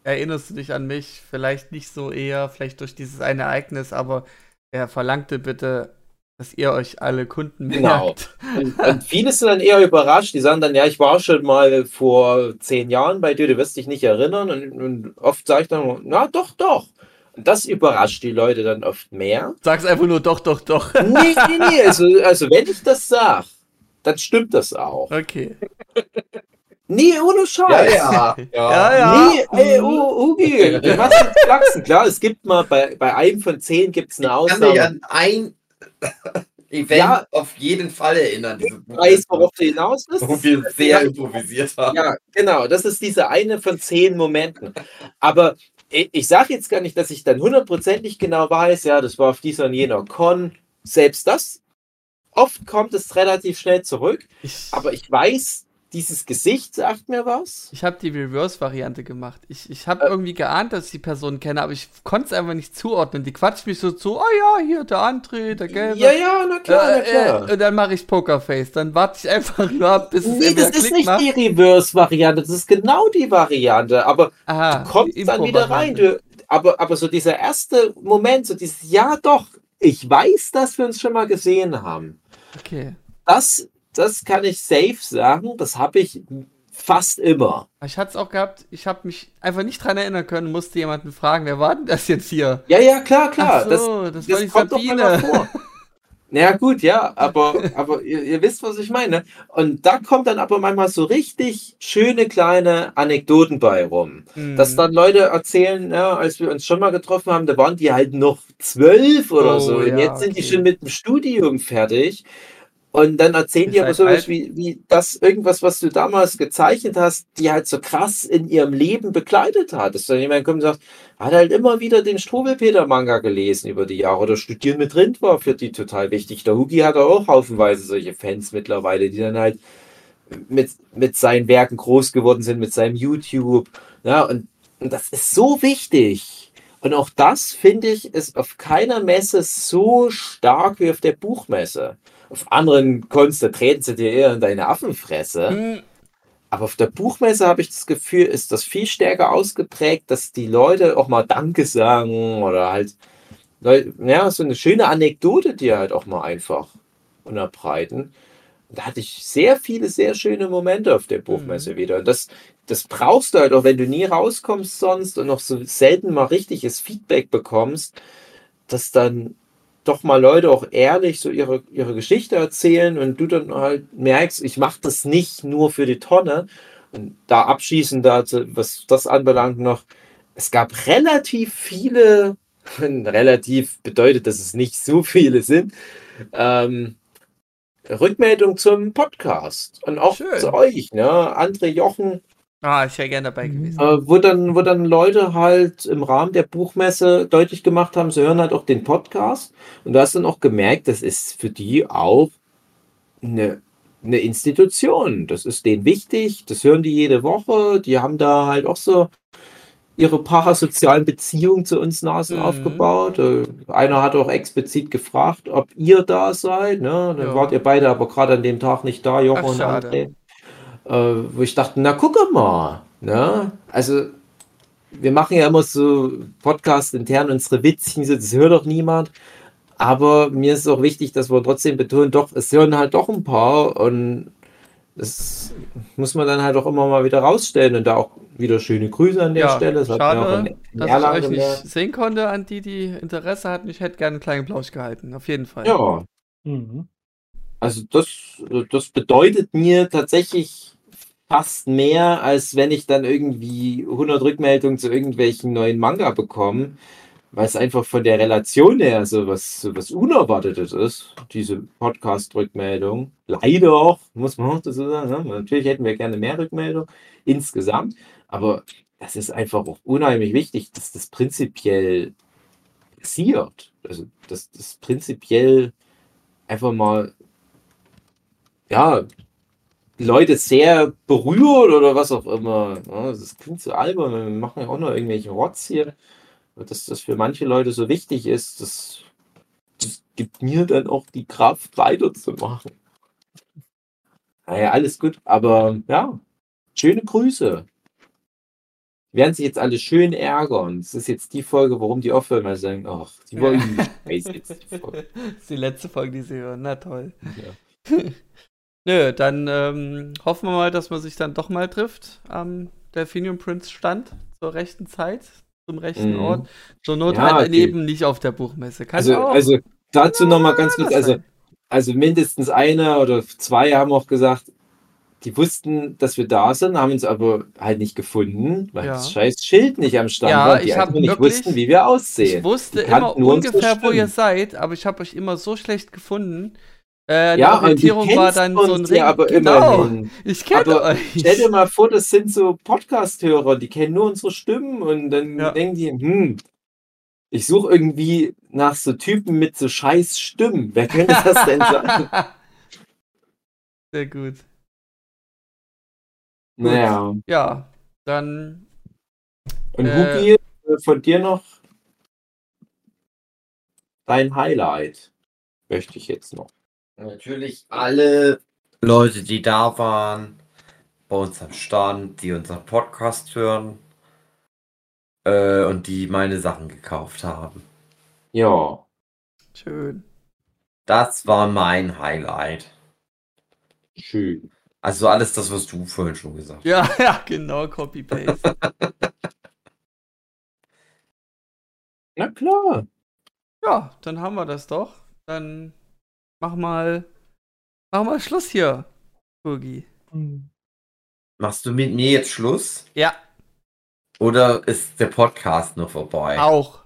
erinnerst du dich an mich? Vielleicht nicht so eher, vielleicht durch dieses eine Ereignis, aber er verlangte bitte, dass ihr euch alle Kunden Genau. merkt. Und, und viele sind dann eher überrascht. Die sagen dann, ja, ich war schon mal vor zehn Jahren bei dir, du wirst dich nicht erinnern. Und, und oft sage ich dann, na doch, doch. Und das überrascht die Leute dann oft mehr. Sag's einfach nur doch, doch, doch. Nee, nee, nee. Also, also wenn ich das sage, dann stimmt das auch. Okay. Nee, ohne Scheiß. ja. Ja, ja. Nee, ey, U- Ugi, (laughs) du machst jetzt Flachsen. Klar, es gibt mal bei, bei einem von zehn gibt es eine Ich kann mich Ausnahme. an ein (laughs) Event Ja. auf jeden Fall erinnern. Ich weiß, worauf du hinaus bist. wo wir sehr improvisiert haben. Ja, genau. Das ist diese eine von zehn Momenten. Aber ich, ich sage jetzt gar nicht, dass ich dann hundertprozentig genau weiß, ja, das war auf dieser und jener Con. Selbst das, oft kommt es relativ schnell zurück. Ich, Aber ich weiß, dieses Gesicht sagt mir was. ich habe die Reverse-Variante gemacht. Ich, ich habe irgendwie geahnt, dass ich die Person kenne, aber ich konnte es einfach nicht zuordnen. Die quatscht mich so zu, oh ja, hier der André, der Gelbe. Ja, ja, na klar, na Äh, klar. äh, und dann mache ich Pokerface. Dann warte ich einfach nur ab, bis es Nee, entweder das ist Klick nicht macht. die Reverse-Variante, das ist genau die Variante. Aber Aha, du kommst dann wieder rein. Du, aber, aber so dieser erste Moment, so dieses, ja doch, ich weiß, dass wir uns schon mal gesehen haben. Okay. Das, das kann ich safe sagen, das habe ich fast immer. Ich hatte es auch gehabt, ich habe mich einfach nicht dran erinnern können, musste jemanden fragen, wer war denn das jetzt hier? Ja, ja, klar, klar. Ach so, das, das war die kommt doch mal Sabine. vor. Naja, gut, ja, aber, aber ihr, ihr wisst, was ich meine. Und da kommt dann aber manchmal so richtig schöne kleine Anekdoten bei rum. Hm. Dass dann Leute erzählen, ja, als wir uns schon mal getroffen haben, da waren die halt noch zwölf oder Oh, so. Und ja, jetzt sind die okay. schon mit dem Studium fertig. Und dann erzählen die aber sowas alt. wie, wie das irgendwas, was du damals gezeichnet hast, die halt so krass in ihrem Leben begleitet hat. Dass dann jemand kommt und sagt, hat halt immer wieder den Struwelpeter-Manga gelesen über die Jahre oder Studieren mit Rind war für die total wichtig. Der Hugi hat auch haufenweise solche Fans mittlerweile, die dann halt mit, mit seinen Werken groß geworden sind, mit seinem YouTube. Ja, und, und das ist so wichtig. Und auch das, finde ich, ist auf keiner Messe so stark wie auf der Buchmesse. Auf anderen treten sie dir eher in deine Affenfresse. Hm, Aber auf der Buchmesse habe ich das Gefühl, ist das viel stärker ausgeprägt, dass die Leute auch mal Danke sagen oder halt, ja, so eine schöne Anekdote dir halt auch mal einfach unterbreiten. Und da hatte ich sehr viele, sehr schöne Momente auf der Buchmesse wieder. Und das, das brauchst du halt auch, wenn du nie rauskommst sonst und noch so selten mal richtiges Feedback bekommst, dass dann doch mal Leute auch ehrlich so ihre, ihre Geschichte erzählen und du dann halt merkst, ich mache das nicht nur für die Tonne. Und da abschließend dazu, was das anbelangt noch, es gab relativ viele, (laughs) relativ bedeutet, dass es nicht so viele sind, ähm, Rückmeldung zum Podcast und auch Schön. zu euch, ne? André Jochen, Ah, ich wäre gerne dabei Mhm. gewesen. äh, wo, dann, wo dann Leute halt im Rahmen der Buchmesse deutlich gemacht haben, sie hören halt auch den Podcast. Und du hast dann auch gemerkt, das ist für die auch eine, eine Institution. Das ist denen wichtig, das hören die jede Woche. Die haben da halt auch so ihre parasozialen Beziehungen zu uns Nasen Mhm. aufgebaut. Äh, Einer hat auch explizit gefragt, ob ihr da seid. Ne? Dann Ja. wart ihr beide aber gerade an dem Tag nicht da, Jochen Ach, und schade. André äh, wo ich dachte, na gucke mal, ne? Also wir machen ja immer so Podcast intern unsere Witzchen, so, das hört doch niemand. Aber mir ist auch wichtig, dass wir trotzdem betonen, doch, es hören halt doch ein paar und das muss man dann halt auch immer mal wieder rausstellen und da auch wieder schöne Grüße an der Ja, Stelle. Das hat man auch schade, dass ich Erlangen euch nicht gemerkt. sehen konnte, an die, die Interesse hatten. Ich hätte gerne einen kleinen Plausch gehalten, auf jeden Fall. Ja, Mhm. Also das, das bedeutet mir tatsächlich fast mehr, als wenn ich dann irgendwie 100 Rückmeldungen zu irgendwelchen neuen Manga bekomme, weil es einfach von der Relation her so was, so was Unerwartetes ist, diese Podcast-Rückmeldung. Leider auch, muss man auch dazu sagen. Ne? Natürlich hätten wir gerne mehr Rückmeldungen insgesamt, aber das ist einfach auch unheimlich wichtig, dass das prinzipiell passiert. also das, das prinzipiell einfach mal, ja, Leute sehr berührt oder was auch immer. Ja, das klingt so albern, wir machen ja auch noch irgendwelche Rotz hier. Dass das für manche Leute so wichtig ist, das, das gibt mir dann auch die Kraft, weiterzumachen. Naja, alles gut, aber ja, schöne Grüße. Werden sich jetzt alle schön ärgern. Das ist jetzt die Folge, warum die aufhören, weil sie sagen, ach, die wollen Scheiß jetzt. Die Folge. (laughs) Das ist die letzte Folge, die sie hören. Na toll. Ja. (laughs) Nö, dann ähm, hoffen wir mal, dass man sich dann doch mal trifft am Delphinium Prince Stand zur rechten Zeit, zum rechten Mhm. Ort. Zur Not Ja, halt okay. eben nicht auf der Buchmesse. Kann Also, auch. also dazu nochmal ganz kurz, also, also mindestens einer oder zwei haben auch gesagt, die wussten, dass wir da sind, haben uns aber halt nicht gefunden, weil Ja. das scheiß Schild nicht am Stand Ja, war. und Die ich einfach nicht wirklich- wussten, wie wir aussehen. ich wusste immer ungefähr, wo ihr seid, aber ich habe euch immer so schlecht gefunden. Äh, die Ja, und du Orientierung war dann so ein Ring. ja aber genau, immerhin. ich kenne euch. Stell dir mal vor, das sind so Podcast-Hörer, die kennen nur unsere Stimmen und dann Ja. denken die, hm, ich suche irgendwie nach so Typen mit so scheiß Stimmen. Wer könnte (laughs) das denn sein? Sehr gut. naja. Ja, dann Und Äh, Hugi, äh, von dir noch dein Highlight. Möchte ich jetzt noch. Natürlich alle Leute, die da waren, bei uns am Stand, die unseren Podcast hören äh, und die meine Sachen gekauft haben. Ja. schön. Das war mein Highlight. Schön. Also alles das, was du vorhin schon gesagt hast. Ja, ja, genau, Copy-Paste. Na klar. ja, dann haben wir das doch. Dann mach mal, mach mal Schluss hier, Hugi. Machst du mit mir jetzt Schluss? Ja, Oder ist der Podcast noch vorbei? auch.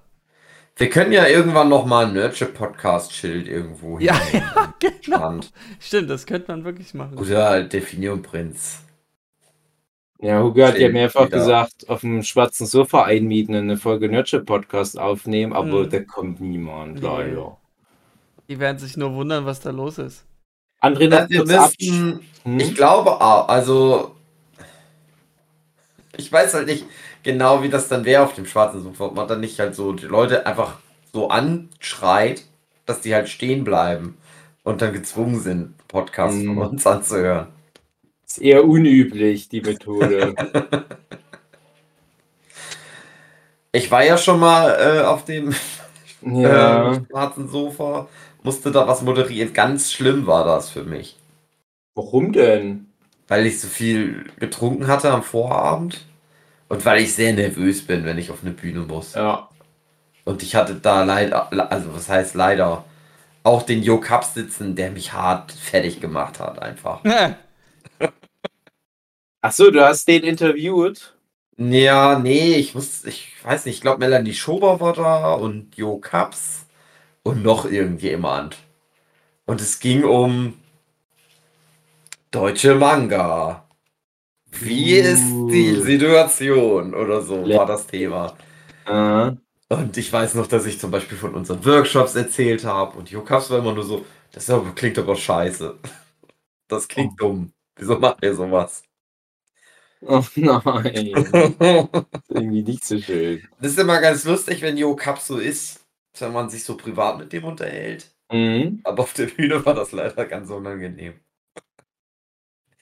Wir können ja irgendwann noch mal ein Nurture-Podcast-Schild irgendwo Ja, hinhängen. ja, (laughs) genau. Stand. Stimmt, das könnte man wirklich machen. Oder Definium Prinz. Ja, Hugo hat ja mehrfach wieder. gesagt, auf dem schwarzen Sofa einmieten und eine Folge Nurture Podcast aufnehmen, aber Mhm. da kommt niemand, Nee. leider. Die werden sich nur wundern, was da los ist. André, Ja, wir müssen, Hm? ich glaube auch, also ich weiß halt nicht genau, wie das dann wäre auf dem schwarzen Sofa, ob man dann nicht halt so die Leute einfach so anschreit, dass die halt stehen bleiben und dann gezwungen sind, Podcasts Mhm. von uns anzuhören. Ist eher unüblich, die Methode. (laughs) Ich war ja schon mal äh, auf dem ja. äh, (laughs) schwarzen Sofa, musste da was moderieren. Ganz schlimm war das für mich. Warum denn? Weil ich so viel getrunken hatte am Vorabend und weil ich sehr nervös bin, wenn ich auf eine Bühne muss. Ja. Und ich hatte da leider, also was heißt leider, auch den Jo Cup sitzen, der mich hart fertig gemacht hat, einfach. (laughs) Ach so, du hast den interviewt? Ja, nee, ich muss, ich weiß nicht, ich glaube Melanie Schober war da und Jo Cups und noch irgendjemand. Und es ging um deutsche Manga. Wie ist die Uh. Situation oder so war das Thema. Ah. Und ich weiß noch, dass ich zum Beispiel von unseren Workshops erzählt habe und Jo Cups war immer nur so, das klingt aber scheiße. (laughs) Das klingt dumm. Wieso macht ihr sowas? Oh nein. (laughs) Irgendwie nicht so schön. Das ist immer ganz lustig, wenn Jo Cup so ist, wenn man sich so privat mit dem unterhält. Mhm. Aber auf der Bühne war das leider ganz unangenehm.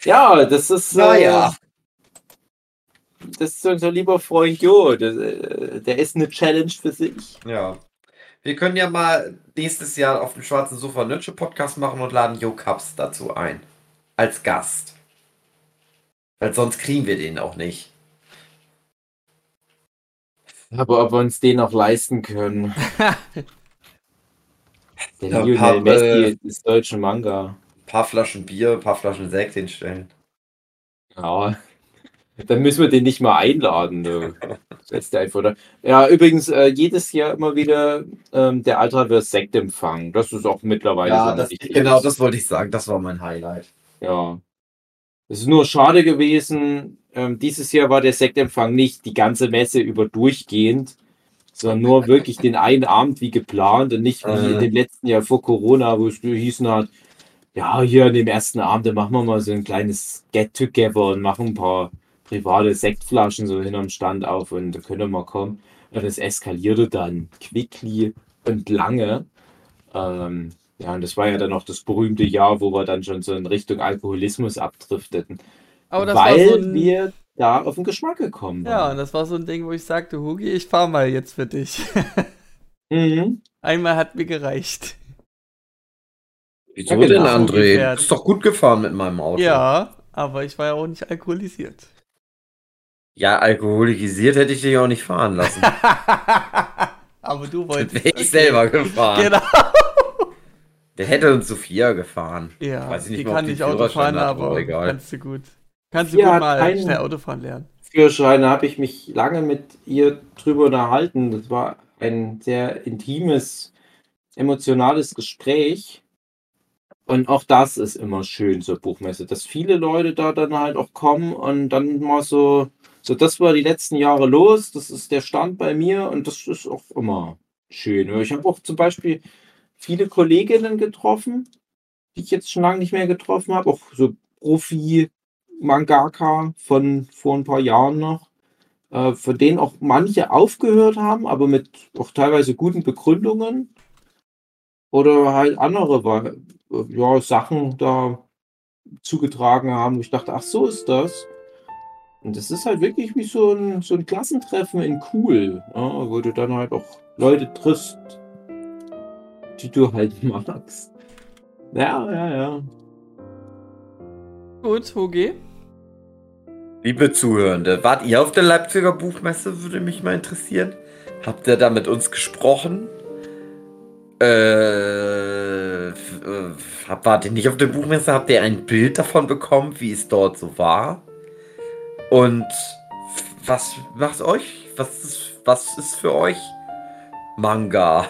Ja, das ist. Naja. Äh, das ist unser lieber Freund Jo. Der, äh, der ist eine Challenge für sich. Ja. Wir können ja mal nächstes Jahr auf dem Schwarzen Sofa Nütsche Podcast machen und laden Jo Cups dazu ein. Als Gast. Weil sonst kriegen wir den auch nicht. Aber ob wir uns den auch leisten können. (laughs) Der Ja, Lionel Messi äh, ist deutsche Manga. Ein paar Flaschen Bier, ein paar Flaschen Sekt hinstellen. Ja. Dann müssen wir den nicht mal einladen. Der einfach da. Ja, übrigens, äh, jedes Jahr immer wieder ähm, der Ultraverse Sektempfang. Das ist auch mittlerweile so Ja, ein das, genau, das wollte ich sagen. Das war mein Highlight. Ja. Es ist nur schade gewesen, ähm, dieses Jahr war der Sektempfang nicht die ganze Messe über durchgehend, sondern nur wirklich den einen Abend wie geplant und nicht wie Äh. in dem letzten Jahr vor Corona, wo es hießen hat, ja, hier an dem ersten Abend, da machen wir mal so ein kleines Get-Together und machen ein paar private Sektflaschen so hinterm Stand auf und da könnt ihr mal kommen. Und es eskalierte dann quickly und lange. Ähm, ja, und das war ja dann auch das berühmte Jahr, wo wir dann schon so in Richtung Alkoholismus abdrifteten. Aber das weil war so ein, wir da auf den Geschmack gekommen Ja, waren. und das war so ein Ding, wo ich sagte, Hugi, ich fahr mal jetzt für dich. Mhm. (laughs) Einmal hat mir gereicht. Wieso Ja, denn. André? Du bist doch gut gefahren mit meinem Auto. Ja, aber ich war ja auch nicht alkoholisiert. Ja, alkoholisiert hätte ich dich auch nicht fahren lassen. (laughs) aber du Dann wolltest. wäre ich selber gefahren. Genau. Der hätte uns Sophia gefahren. Ja, Weiß ich nicht die kann nicht Auto fahren, aber egal. kannst du gut. Kannst du gut mal keinen- schnell Autofahren lernen. Führerscheine habe ich mich lange mit ihr drüber unterhalten. Das war ein sehr intimes, emotionales Gespräch. Und auch das ist immer schön zur Buchmesse, dass viele Leute da dann halt auch kommen und dann mal so, so das war die letzten Jahre los, das ist der Stand bei mir und das ist auch immer schön. Ich habe auch zum Beispiel viele Kolleginnen getroffen, die ich jetzt schon lange nicht mehr getroffen habe, auch so Profi-Mangaka von vor ein paar Jahren noch, äh, von denen auch manche aufgehört haben, aber mit auch teilweise guten Begründungen. Oder halt andere äh, ja, Sachen da zugetragen haben, wo ich dachte, ach so ist das. Und das ist halt wirklich wie so ein, so ein Klassentreffen in cool, ja, wo du dann halt auch Leute triffst, die du halt (laughs) magst. Ja, ja, ja. Gut, Hugi. Liebe Zuhörende, wart ihr auf der Leipziger Buchmesse? Würde mich mal interessieren. Habt ihr da mit uns gesprochen? Äh, äh, wart ihr nicht auf der Buchmesse? Habt ihr ein Bild davon bekommen, wie es dort so war? Und was macht euch? Was ist, was ist für euch Manga?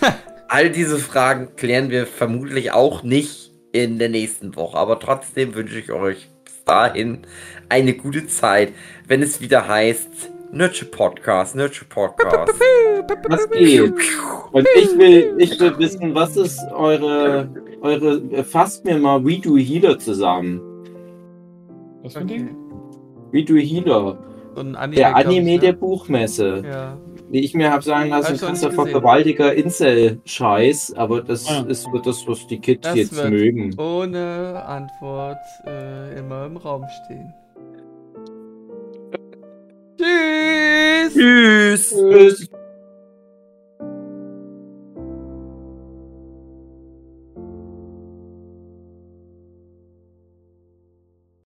(laughs) All diese Fragen klären wir vermutlich auch nicht in der nächsten Woche, aber trotzdem wünsche ich euch bis dahin eine gute Zeit, wenn es wieder heißt Nurture Podcast, Nurture Podcast. Was geht? Und ich will, ich will wissen, was ist eure, eure, fasst mir mal We Do Healer zusammen. Was für ein Ding? We Do Healer. So ein Anime. Der ich, Anime ne? der Buchmesse. Ja. Wie ich mir habe sagen lassen, nicht gesehen. vergewaltiger Incel-Scheiß, aber das Ah. ist so das, was die Kids Das jetzt wird mögen. ohne Antwort äh, immer im Raum stehen. (laughs) Tschüss! Tschüss! Tschüss.